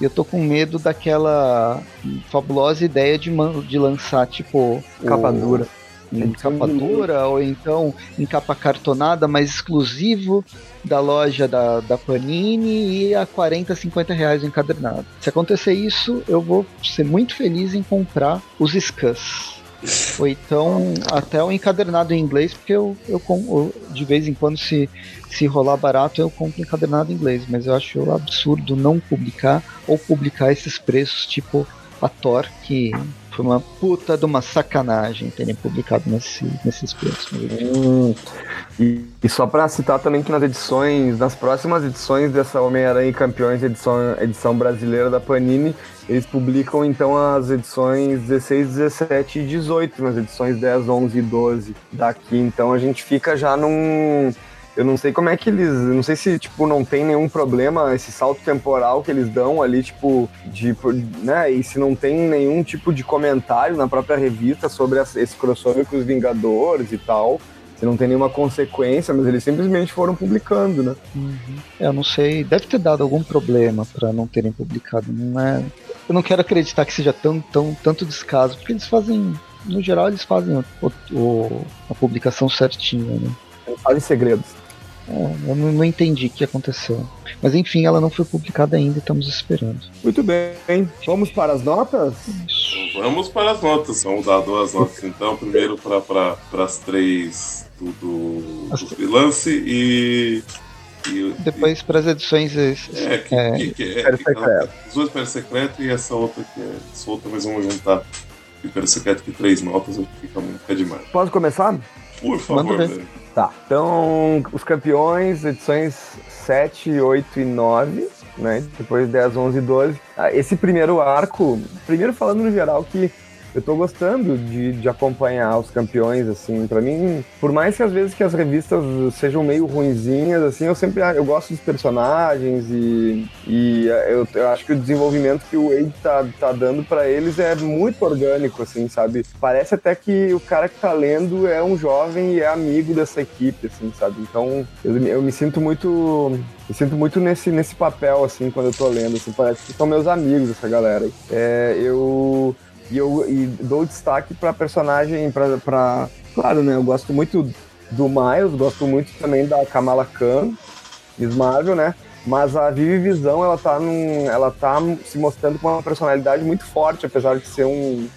e eu tô com medo daquela fabulosa ideia de, de lançar, tipo, capa dura em capa dura ou então em capa cartonada, mas exclusivo da loja da, da Panini e a 40, 50 reais encadernado. Se acontecer isso, eu vou ser muito feliz em comprar os Scans. Ou então até o encadernado em inglês, porque eu, eu, eu, de vez em quando, se, se rolar barato, eu compro encadernado em inglês. Mas eu acho absurdo não publicar ou publicar esses preços, tipo a Thor, que Foi uma puta de uma sacanagem terem publicado nesse, nesses preços. Hum, e, e, só para citar também que nas edições, nas próximas edições dessa Homem-Aranha e Campeões, edição, edição brasileira da Panini, eles publicam então as edições 16, 17 e 18, nas edições 10, 11 e 12 daqui. Então a gente fica já num eu não sei como é que eles. Não sei se, tipo, não tem nenhum problema esse salto temporal que eles dão ali, tipo, de. né? E se não tem nenhum tipo de comentário na própria revista sobre esse crossover com os Vingadores e tal. Se não tem nenhuma consequência, mas eles simplesmente foram publicando, né? Uhum. Eu não sei. Deve ter dado algum problema para não terem publicado. Não é. Eu não quero acreditar que seja tão, tão, tanto descaso, porque eles fazem. No geral, eles fazem o, o, a publicação certinha, né? Eles fazem segredos. É, eu não, não, entendi o que aconteceu. Mas enfim, ela não foi publicada ainda, estamos esperando. Muito bem. Vamos para as notas? Vamos para as notas. Vamos dar duas notas então. Primeiro para as três do, do, do freelance e. e Depois para as edições. É, que, é, que, que, é, que ela, as duas para secreto e essa outra que é solta, mas vamos juntar. Império Secreto que três notas, fica, fica demais. Posso começar? Por favor, Tá, então os campeões, edições 7, 8 e 9, né? Depois 10, 11 e 12. Ah, esse primeiro arco, primeiro falando no geral que eu tô gostando de, de acompanhar os campeões, assim, para mim, por mais que às vezes que as revistas sejam meio ruinzinhas, assim, eu sempre eu gosto dos personagens e, e eu, eu acho que o desenvolvimento que o Wade tá, tá dando para eles é muito orgânico, assim, sabe? Parece até que o cara que tá lendo é um jovem e é amigo dessa equipe, assim, sabe? Então, eu, eu me sinto muito me sinto muito nesse, nesse papel, assim, quando eu tô lendo, assim, parece que são meus amigos essa galera. É, eu e eu e dou destaque pra personagem, pra, pra. Claro, né? Eu gosto muito do Miles, gosto muito também da Kamala Khan, Miss Marvel, né? Mas a Vivi Visão, ela tá, num, ela tá se mostrando com uma personalidade muito forte, apesar de ser um,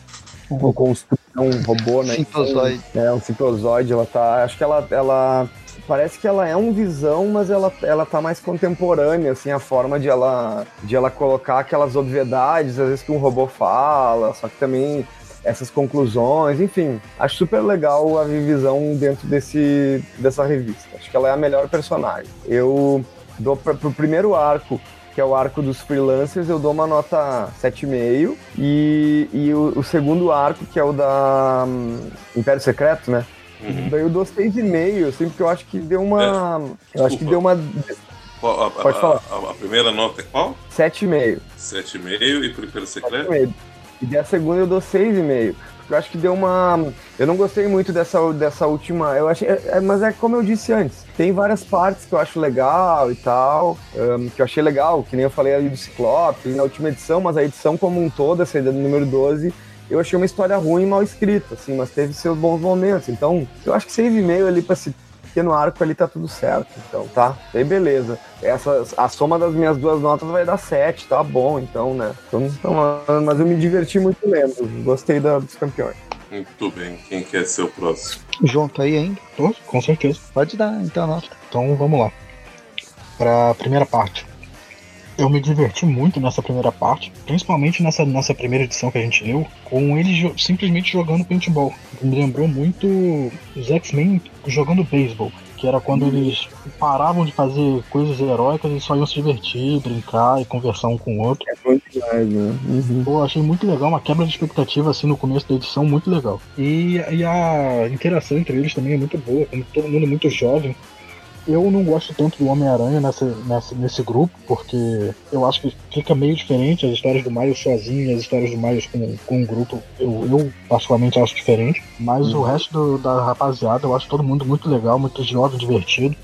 um, um robô, né? Simplozoide. É, um simplozoide. Ela tá. Acho que ela, ela parece que ela é um visão, mas ela, ela tá mais contemporânea, assim, a forma de ela, de ela colocar aquelas obviedades, às vezes que um robô fala, só que também essas conclusões, enfim, acho super legal a Visão dentro desse, dessa revista. Acho que ela é a melhor personagem. Eu dou pra, pro primeiro arco, que é o arco dos freelancers, eu dou uma nota 7,5. E, e o, o segundo arco, que é o da um, Império Secreto, né? Uhum. Daí eu dou 6,5, assim, porque eu acho que deu uma. É. Eu acho que deu uma. Qual, a, Pode falar. A, a, primeira nota é qual? 7,5. 7,5 e pro Império Secreto? 7,5. E a segunda eu dou 6,5. Porque eu acho que deu uma. Eu não gostei muito dessa, dessa última. Eu achei. É, mas é como eu disse antes. Tem várias partes que eu acho legal e tal. Um, que eu achei legal, que nem eu falei ali do Ciclope, na última edição, mas a edição como um todo, essa do número 12 eu achei uma história ruim e mal escrita, assim, mas teve seus bons momentos. Então, eu acho que save meio ali pra esse pequeno arco ali tá tudo certo. Então, tá? Aí beleza. Essa, a soma das minhas duas notas vai dar 7, tá bom, então, né? Então, então, mas eu me diverti muito lendo. Gostei da, dos campeões. Muito bem. Quem quer ser o próximo? João, tá aí ainda? Tô, com certeza. Pode dar, então, a nota. Então, vamos lá. Pra primeira parte eu me diverti muito nessa primeira parte, principalmente nessa, nessa primeira edição que a gente leu, com eles jo simplesmente jogando paintball. Me lembrou muito os X-Men jogando beisebol, que era quando uhum. eles paravam de fazer coisas heróicas e só iam se divertir, brincar e conversar um com o outro. É muito demais, né? Uhum. Pô, achei muito legal, uma quebra de expectativa assim no começo da edição, muito legal. E, e a interação entre eles também é muito boa, como todo mundo muito jovem, eu não gosto tanto do Homem-Aranha nessa, nessa, nesse grupo, porque eu acho que fica meio diferente as histórias do Miles sozinho e as histórias do Miles com, com um grupo. Eu, eu particularmente acho diferente. Mas uhum. o resto do, da rapaziada, eu acho todo mundo muito legal, muito jovem, divertido.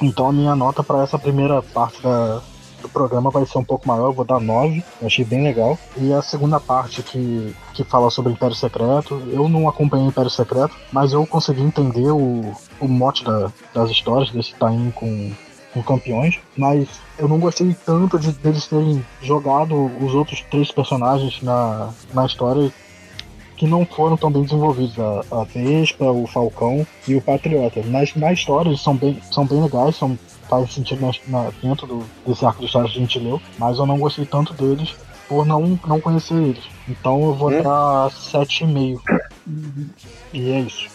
Então a minha nota para essa primeira parte da, do programa vai ser um pouco maior, eu vou dar 9, eu achei bem legal. E a segunda parte que, que fala sobre Império Secreto, eu não acompanhei Império Secreto, mas eu consegui entender o, o mote da, das histórias desse time com, com campeões, mas eu não gostei tanto de deles terem jogado os outros três personagens na, na história que não foram tão bem desenvolvidos, a, a Vespa, o Falcão e o Patriota. Mas na história eles são bem, são bem legais, são faz sentido na, na, dentro do, desse arco de história que a gente leu, mas eu não gostei tanto deles por não, não conhecer eles. Então eu vou Hum. dar 7,5. E é isso.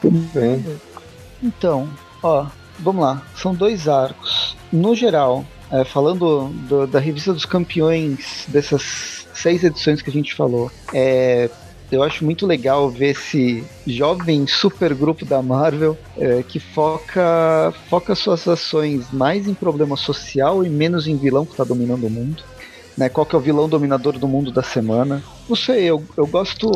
Tudo bem. Então, ó, vamos lá. São dois arcos. No geral, é, falando do- da revista dos campeões dessas seis edições que a gente falou, é, eu acho muito legal ver esse jovem super grupo da Marvel é, que foca, foca suas ações mais em problema social e menos em vilão que está dominando o mundo. Né, qual que é o vilão dominador do mundo da semana? Não sei, eu, eu gosto.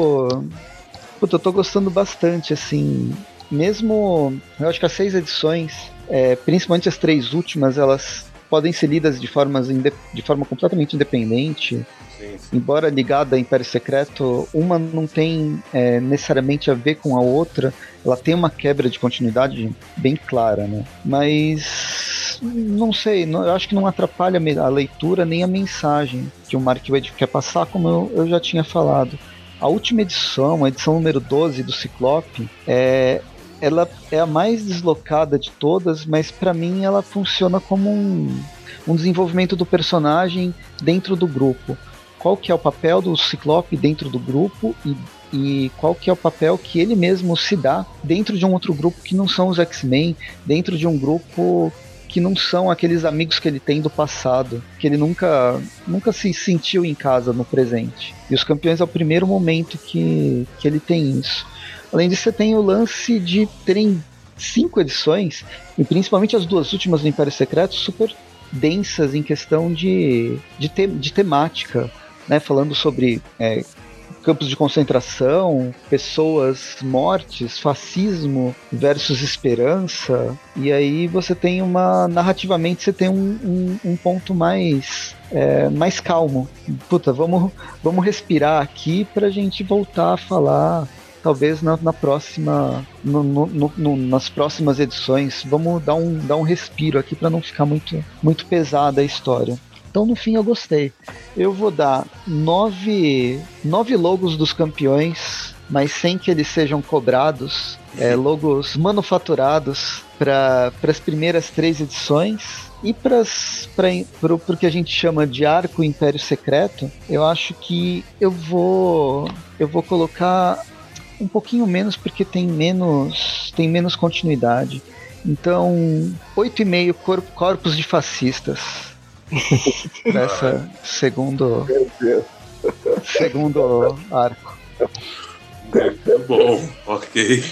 Puta, eu tô gostando bastante, assim. Mesmo. Eu acho que as seis edições, é, principalmente as três últimas, elas podem ser lidas de, formas de forma completamente independente. Embora ligada a Império Secreto, uma não tem é, necessariamente a ver com a outra. Ela tem uma quebra de continuidade bem clara, né? Mas não sei, não- eu acho que não atrapalha a leitura nem a mensagem que o Mark Wade quer passar, como eu, eu já tinha falado. A última edição, a edição número 12 do Ciclope, é, ela é a mais deslocada de todas, mas para mim ela funciona como um, um desenvolvimento do personagem dentro do grupo. Qual que é o papel do Ciclope dentro do grupo e, e qual que é o papel que ele mesmo se dá dentro de um outro grupo que não são os X-Men, dentro de um grupo que não são aqueles amigos que ele tem do passado, que ele nunca, nunca se sentiu em casa no presente. E os campeões é o primeiro momento que, que ele tem isso. Além disso, você tem o lance de terem cinco edições, e principalmente as duas últimas do Império Secreto, super densas em questão de, de, te, de temática, né? falando sobre é, campos de concentração, pessoas mortes, fascismo versus esperança. E aí você tem uma. Narrativamente você tem um, um, um ponto mais. É, mais calmo. Puta, vamos, vamos respirar aqui pra gente voltar a falar. Talvez na, na próxima. No, no, no, nas próximas edições. Vamos dar um, dar um respiro aqui para não ficar muito, muito pesada a história. Então, no fim, eu gostei. Eu vou dar nove, nove logos dos campeões, mas sem que eles sejam cobrados. É, logos manufaturados para as primeiras três edições. E para o que a gente chama de arco Império Secreto, eu acho que eu vou eu vou colocar um pouquinho menos porque tem menos tem menos continuidade. Então, 8,5 cor, corpos de fascistas nessa segundo segundo arco. Muito bom, ok.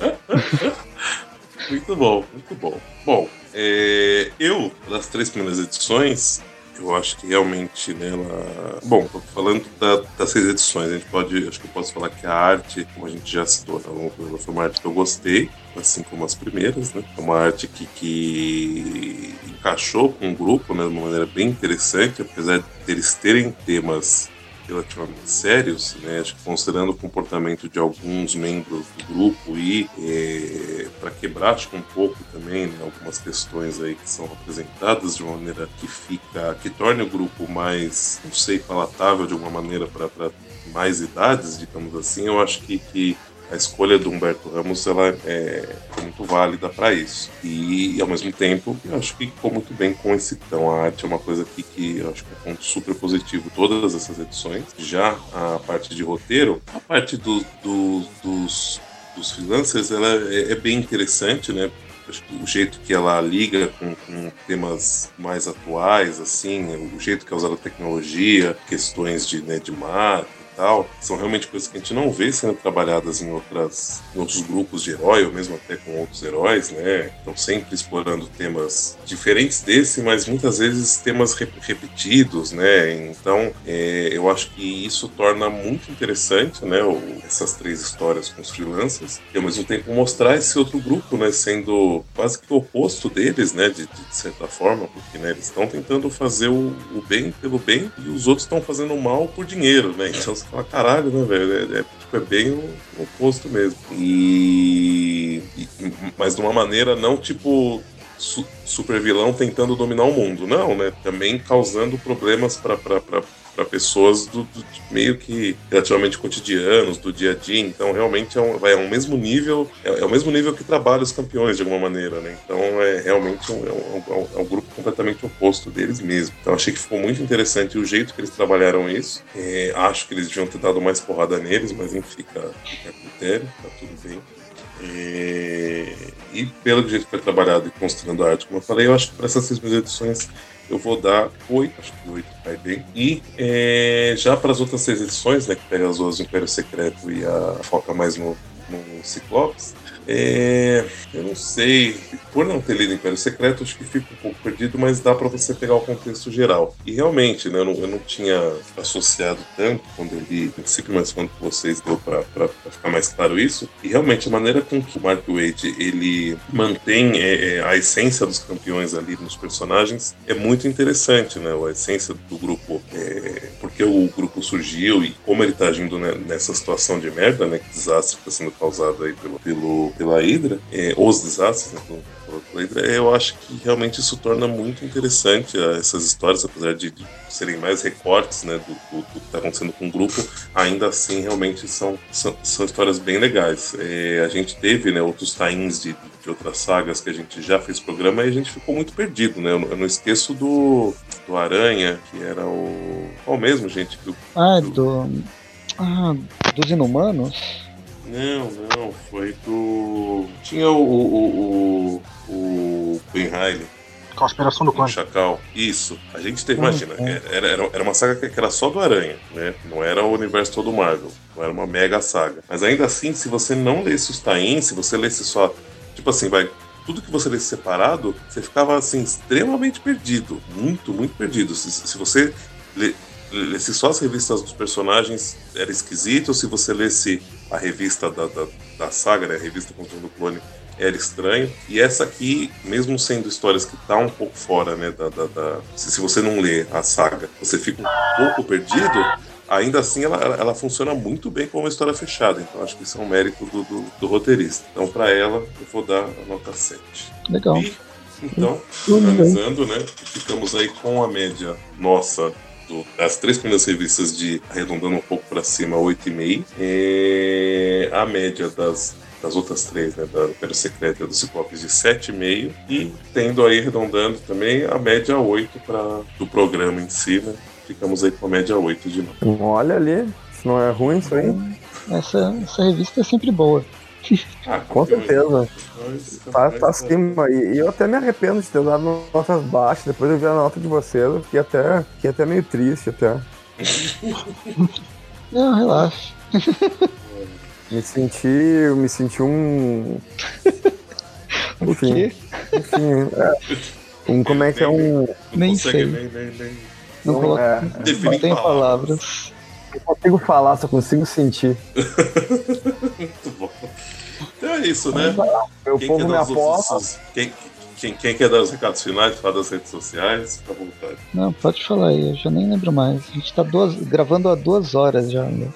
muito bom, muito bom. Bom, é, eu, das três primeiras edições, eu acho que realmente nela. Bom, tô falando da, das seis edições, a gente pode. Acho que eu posso falar que a arte, como a gente já citou, né, foi uma arte que eu gostei, assim como as primeiras, né? É uma arte que, que encaixou com o grupo né, de uma maneira bem interessante, apesar de eles terem temas relativamente sérios, né? Acho que considerando o comportamento de alguns membros do grupo e é, para quebrar que um pouco também né, algumas questões aí que são apresentadas de uma maneira que fica, que torne o grupo mais, não sei, palatável de alguma maneira para mais idades, digamos assim. Eu acho que, que a escolha do Humberto Ramos ela é muito válida para isso. E, ao mesmo tempo, eu acho que ficou muito bem com esse então A arte é uma coisa que, que eu acho que é um ponto super positivo todas essas edições. Já a parte de roteiro, a parte do, do, dos, dos freelancers ela é, é bem interessante, né? O jeito que ela liga com, com, temas mais atuais, assim, o jeito que é usada a tecnologia, questões de, né, de e tal, são realmente coisas que a gente não vê sendo trabalhadas em, outras, em outros grupos de herói, ou mesmo até com outros heróis, né? Estão sempre explorando temas diferentes desse, mas muitas vezes temas repetidos, né? Então, é, eu acho que isso torna muito interessante, né? O, essas três histórias com os freelancers, e ao mesmo tempo mostrar esse outro grupo, né? Sendo quase que o oposto deles, né? De, de certa forma, porque né, eles estão tentando fazer o, o, bem pelo bem e os outros estão fazendo o mal por dinheiro, né? Então fala, caralho, né, velho? É, é, tipo, é bem o, o oposto mesmo. E, e, Mas de uma maneira não tipo su super vilão tentando dominar o mundo, não, né? Também causando problemas para pessoas do, do, meio que relativamente cotidianos, do dia a dia. Então, realmente é um, vai, é um mesmo nível, é, é, o mesmo nível que trabalha os campeões, de alguma maneira, né? Então, é realmente um, é, um, é um grupo completamente oposto deles mesmo. Então, achei que ficou muito interessante o jeito que eles trabalharam isso. É, acho que eles deviam ter dado mais porrada neles, mas enfim, fica, fica a critério, tá tudo bem. É, e pelo jeito que foi trabalhado e construindo a arte, como eu falei, eu acho que para essas seis edições eu vou dar oito, acho que oito vai bem. E é, já para as outras seis edições, né, que pega as duas do Império Secreto e a foca mais no, no Ciclopes, é, eu não sei, por não ter lido Império Secreto, acho que fica um pouco perdido, mas dá para você pegar o contexto geral. E realmente, né, eu, não, eu não tinha associado tanto quando eu li mas quando vocês deu para ficar mais claro isso. E realmente a maneira com que o Mark Wade ele mantém é, é, a essência dos campeões ali nos personagens é muito interessante, né? A essência do grupo, é, porque o grupo surgiu e como ele está agindo né, nessa situação de merda, né? Que desastre está sendo causado aí pelo, pelo pela Hydra, é, os desastres né, pela Hydra, eu acho que realmente isso torna muito interessante uh, essas histórias, apesar de, de, serem mais recortes né, do, do, do que está acontecendo com o grupo, ainda assim realmente são, são, são histórias bem legais. É, a gente teve né, outros tains de, de outras sagas que a gente já fez programa e a gente ficou muito perdido, né? Eu, eu não esqueço do, do Aranha, que era o. Qual mesmo, gente? Que, ah, do. Ah, dos Inumanos? Não, não, foi do. Tinha o. o, o, o Riley. Conspiração do Clã. Chacal. Isso. A gente teve, imagina, é. era, era, era uma saga que era só do Aranha, né? Não era o universo todo Marvel. Não era uma mega saga. Mas ainda assim, se você não lesse os tain, se você lesse só. Tipo assim, vai. Tudo que você lesse separado, você ficava assim, extremamente perdido. Muito, muito perdido. Se, se você lesse só as revistas dos personagens, era esquisito. Se você lesse a revista da, da, da saga, né, a revista Controle do Clone, era estranho. E essa aqui, mesmo sendo histórias que tá um pouco fora, né, da, da, da... Se, se, você não lê a saga, você fica um pouco perdido, ainda assim ela, ela, funciona muito bem como uma história fechada. Então acho que isso é um mérito do, do, do roteirista. Então para ela eu vou dar a nota 7. Legal. E, então, finalizando, né, ficamos aí com a média nossa do, das três primeiras revistas de arredondando um pouco para cima, 8,5. É, a média das, das outras três, né, da Império Secreto e do Ciclopes de 7,5 e tendo aí arredondando também a média 8 para do programa em si, né? Ficamos aí com a média 8 de novo. Olha ali, se não é ruim isso aí. Essa, essa revista é sempre boa. Ah, com certeza. Tá, tá acima. E, e, eu até me arrependo de ter dado notas baixas. Depois eu vi a nota de vocês, eu fiquei até, fiquei até meio triste até. Não, relaxa. Me senti. Me senti um. Enfim. Enfim. É. Um, como é que é um. Nem sei. Nem, nem, nem. Não, não, é, não tem palavras. Eu consigo falar, só consigo sentir. Muito bom. Então é isso, né? Meu quem povo me aposta. Quem, quem, quem, quer dar os recados finais, falar das redes sociais, fica à vontade. Não, pode falar aí, eu já nem lembro mais. A gente tá duas, gravando há duas horas já. Né?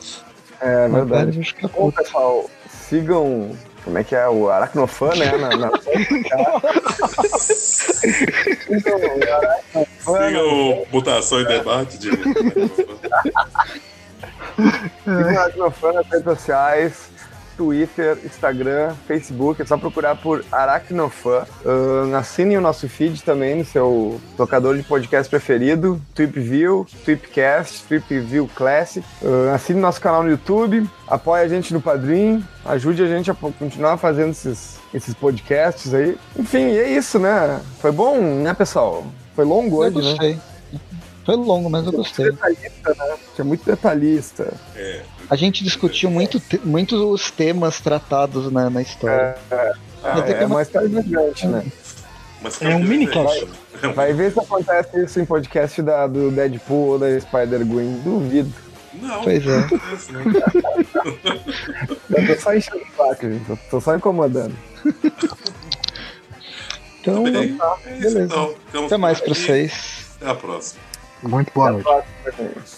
É verdade. Bom, pessoal, sigam. Como é que é? O Aracnofan, né? Na, na... sigam Mutação e Debate de. sigam o Aracnofan nas redes sociais. Twitter, Instagram, Facebook. É só procurar por Aracnofan. Uh, assinem o nosso feed também no seu tocador de podcast preferido. TwipView, Tweepcast, TwipView Classic. Uh, assine nosso canal no YouTube. Apoie a gente no Padrim. Ajude a gente a continuar fazendo esses, esses podcasts aí. Enfim, é isso, né? Foi bom, né, pessoal? Foi longo hoje, eu gostei. né? Foi longo, mas eu gostei. Detalhista, né? Tinha muito detalhista. É, a gente discutiu muito, te, muitos temas tratados na, na história. É, é, é, é mais gigante, né? é um mini cast. Vai ver se acontece isso em podcast da, do Deadpool ou da Spider-Gwen. Duvido. Não, pois é. Eu tô só enchendo o saco, gente. tô só incomodando. Então, Bem, tá, beleza. Então, Até mais pra vocês. Até a próxima. Muito boa noite. Até